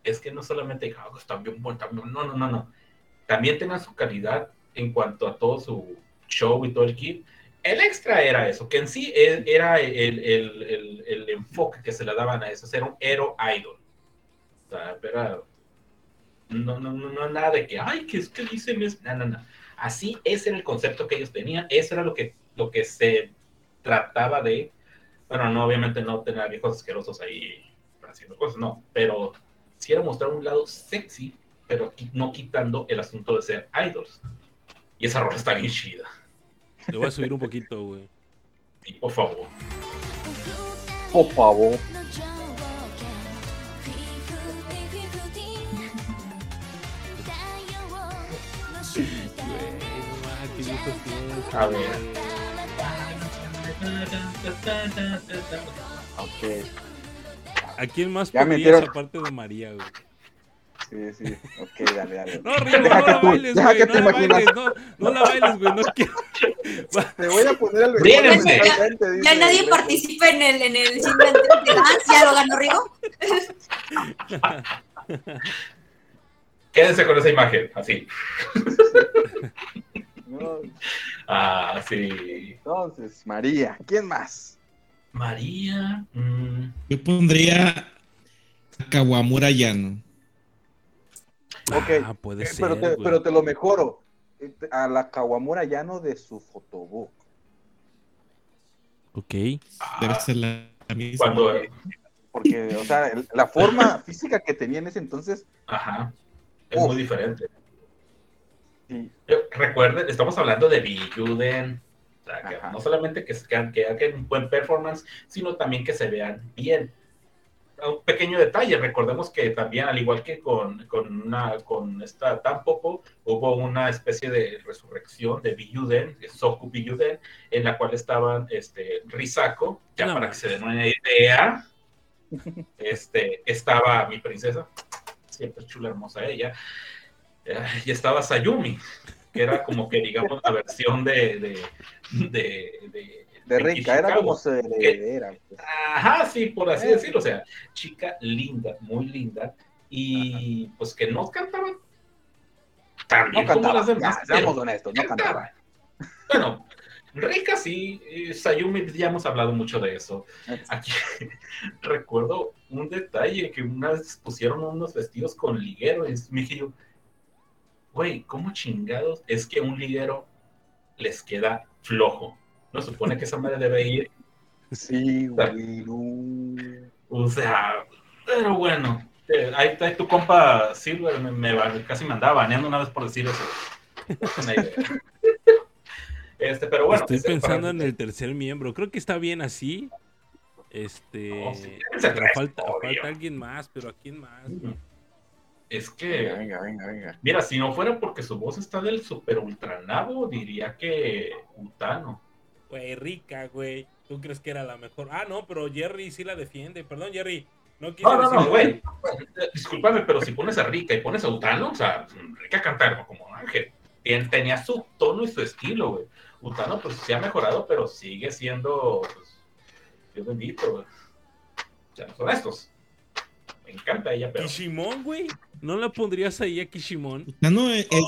es que no solamente ah, está bien bueno, no, no, no, no. También tenga su calidad en cuanto a todo su show y todo el kit. El extra era eso, que en sí e, era el, el, el, enfoque que se le daban a eso, ser un hero idol. O sea, era no, no, no, no, nada de que, ay, que es que dicen es, no, no, no. Así, ese era el concepto que ellos tenían, eso era lo que, lo que se trataba de, bueno, no, obviamente no tener viejos asquerosos ahí haciendo cosas, no, pero sí era mostrar un lado sexy, pero no quitando el asunto de ser idols. Y esa ropa está bien chida. Le voy a subir un poquito, güey. Sí, por favor. Por favor. A ver. Ok. ¿A quién más pondrías aparte de María, güey? Sí, sí. Ok, dale, dale. No, Rigo, no la bailes, güey. No la bailes, no, no la bailes, güey. No quiero. Te voy a poner al ya, ya nadie participa en el, en el de dance, ya lo ganó Rigo. Quédense con esa imagen, así. No, Ah, sí. entonces, María, ¿quién más? María. mm, Yo pondría a Kawamura Yano. Ok, Ah, puede Eh, ser. pero, te, pero te lo mejoro. Eh, te- A la Kawamura Yano de su fotobook. Ok. Debe ser la, la misma. Cuando. Porque, o sea, la forma física que tenía en ese entonces, Ajá. Es muy diferente. sí, Recuerden, estamos hablando de Biyuden. O sea, que no solamente que, que, que hagan un buen performance, sino también que se vean bien. Un pequeño detalle, recordemos que también, al igual que con, con, una, con esta Tampopo, hubo una especie de resurrección de Biyuden, de Soku Biyuden, en la cual estaban este, Risako, ya No para que se den una idea, este, estaba mi princesa, siempre chula, hermosa ella, eh, y estaba Sayumi, que era como que, digamos, la versión de... de, de, de, de rica, era como se le era. pues. Ajá, sí, por así Eh. decirlo. O sea, chica linda, muy linda. Y pues que no cantaba tan No bien como cantaba, las demás. ya, seamos honestos, no cantaba. Bueno, rica sí. eh, Sayumi, ya hemos hablado mucho de eso. Aquí recuerdo un detalle que una vez pusieron unos vestidos con liguero. Y me dije yo, güey, ¿cómo chingados es que un liguero les queda flojo? No supone que esa madre debe ir Sí, güey, no. O sea, pero bueno, eh, ahí está tu compa Silver, me, casi me andaba baneando una vez por decir eso. Este, pero bueno. Estoy pensando en el tercer miembro. Creo que está bien así. Este. No, sí, ese pero tres, falta, falta alguien más, pero ¿a quién más? Es que, venga, venga, venga. mira, si no fuera porque su voz está del super ultranabo, diría que Utano. Güey, rica, güey. ¿Tú crees que era la mejor? Ah, no, pero Jerry sí la defiende. Perdón, Jerry. No quise No, no, no, güey. Eh, Discúlpame, pero si pones a Rica y pones a Utano, o sea, Rica canta como Ángel. Tenía su tono y su estilo, güey. Utano, pues sí ha mejorado, pero sigue siendo, pues, Dios bendito, güey. Seamos honestos. Me encanta ella, pero. Kishimon, güey. ¿No la pondrías ahí a Kishimon? Utano es, es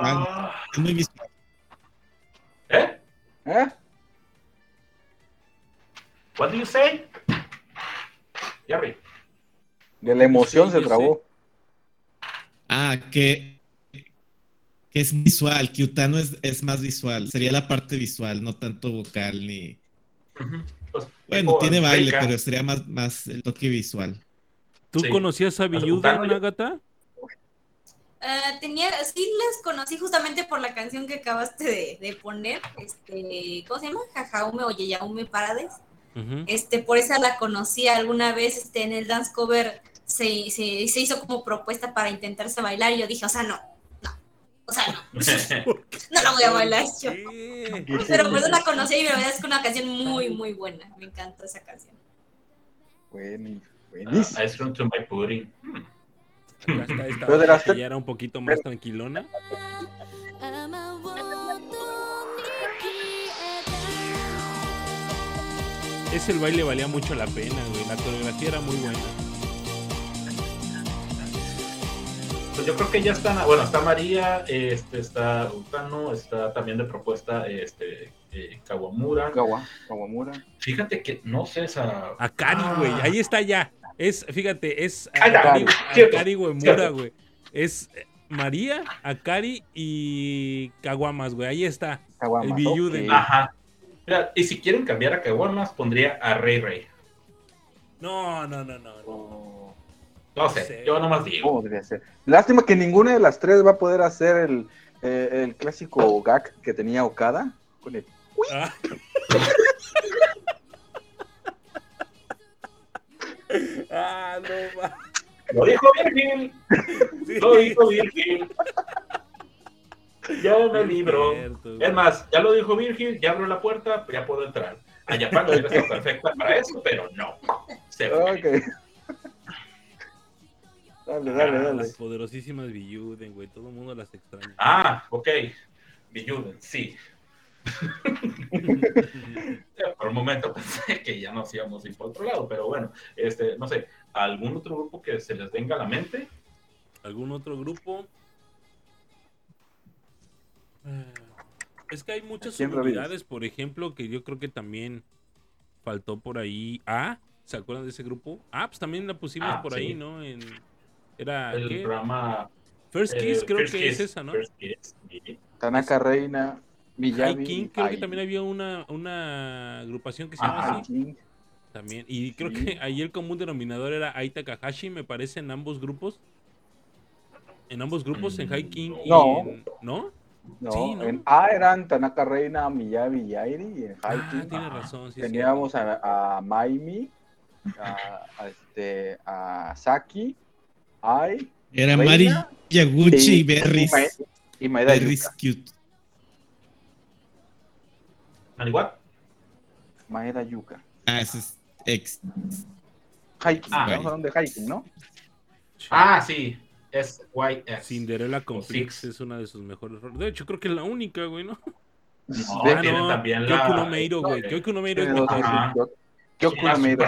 Ah, muy visual. ¿Eh? ¿Eh? What do you say? Jerry. De la emoción Sí, se trabó. Ah, que, que es visual, que Utano es, es más visual. Sería la parte visual, no tanto vocal ni. Pues, Bueno, tiene baile, Reika. pero sería más, más el toque visual. ¿Tú Sí. conocías a Utano, Biyuden, yo- Agatha? Eh, tenía, sí les conocí justamente por la canción que acabaste de, de poner, este, ¿cómo se llama? Jajaume o Yeyaume Parades. Ujú. Este, por esa la conocí alguna vez, este, en el dance cover se, se, se hizo como propuesta para intentarse bailar y yo dije, o sea, no, o sea, no, no la voy a bailar yo. Pero por eso la conocí y la verdad es que una canción muy, muy buena, me encantó esa canción. Buen- Ah, buenísimo. Ice cream to my pudding. Hmm. Acá está esta que ya era un poquito más tranquilona. Ese el baile valía mucho la pena, güey. La coreografía era muy buena. Pues yo creo que ya están, bueno, está María, este, está Utano, está también de propuesta este, eh, Kawamura. Kawa- Kawamura. Fíjate que no sé esa. Akari, Ah. güey. Ahí está ya. Es, fíjate, es Ah, Akari, güey. Es eh, María, Akari y Kawamas, güey. Ahí está. Kawama, El Biyuden. Ajá. Mira, y si quieren cambiar a Kawamas, pondría a Rey Rey. No, no, no, no. no. No sé, Sí. yo nomás digo. podría ser. Lástima que ninguna de las tres va a poder hacer el, eh, el clásico gag que tenía Okada. Con el- Ah. Ah, no va. Lo dijo Virgil, Sí. lo dijo Virgil. Ya me libro. Cierto. Es más, ya lo dijo Virgil, ya abro la puerta, ya puedo entrar. A Japan hubiera estado perfecta para eso, pero no. Se fue. Dale, dale, Ah, dale. Las poderosísimas Biyuden, güey. Todo el mundo las extraña. Ah, ok. Biyuden, sí. Por un momento pensé que ya nos íbamos a ir por otro lado, pero bueno, este, no sé. ¿Algún otro grupo que se les venga a la mente? ¿Algún otro grupo? Es que hay muchas unidades, por ejemplo, que yo creo que también faltó por ahí. Ah, ¿se acuerdan de ese grupo? Ah, pues también la pusimos Ah, por sí. ahí, ¿no? En, era El ¿qué? programa. First eh, Kiss, creo First que Kiss, es esa, ¿no? First Kiss, sí. Tanaka Reina, Miyavi. High King, creo que Ai. también había una, una agrupación que se llama así. También. Y creo Sí. que ahí el común denominador era Ai Takahashi, me parece, en ambos grupos. En ambos grupos, en High King y No. en- ¿No? No, Sí, ¿no? en A eran Tanaka Reina, Miyavi y Airi. Y en High Ah, King tiene razón. sí teníamos a, a Maimi, a, a este, a Saki, Era Reina Mari Yaguchi y y- Berries. Y Maeda Berries Yuka. cute. ¿Al igual? Maeda Yuka. Ah, ese es ex. Hiking, Ah, estamos hablando de hiking, ¿no? Ah, sí. Es YS. Cinderella Complex Six. es una de sus mejores roles. De hecho, creo que es la única, güey, ¿no? No, Ah, no, también Kyoku la. no Meiro, güey. no, Kyoku no Meiro Es Kyoku no Meiro es Kyokunomeiro.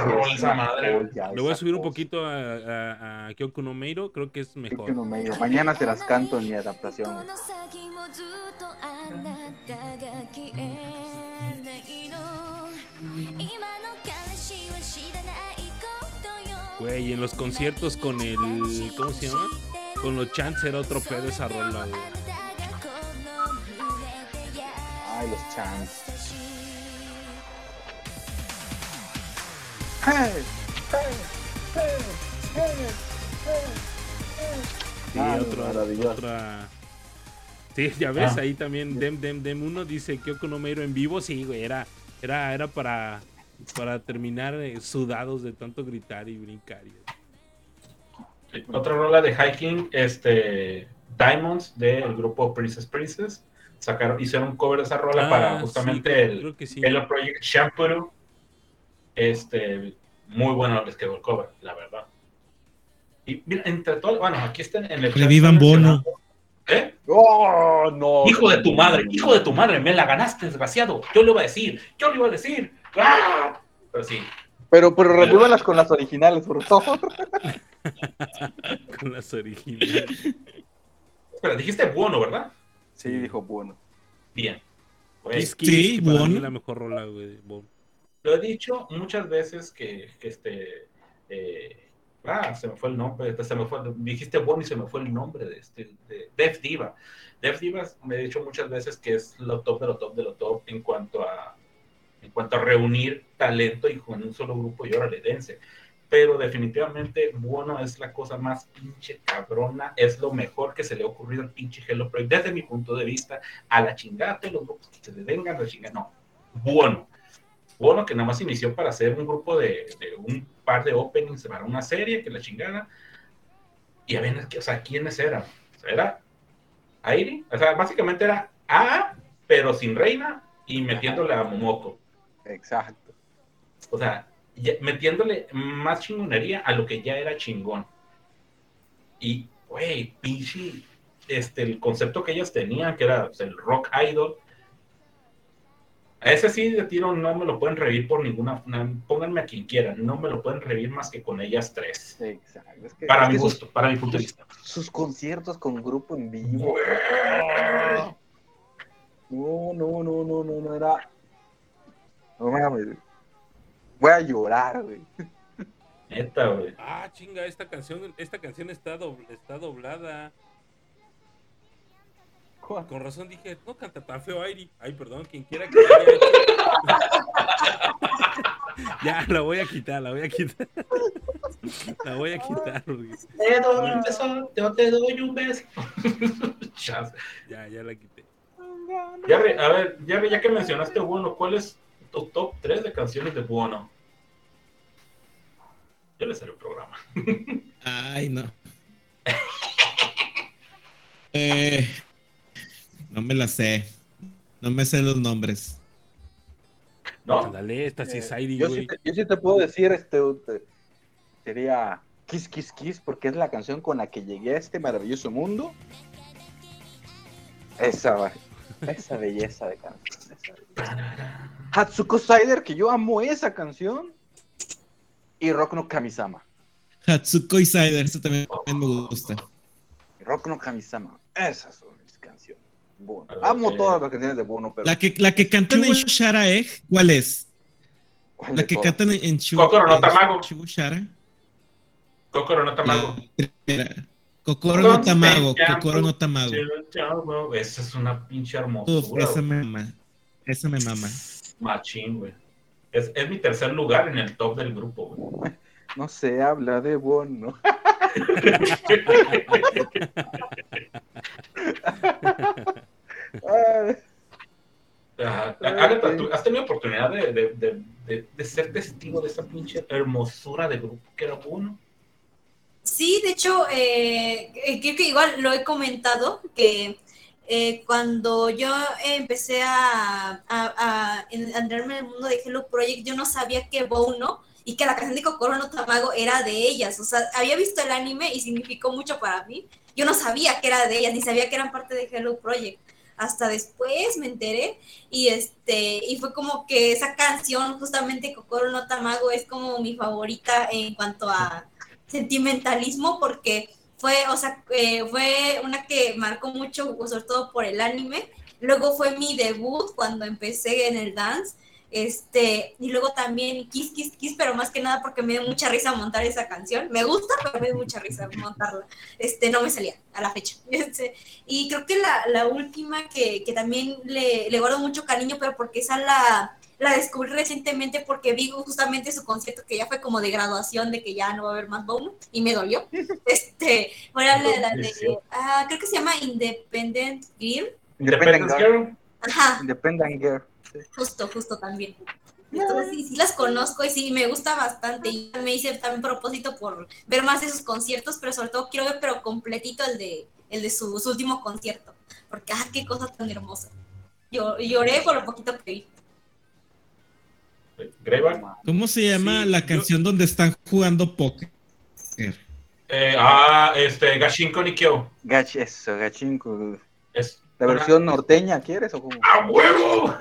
Le voy a subir un poquito a, a, a Kyokunomeiro, creo que es mejor. Kyokunomeiro. Mañana se las canto en mi adaptación. Güey, en los conciertos con el. ¿Cómo se llama? Con los Chants era otro pedo esa rola. Ay, los Chants. Sí, Ah, otro, otra. Sí, ya ves, Ah. ahí también Dem Dem Dem uno dice Kyoko no Meiro en vivo, sí, güey, era, era, era para, para terminar eh, sudados de tanto gritar y brincar. y- Otra rola de Hiking, este. Diamonds del grupo Princess Princess. Sacaron, hicieron un cover de esa rola Ah, para sí, justamente creo- el creo que sí. Hello Project Shampoo. Este. Muy bueno el cover, la verdad. Y mira, entre todo, bueno, aquí están en el. Revivan Bono. ¿Eh? ¡Oh, no! Hijo de tu madre, hijo de tu madre, me la ganaste, desgraciado. Yo le iba a decir, yo le iba a decir. ¡Ah! Pero sí, Pero, pero revívanlas con las originales, por favor. Con las originales. Espera, dijiste bueno, ¿verdad? Sí, dijo bueno. Bien. Kiss, Sí, que es la mejor rola, güey. Bono. Lo he dicho muchas veces que, que este. eh, ah, se me fue el nombre. Se me fue, dijiste bueno y se me fue el nombre de este. De Def Diva. Def Diva me he dicho muchas veces que es lo top de lo top de lo top en cuanto a. En cuanto a reunir talento y con un solo grupo y órale, dense. Pero definitivamente Bono es la cosa más pinche cabrona, es lo mejor que se le ha ocurrido al pinche Hello Project desde mi punto de vista. A la chingada, los grupos que se le vengan la chingada, no. Bono. Bono que nada más inició para hacer un grupo de, de un par de openings para una serie, que la chingada. Y a ver, o sea, ¿quiénes eran? O sea, era Airi, o sea, básicamente era A, pero sin reina y metiéndole a Momoko. Exacto. O sea, ya- metiéndole más chingonería a lo que ya era chingón. Y, güey, pinche, este, el concepto que ellas tenían, que era pues, el rock idol, a ese sí de tiro no me lo pueden revivir por ninguna, na- pónganme a quien quieran, no me lo pueden revivir más que con ellas tres. Exacto. Es que, Para es mi que sus- gusto, para mi punto de vista. Sus, conciertos con grupo en vivo. No, no, no, no, no, no era. No mames. Voy a llorar, güey. Neta, güey. Ah, chinga, esta canción, esta canción está, dobl- está doblada. Con razón dije, no canta tan feo Airi. Ay, perdón, quien quiera que. Ya, la voy a quitar, la voy a quitar. La voy a quitar. Te doy un beso, yo te doy un beso. Ya, ya la quité. Jerry, a ver, Jerry, ya que mencionaste Bono, ¿cuál es tu top 3 de canciones de Bono? Yo les haré un programa. Ay, no. Eh, no me la sé. No me sé los nombres. ¿No? Ándale, esta sí es Eh, yo, sí güey. te, yo sí te puedo decir, este, te- sería Kiss Kiss Kiss, porque es la canción con la que llegué a este maravilloso mundo. Esa, esa belleza de canción. belleza. Hatsuko Sider, que yo amo esa canción. Y Rock no Kamisama. Hatsuko Insider, esa también me gusta. Rock no Kamisama. Esas. Bono. Amo eh. todas las canciones de Bono, pero. La que, la que cantan en Shara Egg, ¿cuál es? ¿cuál La que todas? cantan en Kokoro no en Tamago. Kokoro no Tamago. Kokoro no Tamago, Kokoro no Tamago. Esa es una pinche Uf, hermosura. esa me mama. Esa me mama. Machín, güey. Es, es mi tercer lugar en el top del grupo, güey. No se habla de Bono. Ajá. Agatha, ¿tú has tenido oportunidad de, de, de ser testigo de esa pinche hermosura de grupo que era uno? Sí, de hecho, eh, eh, creo que igual lo he comentado, que eh, cuando yo empecé a, a, a entrarme en el mundo de Hello Project, yo no sabía que Bono y que la canción de Kokoro no Tamago era de ellas. O sea, había visto el anime y significó mucho para mí. Yo no sabía que era de ellas, ni sabía que eran parte de Hello Project. Hasta después me enteré y este y fue como que esa canción justamente Kokoro no Tamago es como mi favorita en cuanto a sentimentalismo porque fue, o sea, eh, fue una que marcó mucho, sobre todo por el anime. Luego fue mi debut cuando empecé en el dance. Este, y luego también Kiss Kiss Kiss, pero más que nada porque me dio mucha risa montar esa canción. Me gusta, pero me dio mucha risa montarla. Este, no me salía a la fecha. Este, y creo que la, la última que, que también le, le guardo mucho cariño, pero porque esa la, la descubrí recientemente porque vi justamente su concierto que ya fue como de graduación de que ya no va a haber más Bono y me dolió. Este, la, la- la de, ah, creo que se llama Independent Girl. Independent. Girl. Ajá, Independent Girl. Justo, justo también. Entonces sí, sí las conozco y sí me gusta bastante. Y me hice también propósito por ver más de sus conciertos, pero sobre todo quiero ver pero completito el de el de su, su último concierto. Porque ah, qué cosa tan hermosa. Yo lloré por lo poquito que vi. ¿Cómo se llama Sí, la yo- canción donde están jugando póker? Eh, ah, este, Gashinko Nikyo. Gach, eso, Gachinko. Es La versión norteña, ¿quieres o cómo? ¡A huevo!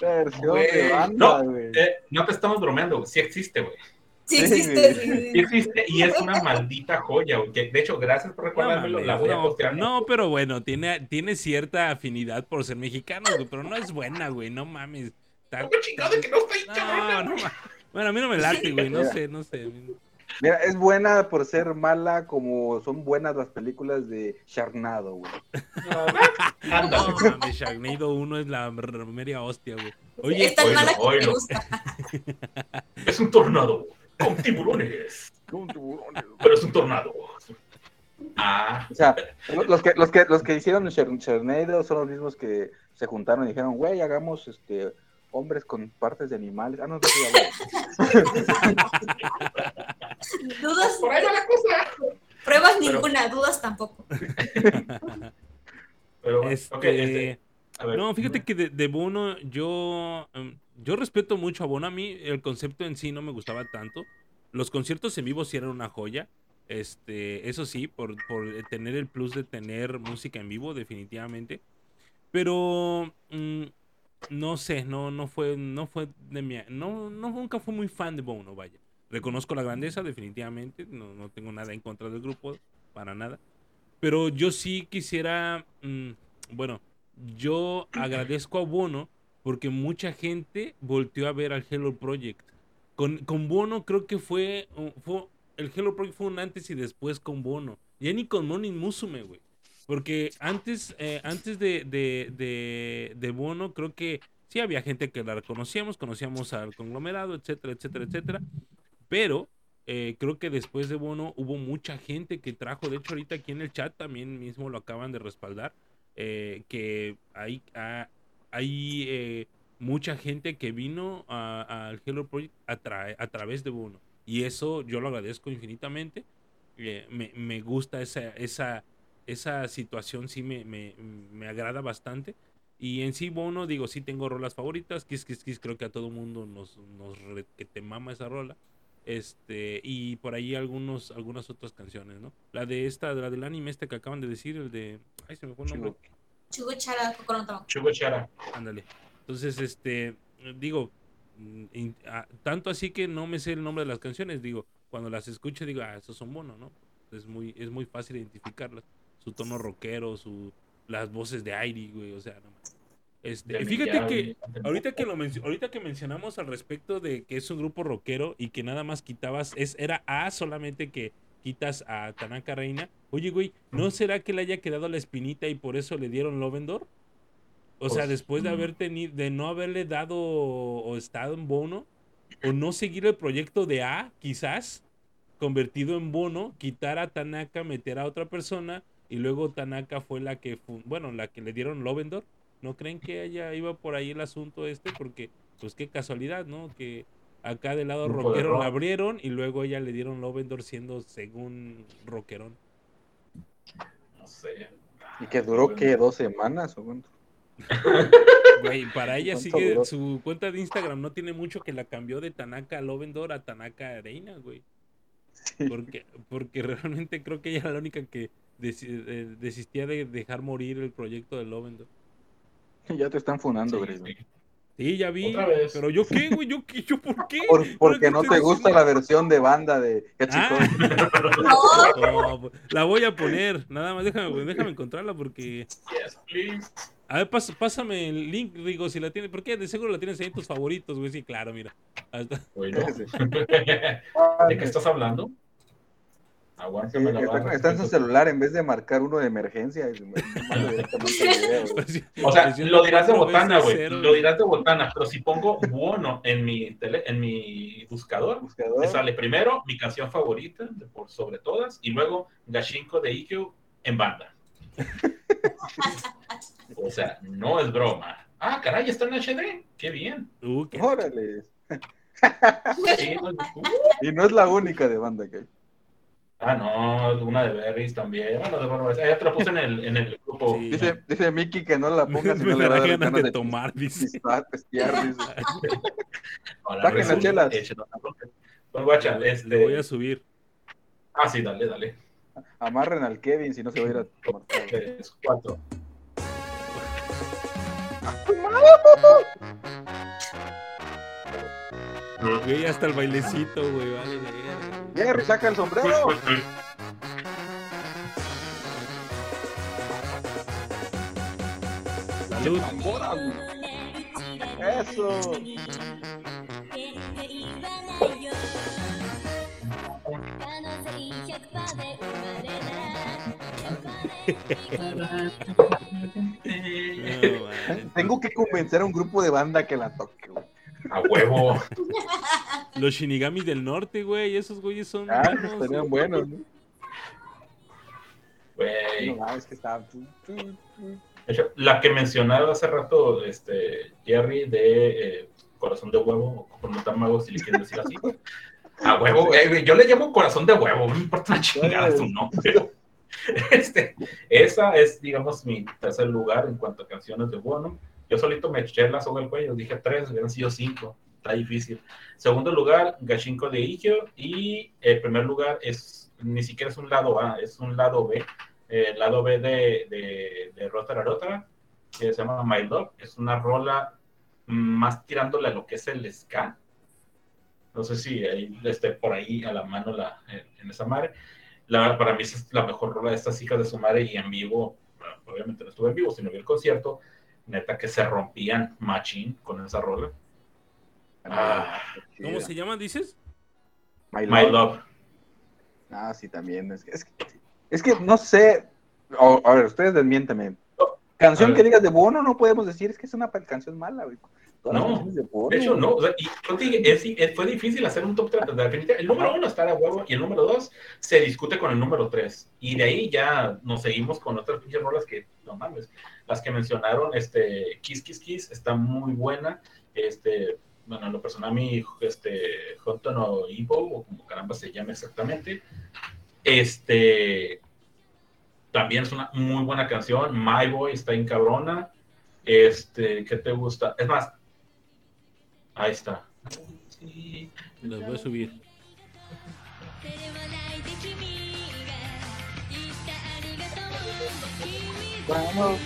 La versión Güey, de banda, no, güey. Eh, no te estamos bromeando. Sí existe, güey. Sí existe. sí. existe y es una maldita joya, que, de hecho, gracias por No, recordármelo. la mames, voy a no, postear. no, pero bueno, tiene, tiene cierta afinidad por ser mexicano, güey, pero no es buena, güey, no mames. Está- ¿Cómo chingado de que no está ahí, No, cabrón? no ma- Bueno, a mí no me late, güey, no sé, no sé. Mira, es buena por ser mala como son buenas las películas de Sharknado, güey. Anda. No mames, Sharknado 1 es la media hostia, güey. Oye, es tan mala que me gusta. Es un tornado con tiburones. Como tiburones. Pero es un tornado. Ah, O sea, los que, los que, los que hicieron Shar- Sharknado son los mismos que se juntaron y dijeron, güey, hagamos este hombres con partes de animales. Ah, no, no, no, Dudas, por la cosa. pruebas Pero- ninguna, dudas tampoco. Pero, bueno, este, este, a ver. no, fíjate que de, de Bono yo, em, yo respeto mucho a Bono. A mí el concepto en sí no me gustaba tanto. Los conciertos en vivo sí eran una joya. Este, eso sí, por, por tener el plus de tener música en vivo, definitivamente. Pero mm, no sé, no, no fue, no fue de mi, no, no, nunca fui muy fan de Bono, vaya. Reconozco la grandeza, definitivamente. No, no tengo nada en contra del grupo, para nada. Pero yo sí quisiera, mm, bueno, yo agradezco a Bono porque mucha gente volteó a ver al Hello Project. Con, con Bono creo que fue, fue, el Hello Project fue un antes y después con Bono. Ya ni con Moni Musume, güey. Porque antes, eh, antes de, de, de, de Bono, creo que sí había gente que la conocíamos, conocíamos al conglomerado, etcétera, etcétera, etcétera. Pero eh, creo que después de Bono hubo mucha gente que trajo, de hecho ahorita aquí en el chat también mismo lo acaban de respaldar, eh, que hay, ah, hay eh, mucha gente que vino a- al Hello Project a, a través de Bono. Y eso yo lo agradezco infinitamente. Eh, me, me gusta esa, esa, esa situación, sí me, me, me agrada bastante. Y en sí, Bono, digo, sí tengo rolas favoritas. Kiss, Kiss, Kiss, creo que a todo mundo nos, nos re- que te mama esa rola. Este, y por ahí algunos, algunas otras canciones, ¿no? La de esta, la del anime este que acaban de decir, el de. Ay, se me fue el nombre. Chugo Chara, Kokoro no Tamago. Chugo Chara. Ándale. Entonces, este, digo, mm, in- ah, tanto así que no me sé el nombre de las canciones. Digo, cuando las escucho digo, ah, esos son Bono, ¿no? Es muy, es muy fácil identificarlas. Su tono rockero, su, las voces de Airi, güey, o sea, no más. Este, fíjate que ahorita que, lo ahorita que mencionamos al respecto de que es un grupo rockero y que nada más quitabas, es, era A solamente que quitas a Tanaka Reina. Oye, güey, ¿no será que le haya quedado la espinita y por eso le dieron Lovendor? O sea, Pues, después de haber tenido, de no haberle dado o estado en bono, o no seguir el proyecto de A, quizás, convertido en bono, quitar a Tanaka, meter a otra persona, y luego Tanaka fue la que, bueno, la que le dieron Lovendor. ¿No creen que ella iba por ahí el asunto este? Porque, pues qué casualidad, ¿no? Que acá del lado rockero rock. la abrieron y luego ella le dieron Lovendor siendo según rockerón. No sé. ¿Y que duró Bueno. qué? ¿Dos semanas o cuánto? Güey, para ella ¿Cuánto sigue duró? su cuenta de Instagram no tiene mucho que la cambió de Tanaka Lovendor a Tanaka Reina, güey. Sí. Porque, porque realmente creo que ella era la única que eh, desistía de dejar morir el proyecto de Lovendor. Ya te están funando, Sí, Gris. sí. Sí, ya vi. Otra vez. Pero yo qué, güey, yo qué, yo por qué. Por- ¿Pero porque no te gusta la versión de banda de. Ah, No, no, la voy a poner. Nada más déjame, déjame encontrarla porque. Yes, please. A ver, pas- pásame el link, Rigo, si la tienes. ¿Por qué? De seguro la tienes ahí en tus favoritos, güey. Sí, claro, mira. Hasta- Bueno. Sí. ¿De qué estás hablando? Sí, Aguántame la está, barra. está en su celular en vez de marcar uno de emergencia. O sea, lo dirás de botana, güey. Lo dirás de botana, pero si pongo Buono en mi tele, en mi buscador, Buscador. me sale primero mi canción favorita, de por sobre todas, y luego Gashinko de Ikkyu en banda. o sea, no es broma. Ah, caray, está en HD. Qué bien. Uh, qué- Órale. Sí, no- uh. Y no es la única de banda que hay. Ah, no, una de Berries también. Bueno, de Berries. Ah, ya te la puse en el, en el grupo. Sí. Dice, dice Mickey que no la ponga si me no le va a da dar ganas de de tomar, dice. Saquen las chelas. Pues, guacha, Le este... voy a subir. Ah, sí, dale, dale. Amarren al Kevin si no se va a ir a tomar. Tres, cuatro. Güey, hasta el bailecito, güey. Vale. Jerry, saca el sombrero. Salud. Tambora, güey. Eso. No, vale. Tengo que convencer a un grupo de banda que la toque, güey. A huevo. Los Shinigamis del norte, güey. Esos güeyes son. Ah, buenos, estarían güey. buenos, ¿no? Güey. No, mames, que la que mencionaba hace rato este, Jerry de eh, Corazón de Huevo, o con Mago, si le quieren decir así. A huevo, eh, yo le llamo Corazón de Huevo, no me importa una chingada su nombre. Este, esa es, digamos, mi tercer lugar en cuanto a canciones de Bono. Yo solito me eché la soga al cuello, dije tres, hubieran sido cinco, está difícil. Segundo lugar, Gashinko de Ikkyo, y el primer lugar es, ni siquiera es un lado A, es un lado B, eh, el lado B de, de, de Rotara Rotara, que se llama My Love, es una rola más tirándole a lo que es el ska. No sé si ahí esté por ahí a la mano la, en, en esa madre. La, para mí es la mejor rola de estas hijas de su madre y en vivo, bueno, obviamente no estuve en vivo, sino vi el concierto, neta que se rompían machín con esa rola. Ah, ¿Cómo se llama, dices? My My Love. Ah, sí, también. Es que, es que, es que no sé. o- a ver, ustedes desmiéntame. Canción que digas de Bono no podemos decir, es que es una canción mala, güey. No, de hecho, no. o sea, y es- es- fue difícil hacer un top 3. Definitivamente, el número uno está de huevo y el número dos se discute con el número tres. Y de ahí ya nos seguimos con otras pinches rolas que, no mames, las que mencionaron, este, Kiss Kiss Kiss, está muy buena. Este, bueno, en lo personal, mi, este, Honto no Ibo, o como caramba se llama exactamente, este, también es una muy buena canción. My Boy está en cabrona. Este, ¿qué te gusta? Es más, ahí está. Sí. Los voy a subir. Vamos,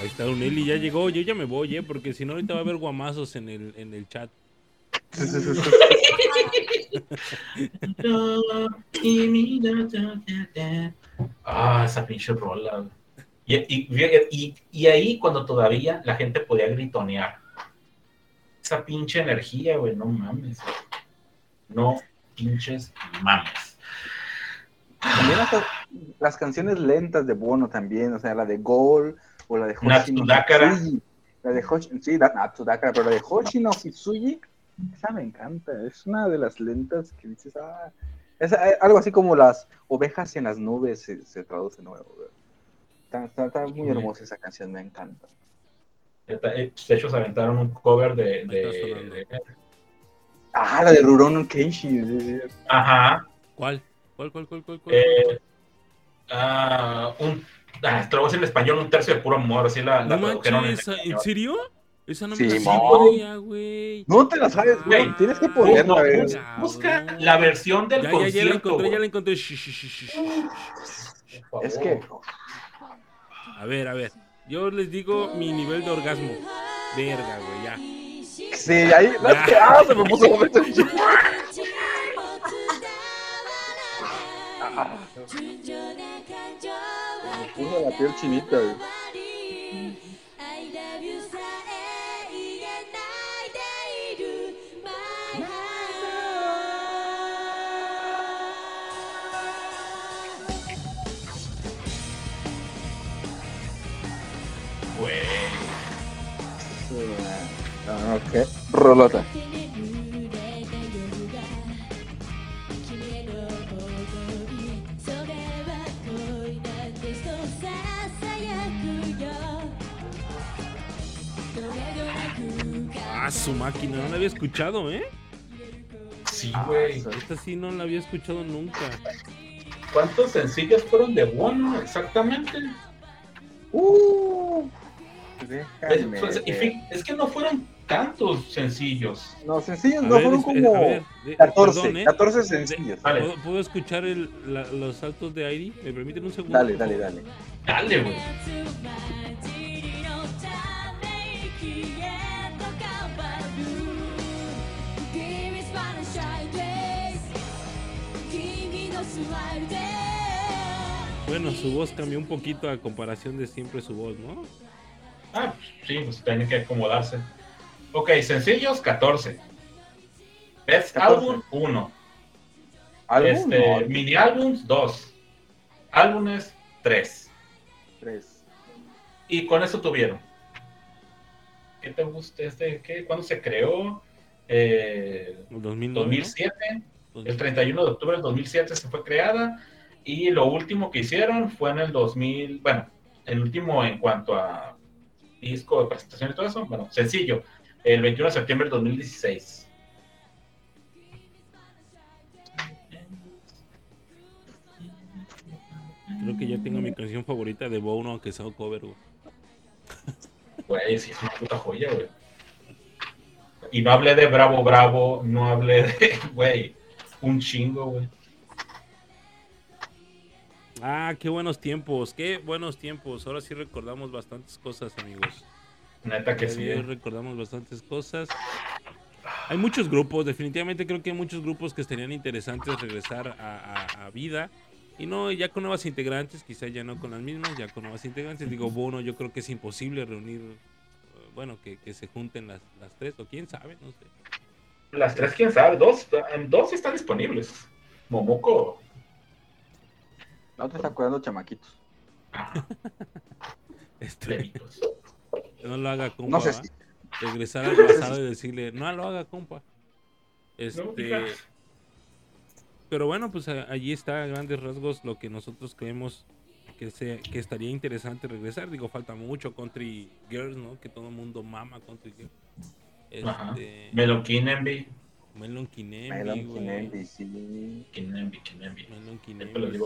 Ahí está Don Eli, ya llegó. Yo ya me voy, ¿eh? Porque si no, ahorita va a haber guamazos en el, en el chat. Ah, esa pinche rola. Y, y, y, y ahí cuando todavía la gente podía gritonear. Esa pinche energía, güey, no mames. No pinches mames. También hasta las canciones lentas de Bono también, o sea, la de Gol o la de Hoshi no Natsudakara. Hitsuji. La de Hoshi, sí, la Natsudakara, pero la de Hoshi no Hitsuji, esa me encanta. Es una de las lentas que dices, ah, es eh, algo así como las ovejas en las nubes se, se traduce nuevo. güey. Está, está- está muy hermosa esa canción, me encanta. De hecho, se aventaron un cover de. de- de- Ah, la de Rurouni Keishi. sí, sí. ajá. ¿Cuál? ¿Cuál, cuál, cuál, cuál? cuál? eh, ah, un. Ah, te lo voy a decir en español, un tercio de puro amor. Así la, la no tradujeron en manches, ¿en español. serio? Esa no Sí, me la mo. sabía, güey. No te la sabes, güey. Güey, Tienes que Ah, ponerla, No, ver. busca la versión del Ya, ya, ya la concierto. encontré, ya la encontré. Shi, shi. Por Es que A ver, a ver. Yo les digo mi nivel de orgasmo. Verga, güey, ya. Sí, ahí. no, es que, ah, se me puso momento. Ah, me puso la piel chinita. Güey. Ok. Rolota. Ah, su máquina, no la había escuchado, ¿eh? Sí, Ah, güey. Esta sí no la había escuchado nunca. ¿Cuántos sencillos fueron de Bono exactamente? Uh, pues, y es que no fueron tantos sencillos. No, sencillos, A no ver, fueron es- como ver, de- 14, perdón, ¿eh? 14 sencillos. ¿Puedo, puedo escuchar el- la- los saltos de Airi? ¿Me permiten un segundo? Dale, dale, dale. Dale, güey. Bueno, su voz cambió un poquito a comparación de siempre su voz, ¿no? Ah, sí, pues tienen que acomodarse. Ok, sencillos, 14. Best 14. Album, 1. ¿Álbum? Este, No, mini álbums, 2. Álbumes, 3. tres. Y con eso tuvieron. ¿Qué te gusta? Este, ¿qué? ¿Cuándo se creó? Eh, El 2009, ¿no? 2007. El 31 de octubre del 2007 se fue creada. Y lo último que hicieron fue en el 2000. Bueno, el último en cuanto a disco de presentación y todo eso. Bueno, sencillo. El 21 de septiembre del 2016. Creo que ya tengo mi canción favorita de Bono, aunque sea un cover, güey. Güey, sí, es una puta joya, güey. Y no hablé de Bravo Bravo, no hablé de, güey, un chingo, güey. Ah, qué buenos tiempos, qué buenos tiempos. Ahora sí recordamos bastantes cosas, amigos. Neta que sí. Todavía recordamos bastantes cosas. Hay muchos grupos, definitivamente creo que hay muchos grupos que estarían interesantes regresar a, a- a vida. Y no, ya con nuevas integrantes, quizá ya no con las mismas, ya con nuevas integrantes. Digo, Bono, yo creo que es imposible reunir, eh, bueno, que, que se junten las, las tres, o quién sabe, no sé. Las tres, quién sabe, dos, dos están disponibles. Momoko. No te está acordando, chamaquitos. Este. No lo haga, compa. No sé ¿va? si. Regresar al pasado y decirle, no lo haga, compa. Este. Pero bueno, pues allí está a grandes rasgos lo que nosotros creemos que, sea, que estaría interesante regresar. Digo, falta mucho Country Girls, ¿no? Que todo el mundo mama Country Girls. Ajá. Este, Melon Kinembi. Melon Kinembi, Melon. Kinembi, sí. Kinembi, Kinembi. Melon Kinembi. de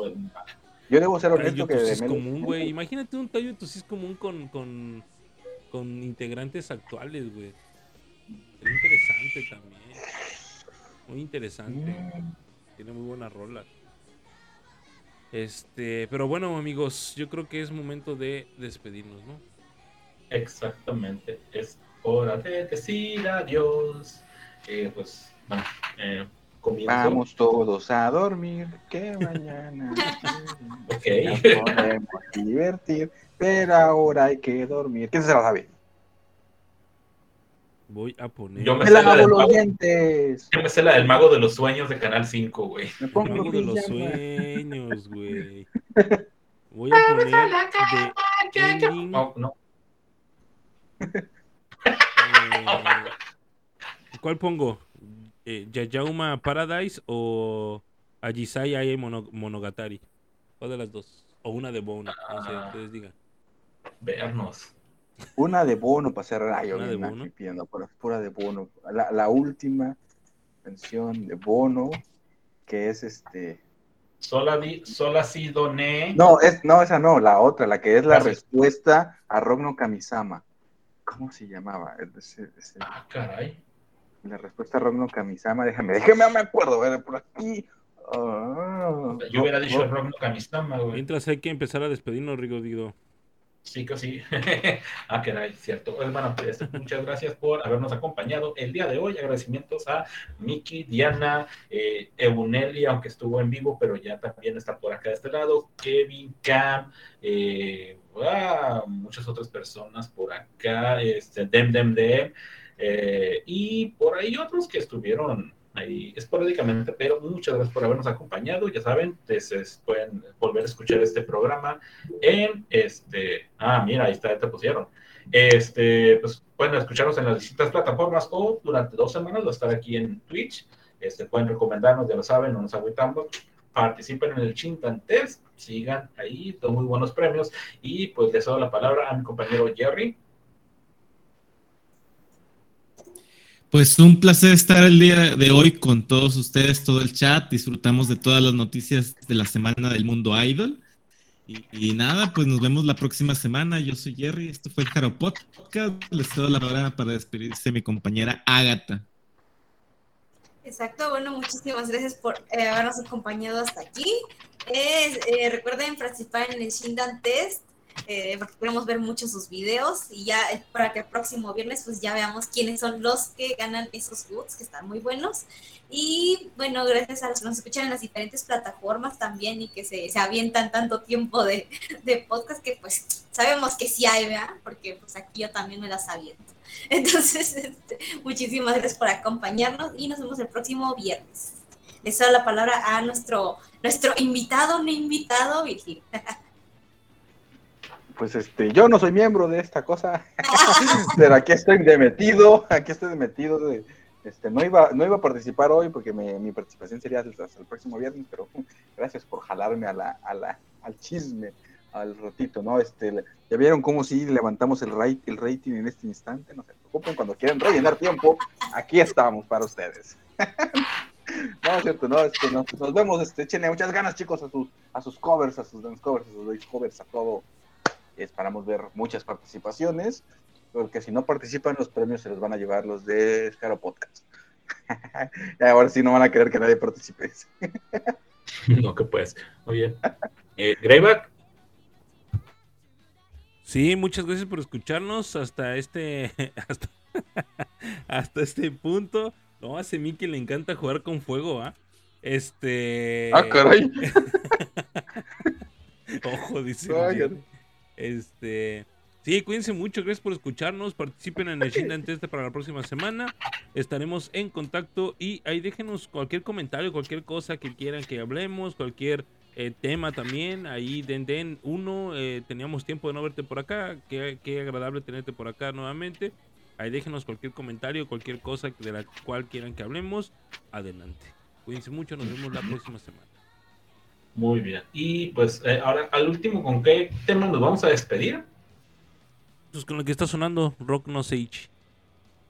Yo debo ser honesto que tu de Melon común, güey. Imagínate un tallo tu cis común con, con, con integrantes actuales, güey. Sería interesante también. Muy interesante. Tiene muy buenas rolas. Este, pero bueno, amigos, yo creo que es momento de despedirnos, ¿no? Exactamente. Es hora de decir adiós. Eh, pues, bueno, eh. Vamos todos a dormir, que mañana Ok. nos podemos divertir, ahora hay que dormir. ¿Quién se la sabe? Voy a poner. Yo me Me sé la los mago. dientes. Yo me sé la del mago de los sueños de Canal 5, güey. Me El mago de los sueños, güey. Voy a poner de ending, No, no. eh, ¿Cuál pongo? Eh, ¿Yayauma Paradise o Ajisai Ae Mono- Monogatari? ¿Cuál de las dos? O una de Bone, no sé, Ah. ustedes digan. Vernos. Una de bono para cerrar. Una de Bono. pidiendo, pura, pura de bono. La, la última canción de bono, que es este. Sola, di, sola si doné. No, es, no, esa no, la otra, la que es la respuesta a Rogno Kamisama. ¿Cómo se llamaba? Ese- ese- Ah, caray. la respuesta a Rogno Kamisama, déjame, déjame, me acuerdo, a ver, por aquí. Ah, Yo hubiera dicho Ro- Rock no Kamisama, güey. Mientras hay que empezar a despedirnos, Rigo Digo. Sí que sí. ah, caray, cierto. Bueno, pues, muchas gracias por habernos acompañado el día de hoy. Agradecimientos a Miki, Diana, eh, aunque estuvo en vivo, pero ya también está por acá de este lado. Kevin, Cam, eh, ah, muchas otras personas por acá. Este, Dem, Dem, Dem. eh, y por ahí otros que estuvieron ahí esporádicamente, pero muchas gracias por habernos acompañado. Ya saben, ustedes pueden volver a escuchar este programa en este. Ah, mira, ahí está, te pusieron. Este, pues pueden escucharnos en las distintas plataformas o durante dos semanas va a estar aquí en Twitch. Este, pueden recomendarnos, ya lo saben, no nos agüitamos. Participen en el Chintan Test, sigan ahí, son muy buenos premios. Y pues les doy la palabra a mi compañero Jerry. Pues un placer estar el día de hoy con todos ustedes, todo el chat. Disfrutamos de todas las noticias de la semana del mundo idol. Y, nada, pues nos vemos la próxima semana. Yo soy Jerry, esto fue el Podcast. Les doy la palabra para despedirse mi compañera Ágata. Exacto, bueno, muchísimas gracias por eh, habernos acompañado hasta aquí. Es, eh, recuerden participar en el Shindan Test, eh, porque queremos ver muchos sus videos y ya para que el próximo viernes pues ya veamos quiénes son los que ganan esos goods, que están muy buenos. Y bueno, gracias a los que nos escuchan en las diferentes plataformas también y que se, se avientan tanto tiempo de, de podcast que pues sabemos que sí hay, ¿verdad? Porque pues aquí yo también me las aviento. Entonces, este, muchísimas gracias por acompañarnos y nos vemos el próximo viernes. Les doy la palabra a nuestro, nuestro invitado, no invitado, Virgil. Pues este, yo no soy miembro de esta cosa, pero aquí estoy de metido, aquí estoy de metido. De, este, no, iba, no iba a participar hoy porque me- mi participación sería hasta, el próximo viernes, pero gracias por jalarme a la, a al chisme, al ratito, ¿no? Este, ya vieron cómo sí levantamos el, rate, el rating en este instante, no se preocupen, cuando quieran rellenar tiempo, aquí estamos para ustedes. No, es cierto, no, este, nos, nos vemos, este, échenle muchas ganas, chicos, a sus, a sus covers, a sus dance covers, a sus covers, a todo. Esperamos ver muchas participaciones, porque si no participan, los premios se los van a llevar los de Scaro Podcast. Y ahora sí no van a querer que nadie participe. No, que pues. Muy bien. Eh, Greyback, Sí, muchas gracias por escucharnos hasta este hasta, hasta este punto. No, a ese Mickey le encanta jugar con fuego, ¿ah? Este. Ah, caray. Ojo, dice. Ay. Este. Sí, cuídense mucho, gracias por escucharnos. Participen en el Shindan Test para la próxima semana. Estaremos en contacto y ahí déjenos cualquier comentario, cualquier cosa que quieran que hablemos, cualquier eh, tema también. Ahí den, den uno. eh, teníamos tiempo de no verte por acá. Qué, qué agradable tenerte por acá nuevamente. Ahí déjenos cualquier comentario, cualquier cosa de la cual quieran que hablemos. Adelante. Cuídense mucho, nos vemos la próxima semana. Muy bien. Y pues eh, ahora al último, ¿con qué tema nos vamos a despedir? Pues con lo que está sonando, Rock No Sage.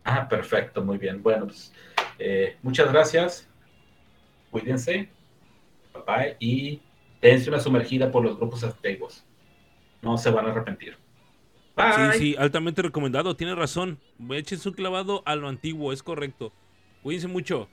Ah, perfecto, muy bien. Bueno, pues eh, muchas gracias. Cuídense. Papá, y dense una sumergida por los grupos activos. No se van a arrepentir. Bye. Sí, sí, altamente recomendado, tiene razón. Échense un clavado a lo antiguo, es correcto. Cuídense mucho.